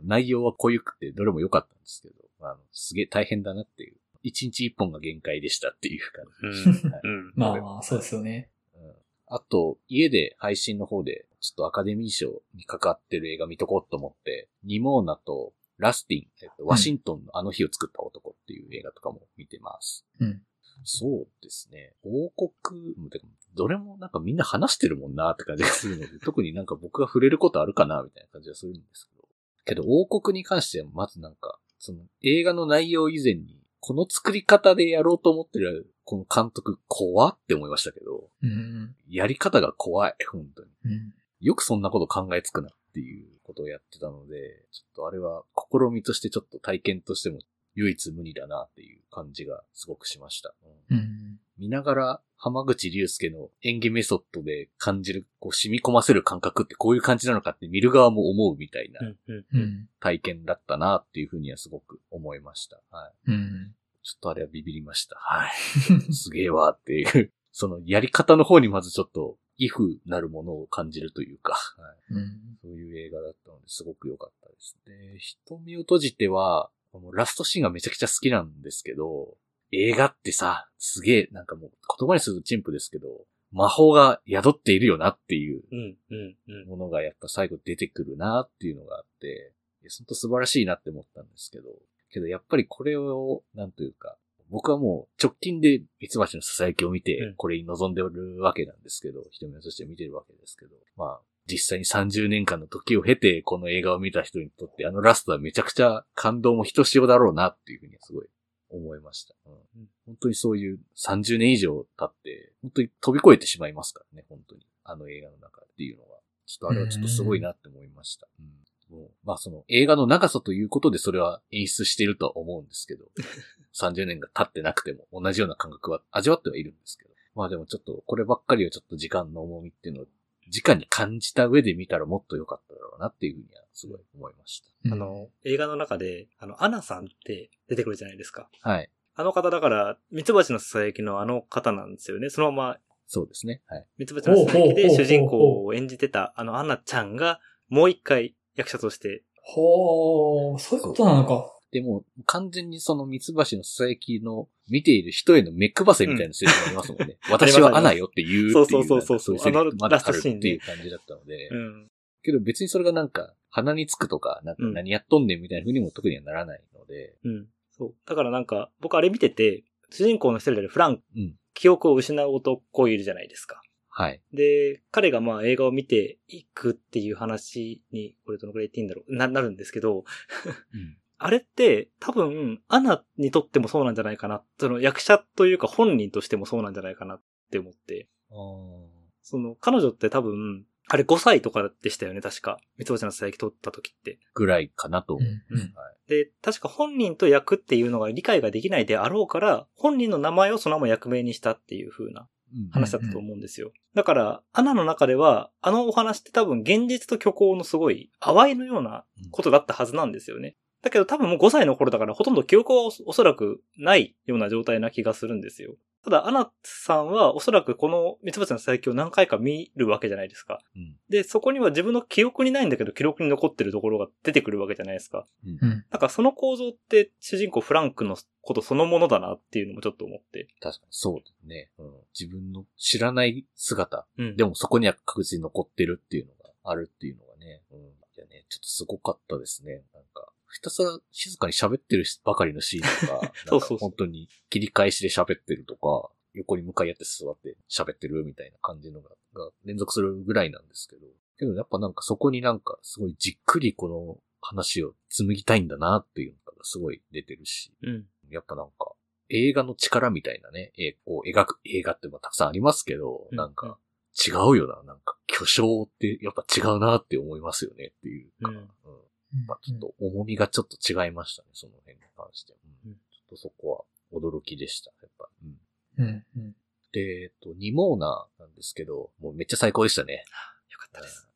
C: 内容は濃ゆくてどれも良かったんですけど、あの、すげえ大変だなっていう。一日一本が限界でしたっていう感じ。
D: うん
C: はい
D: うん。
A: まあまあ、そうですよね。
C: うんあと、家で配信の方で、ちょっとアカデミー賞にかかってる映画見とこうと思って、ニモーナとラスティン、えっと、ワシントンのあの日を作った男っていう映画とかも見てます。
A: うん。
C: そうですね。王国、どれもなんかみんな話してるもんなって感じがするので、特になんか僕が触れることあるかなみたいな感じがするんですけど。けど王国に関してはまずなんか、その映画の内容以前に、この作り方でやろうと思ってるこの監督怖って思いましたけど、
A: うん。
C: やり方が怖い、本当に。
A: うん。
C: よくそんなこと考えつくなっていうことをやってたので、ちょっとあれは試みとしてちょっと体験としても唯一無二だなっていう感じがすごくしました。うん
A: うん。
C: 見ながら浜口竜介の演技メソッドで感じる、こう染み込ませる感覚ってこういう感じなのかって見る側も思うみたいな。体験だったなっていうふうにはすごく思いました。はい。
A: うん。
C: ちょっとあれはビビりました。はい。すげえわっていう。そのやり方の方にまずちょっと、イフなるものを感じるというか、はい。
A: うん。
C: そういう映画だったのですごく良かったです。で、瞳を閉じては、もうラストシーンがめちゃくちゃ好きなんですけど、映画ってさ、すげえ、なんかもう言葉にすると陳腐ですけど、魔法が宿っているよなっていう
D: うんうんうん。
C: ものがやっぱ最後出てくるなっていうのがあって、いや、ほんと素晴らしいなって思ったんですけど、けどやっぱりこれを、なんというか、僕はもう直近でミツバチの囁きを見
D: うん
C: て、これに臨んでるわけなんですけど、瞳をとして見てるわけですけど、まあ、実際に30年間の時を経てこの映画を見た人にとってあのラストはめちゃくちゃ感動もひとしおだろうなっていうふうにはすごい思いました。うん本当にそういう30年以上経って、本当に飛び越えてしまいますからね、本当に。あの映画の中っていうのは。ちょっとあれはちょっとすごいなって思いました。うんもうまあその映画の長さということでそれは演出しているとは思うんですけど、30年が経ってなくても同じような感覚は味わってはいるんですけど。まあでもちょっとこればっかりはちょっと時間の重みっていうのを直に感じた上で見たらもっと良かっただろうなっていうふうにはすごい思いまし
A: うん
D: あの、映画の中で、あの、アナさんって出てくるじゃないですか。
C: た。はい。
D: あの方だから、ミツバチの囁きのあの方なんですよね。そのまま、
C: そうですね。はい。
D: ミツバチの囁き
A: ほうほうほうほう
D: で主人公を演じてた、あのアナちゃんが、もう一回役者として、
A: ほー、そういうことなのか。
C: でも、完全にその三つ橋の佐伯の見ている人への目配せみたいなセリフがありますもんね。私はアナよって言うっていう。
D: そうそうそうそう
C: そうまだあるっていう感じだったので。
D: うん。
C: けど別にそれがなんか、鼻につくとか、なんか
D: うん
C: 何やっとんねんみたいな風にも特にはならないので。
D: うん。そう。だからなんか、僕あれ見てて、主人公の一人であるフランク、
C: うん。
D: 記憶を失う男いるじゃないですか。
C: はい。
D: で、彼がまあ映画を見ていくっていう話に、これどのくらい言っていいんだろうな、なるんですけど、
C: うん。
D: あれって多分、アナにとってもそうなんじゃないかな。その役者というか本人としてもそうなんじゃないかなって思って。その、彼女って多分、あれ5歳とかでしたよね、確か。三つ星の佐伯撮った時って。
C: ぐらいかなと思う。
A: うん
D: うんで、確か本人と役っていうのが理解ができないであろうから、本人の名前をそのまま役名にしたっていう風な
C: うん
D: 話だったと思うんですよ。だから、アナの中では、あのお話って多分現実と虚構のすごい淡いのようなことだったはずなんですよね。だけど多分もう5歳の頃だからほとんど記憶はおおそらくないような状態な気がするんですよ。ただ、アナさんはおそらくこのミツバチの最強を何回か見るわけじゃないですか。
C: うん。
D: で、そこには自分の記憶にないんだけど記録に残ってるところが出てくるわけじゃないですか。
C: うん
A: うん。
D: なんかその構造って主人公フランクのことそのものだなっていうのもちょっと思って。
C: 確かにそうですね。うん。自分の知らない姿。
D: うん
C: でもそこには確実に残ってるっていうのがあるっていうのがね。うん。いやね、ちょっとすごかったですね。ひたすら静かに喋ってるばかりのシーンとか、本当に切り返しで喋ってるとか、横に向かい合って座って喋ってるみたいな感じのがが連続するぐらいなんですけど。けどやっぱなんかそこになんかすごいじっくりこの話を紡ぎたいんだなっていうのがすごい出てるし。
D: うん。
C: やっぱなんか、映画の力みたいなね、えこう描く映画ってまあたくさんありますけど、
D: うん
C: なんか、違うよな。なんか、巨匠ってやっぱ違うなって思いますよねっていうか、
D: うん
C: うんまあ、ちょっと重みがちょっと違いましたね、その辺に関して。うん
D: うん
C: ちょっとそこは驚きでした、やっぱ。うん
A: うん。うん。
C: で、えっと、ニモーナなんですけど、もうめっちゃ最高でしたね。
D: よかったです。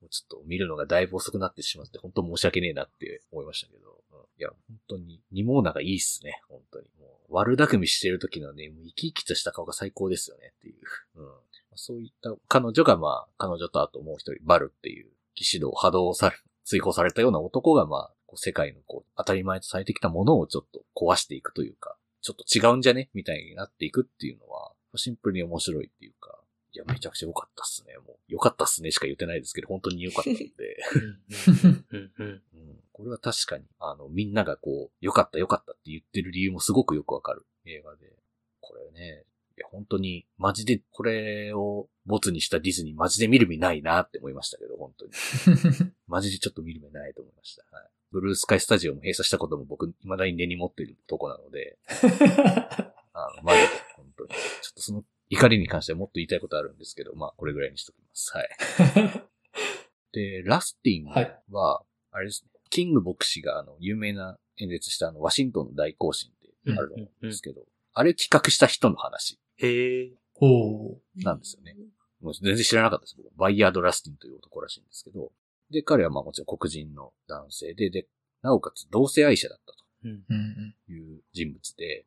C: もうちょっと見るのがだいぶ遅くなってしまって、本当申し訳ねえなって思いましたけど。うんいや、本当に、ニモーナがいいっすね、本当に。もう悪巧みしてる時のね、もう生き生きとした顔が最高ですよねっていう。うん。そういった、彼女がまあ、彼女とあともう一人、バルっていう、騎士道、波動され、追放されたような男がまあ、こう世界のこう、当たり前とされてきたものをちょっと壊していくというか、ちょっと違うんじゃねみたいになっていくっていうのは、シンプルに面白いっていうか、いや、めちゃくちゃ良かったっすね。もう、良かったっすねしか言ってないですけど、本当に良かったんで。これは確かに、あの、みんながこう、良かった良かったって言ってる理由もすごくよくわかる映画で。これね、本当に、マジで、これを、ボツにしたディズニー、マジで見る目ないなって思いましたけど、本当に。マジでちょっと見る目ないと思いました。はい。ブルースカイスタジオも閉鎖したことも僕、未だに根に持ってるとこなので、あの、マジで、本当に。ちょっとその怒りに関してはもっと言いたいことあるんですけど、まあ、これぐらいにしときます。はい。で、ラスティンは、あれですね、キング牧師があの、有名な演説したあの、ワシントンの大行進ってあると思うんですけど、あれ企画した人の話
D: へえ。
A: おー。
C: なんですよね。もう全然知らなかったです。僕バイヤード・ラスティンという男らしいんですけど、で、彼はまあもちろん黒人の男性で、で、なおかつ同性愛者だった
D: うん
A: うん。
C: という人物で、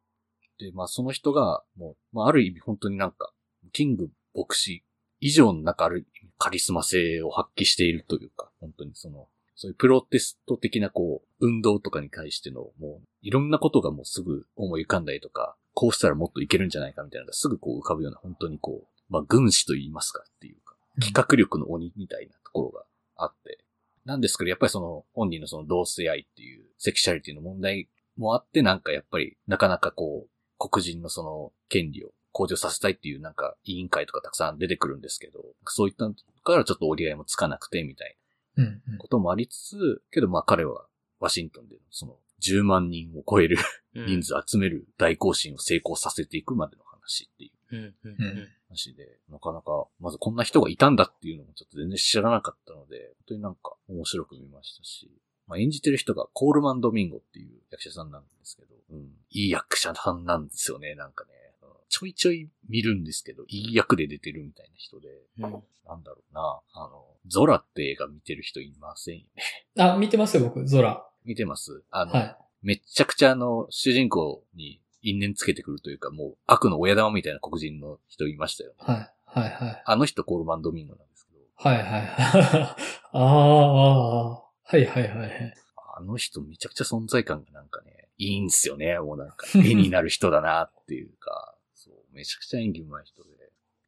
C: で、まあその人が、もう、まあある意味本当になんか、キング牧師以上のなんかある意味カリスマ性を発揮しているというか、本当にその、そういうプロテスト的なこう、運動とかに対しての、もう、いろんなことがもうすぐ思い浮かんだりとか、こうしたらもっといけるんじゃないかみたいなのがすぐこう浮かぶような、本当にこう、まあ軍師と言いますかっていうか、企画力の鬼みたいなところがあって、なんですけど、やっぱりその本人のその同性愛っていうセクシャリティの問題もあって、なんかやっぱりなかなかこう、黒人のその権利を向上させたいっていうなんか委員会とかたくさん出てくるんですけど、そういったのからちょっと折り合いもつかなくてみたい
A: うん。
C: なこともありつつ、けどまあ彼はワシントンでその10万人を超える
D: うん。
C: 人数集める大行進を成功させていくまでの話っていう
D: うんうん
A: うん。
C: 話で、なかなか、まずこんな人がいたんだっていうのもちょっと全然知らなかったので、本当になんか面白く見ましたし、まあ、演じてる人がコールマン・ドミンゴっていう役者さんなんですけど、うん、いい役者さんなんですよね、なんかね。うんちょいちょい見るんですけど、いい役で出てるみたいな人で、
D: うん。
C: なんだろうな、あの、ゾラって映画見てる人いませんよね。
A: あ、見てますよ、僕、ゾラ。
C: 見てますあの、
A: はい。
C: めっちゃくちゃあの、主人公に因縁つけてくるというか、もう悪の親玉みたいな黒人の人いましたよね。
A: はい。はい、はい。
C: あの人コールマン・ドミンゴなんですけど、
A: はい、はい。ああ、ああ、はい、はい、はいはい。
C: あの人めちゃくちゃ存在感がなんかね、いいんすよね。もうなんか、絵になる人だなっていうか、そう、めちゃくちゃ演技上手い人で。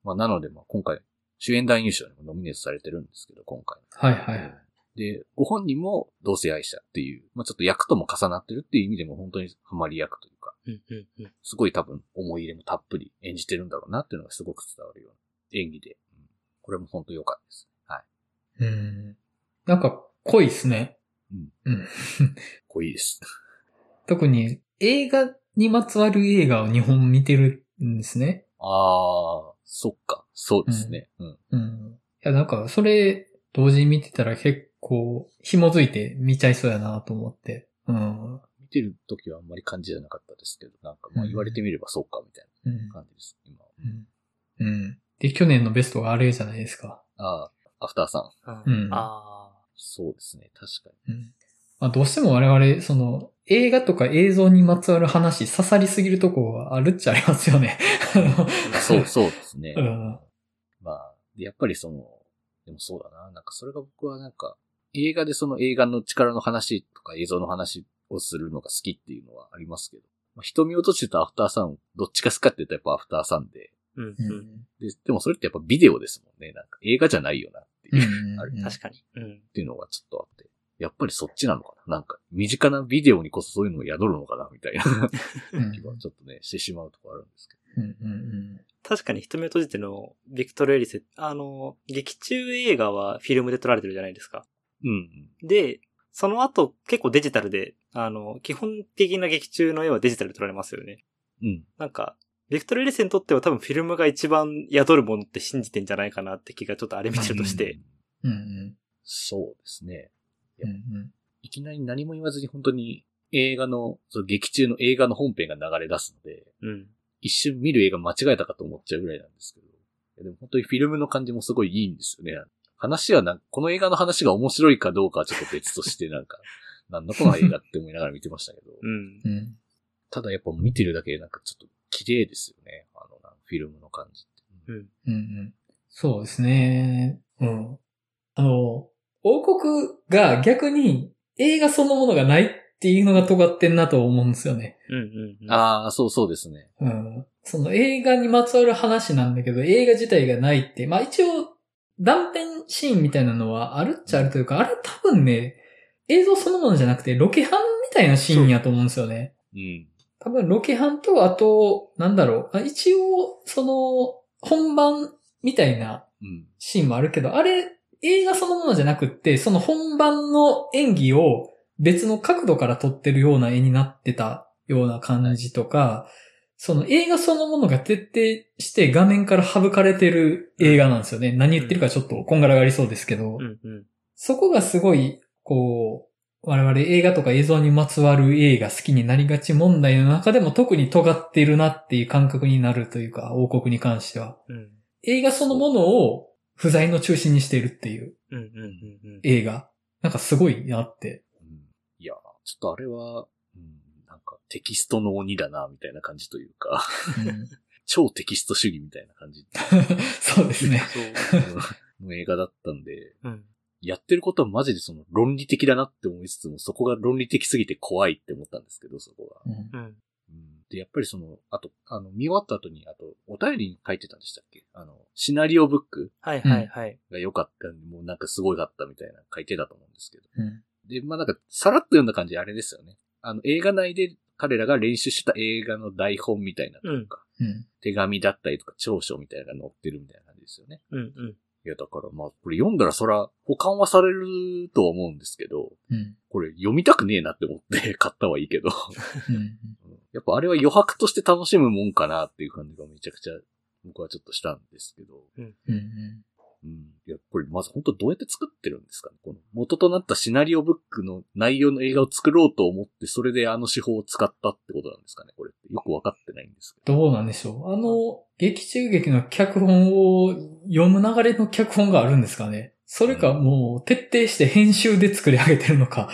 C: まあなので、まあ今回、主演男優賞にもノミネートされてるんですけど、今回。
A: はい、はいはい。
C: で、ご本人も同性愛者っていう、まあちょっと役とも重なってるっていう意味でも本当にハマり役というか、すごい多分思い入れもたっぷり演じてるんだろうなっていうのがすごく伝わるような演技で、うんこれも本当良かったです。はい。
A: うん。なんか、濃いっすね。
C: うん。
A: うん。
C: 濃いです。
A: 特に、映画にまつわる映画を2本見てるんですね。
C: あー、そっか。そうですね。うん。
A: うん。いや、なんか、それ、同時に見てたら結構、紐づいて見ちゃいそうやなと思って。うん。
C: 見てる時はあんまり感じじゃなかったですけど、なんかまあ言われてみればそうかみたい
A: うん
C: な。感じです、今。
A: うん。うん。で、去年のベストがあれじゃないですか。
C: ああ、アフターさん。
A: うん
D: あ
C: そうですね、確かに。
A: うん。まあ、どうしても我々、その、映画とか映像にまつわる話、刺さりすぎるとこはあるっちゃありますよね。
C: そう、そうですね。
A: うん
C: まあ、でやっぱりその、でもそうだな、なんかそれが僕はなんか、映画でその映画の力の話とか映像の話をするのが好きっていうのはありますけど、まあ、瞳を閉じてたアフターさん、どっちか好きかって言ったらやっぱアフターさんで、
D: ーうん
A: う
D: うん
A: ん。
C: で、でもそれってやっぱビデオですもんね。なんか映画じゃないよなっていう。
A: うん
D: 確かに。うん
C: っていうのがちょっとあって。やっぱりそっちなのかななんか、身近なビデオにこそそういうのを宿るのかなみたいな
A: うん
C: 気はちょっとね、してしまうとこあるんですけ
A: うんうん
D: 確かに瞳を閉じてのビクトル・エリセ、あの、劇中映画はフィルムで撮られてるじゃないですか。
C: ど。うん、
D: で、その後結構デジタルであの、基本的な劇中の絵はデジタルで撮られますよね。
C: うん。
D: なんか、ビクトル・レセにとっては多分フィルムが一番宿るものって信じてんじゃないかなって気がちょっとあれ見てるとして。
A: うんうん。
C: そうですね。
A: うんうん。
C: いきなり何も言わずに本当に映画の、その劇中の映画の本編が流れ出すので、
D: うん。
C: 一瞬見る映画間違えたかと思っちゃうぐらいなんですけど。でも本当にフィルムの感じもすごいいいんですよね。話はなんこの映画の話が面白いかどうかはちょっと別としてなんか、なんだこの映画って思いながら見てましたけど。
D: うん。
A: うん。
C: ただやっぱ見てるだけでなんかちょっと綺麗ですよね。あの、フィルムの感じって。
D: うん。
A: うんうん。そうですね。うん。あの、王国が逆に映画そのものがないっていうのが尖ってんなと思うんですよね。
D: うん。うん。うん。
C: ああ、そうそうですね。
A: うん。その映画にまつわる話なんだけど、映画自体がないって、まあ一応断片シーンみたいなのはあるっちゃあるというか、あれ多分ね、映像そのものじゃなくてロケハンみたいなシーンやと思うんですよね。
C: うん。
A: 多分ロケハンと、あと、なんだろう。あ一応、その、本番みたいな
C: うん。
A: シーンもあるけど、あれ、映画そのものじゃなくって、その本番の演技を別の角度から撮ってるような絵になってたような感じとか、その映画そのものが徹底して画面から省かれてる映画なんですよね。何言ってるかちょっとこんがらがりそうですけど、
D: うん。うん。
A: そこがすごい、こう、我々映画とか映像にまつわる映画好きになりがち問題の中でも特に尖っているなっていう感覚になるというか、王国に関しては。
D: うん。
A: 映画そのものを不在の中心にしているっていう。映画。なんかすごいなって。
C: うんいや、ちょっとあれは、かテキストの鬼だな、みたいな感じというか、
A: うん
C: 超テキスト主義みたいな感じ
A: そうですね。
D: そう。
C: の映画だったんで、
D: うん。
C: やってることはマジでその論理的だなって思いつつも、そこが論理的すぎて怖いって思ったんですけど、そこが。
A: うん
D: うん。
C: うんで、やっぱりその、あと、あの、見終わった後に、あと、お便りに書いてたんでしたっけ？あの、シナリオブック
D: はいはいはい。
C: が良かった、もうなんかすごいかったみたいな書いてたと思うんですけど。
A: うん
C: で、まあなんか、さらっと読んだ感じあれですよね。あの、映画内で彼らが練習した映画の台本みたいなとか、
A: うん
C: 手紙だったりとか長所みたいなのが載ってるみたいな感じですよね。
D: うん。うん。
C: いや、だからまあ、これ読んだらそら保管はされるとは思うんですけど、
A: うん
C: これ読みたくねえなって思って 買ったはいいけど、
A: うん
C: やっぱあれは余白として楽しむもんかなっていう感じがめちゃくちゃ僕はちょっとしたんですけど、
A: うん
C: うん。いや、これまず本当どうやって作ってるんですかねこの元となったシナリオブックの内容の映画を作ろうと思って、それであの手法を使ったってことなんですかねこれってよくわかってないんですけど。
A: どうなんでしょう。あの、劇中劇の脚本を読む流れの脚本があるんですかねそれかもう徹底して編集で作り上げてるのか。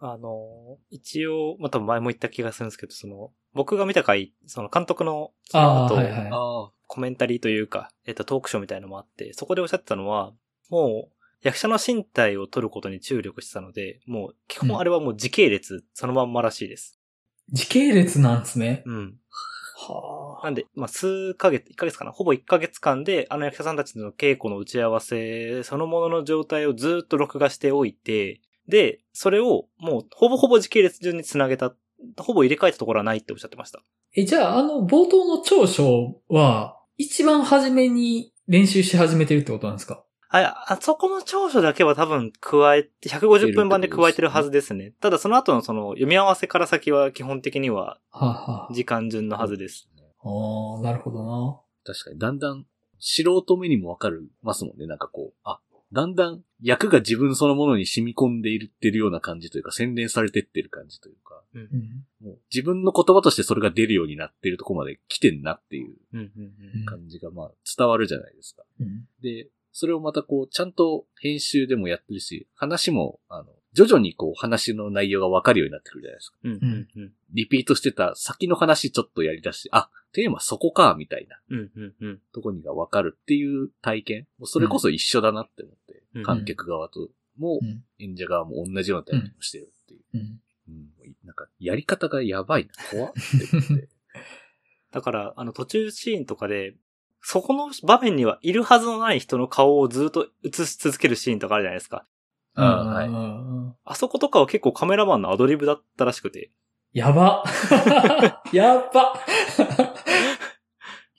D: あの、一応、また前も言った気がするんですけど、その、僕が見た回、その監督の、
A: あーはいはい
C: ああ。
D: コメンタリーというか、えっと、トークショーみたいなのもあって、そこでおっしゃってたのは、もう、役者の身体を取ることに注力してたので、もう、基本あれはもう時系列、そのまんまらしいです。
A: 時系列なんですね。
D: うん。
A: は
D: なんで、まあ、数ヶ月、1ヶ月かな？ほぼ1ヶ月間で、あの役者さんたちの稽古の打ち合わせ、そのものの状態をずっと録画しておいて、で、それをもう、ほぼほぼ時系列順につなげた、ほぼ入れ替えたところはないっておっしゃってました。
A: え、じゃああの冒頭の長所は一番初めに練習し始めてるってことなんですか？
D: あ、あそこの長所だけは多分加えて、150分版で加えてるはずですね。ただその後のその読み合わせから先は基本的には時間順のはずです。
A: あ、ああ、なるほどな。
C: 確かに、だんだん素人目にもわかるますもんね。なんかこう、あ、だんだん役が自分そのものに染み込んでいってるような感じというか、洗練されてってる感じというか、
A: うん。
C: もう自分の言葉としてそれが出るようになってるとこまで来てんなっていう感じがまあ伝わるじゃないですか。
A: うん。
C: で、それをまたこう、ちゃんと編集でもやってるし、話も、あの、徐々にこう話の内容がわかるようになってくるじゃないですか。
D: うんうんうん
C: リピートしてた先の話ちょっとやり出して、あ、テーマそこか、みたいな
D: うんうんうん
C: とこにがわかるっていう体験。もうそれこそ一緒だなって思って、
D: うん
C: 観客側とも
A: うん。
C: 演者側も同じような体験をしてるっていう。
A: うん。
C: うんなんか、やり方がやばいな、怖って思って。
D: だから、あの途中シーンとかで、そこの場面にはいるはずのない人の顔をずっと映し続けるシーンとかあるじゃないですか。
C: ああはい
A: い。
D: あそことかは結構カメラマンのアドリブだったらしくて。
A: やば。やば。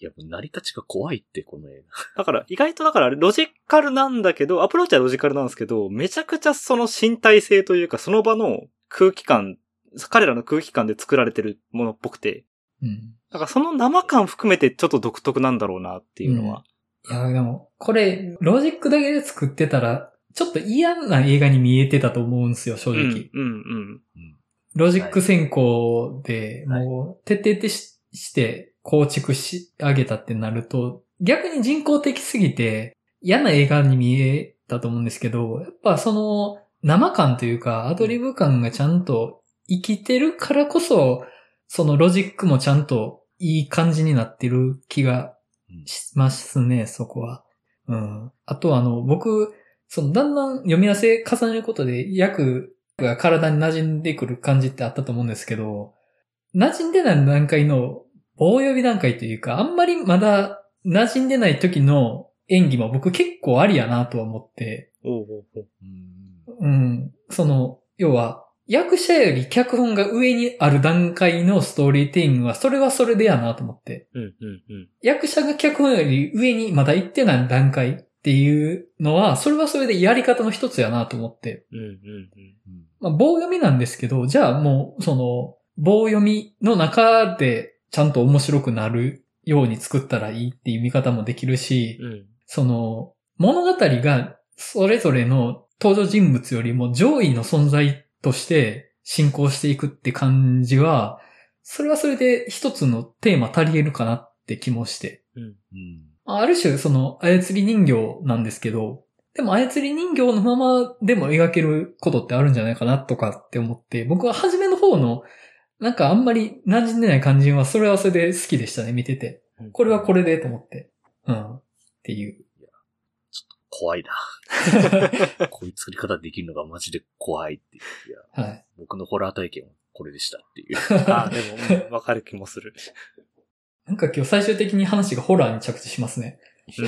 C: いや、成り立ちが怖いって、この映
D: だから、意外とだからロジカルなんだけど、アプローチはロジカルなんですけど、めちゃくちゃその身体性というか、その場の空気感彼らの空気感で作られてるものっぽくて、
A: うん。
D: だからその生感含めてちょっと独特なんだろうなっていうのは。
A: いや、でも、これ、ロジックだけで作ってたら、ちょっと嫌な映画に見えてたと思うんですよ、正
D: うん、
A: 直。
D: うん、うん。
A: ロジック先行で、
C: はい
A: もう、徹底的しして構築し上げたってなると、逆に人工的すぎて嫌な映画に見えたと思うんですけど、やっぱその生感というか、アドリブ感がちゃんと生きてるからこそ、そのロジックもちゃんといい感じになってる気が
C: うん
A: しますね、そこは。うん。あとあの、僕、そのだんだん読み合わせ重ねることで役が体に馴染んでくる感じってあったと思うんですけど、馴染んでない段階の棒呼び段階というか、あんまりまだ馴染んでない時の演技も僕結構ありやなとは思って、うん、その、要は、役者より脚本が上にある段階のストーリーテイングは、それはそれでやなと思って。
D: うん、うん、うん。
A: 役者が脚本より上にまだ行ってない段階っていうのは、それはそれでやり方の一つやなと思って。
D: うん、うん、うん。
C: うん
A: まあ、棒読みなんですけど、じゃあもう、その、棒読みの中でちゃんと面白くなるように作ったらいいっていう見方もできるし、
D: うん、
A: その、物語がそれぞれの登場人物よりも上位の存在として進行していくって感じは、それはそれで一つのテーマ足り得るかなって気もして。
D: うん。
C: うん
A: ある種その操り人形なんですけど、でも操り人形のままでも描けることってあるんじゃないかなとかって思って、僕は初めの方の、なんかあんまり馴染んでない感じはそれはそれで好きでしたね、見てて。これはこれでと思って。うん。っていう。
C: 怖いな。こういう作り方できるのがマジで怖いっていう。いや、
A: はい。
C: 僕のホラー体験はこれでしたっていう。
D: あ あ、でも、うんわかる気もする。
A: なんか今日最終的に話がホラーに着地しますね。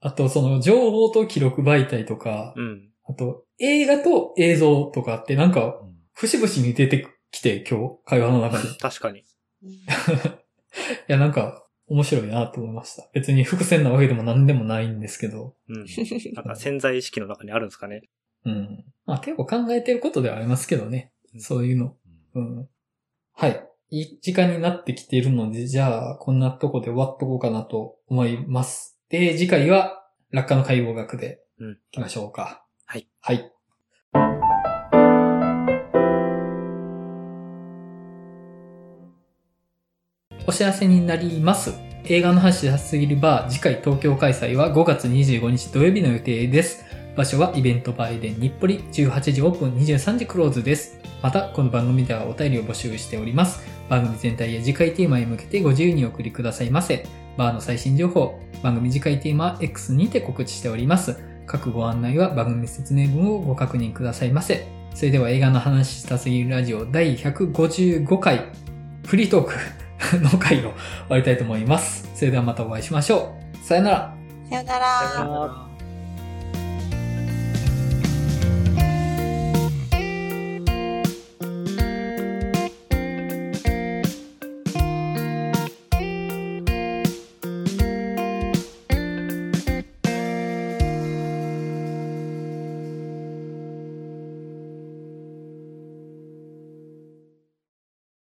A: あと、その情報と記録媒体とか、
D: うん。
A: あと映画と映像とかってなんか、
C: うん
A: 節々に出てきて今日、会話の中で。い
D: 確かに。
A: や、なんか、面白いなと思いました。別に伏線なわけでも何でもないんですけど。
D: うん。なんか潜在意識の中にあるんですかね。
A: うん。まあ結構考えてることではありますけどね。そういうの。うん。はい。いい時間になってきているので、じゃあ、こんなとこで終わっとこうかなと思います。で、次回は、落下の解剖学で、
D: うん
A: 行きましょうか。
D: はい。
A: はい。お知らせになります。映画の話しすぎるバー次回東京開催は5月25日土曜日の予定です。場所はイベントバーエデン日暮里18時オープン23時クローズです。また、この番組ではお便りを募集しております。番組全体や次回テーマへ向けてご自由にお送りくださいませ。バーの最新情報、番組次回テーマは X にて告知しております。各ご案内は番組説明文をご確認くださいませ。それでは映画の話したすぎるラジオ第155回フリートーク の回を終わりたいと思います。それではまたお会いしましょう。さよなら。
B: さよな
D: さよ
B: ら。
D: なら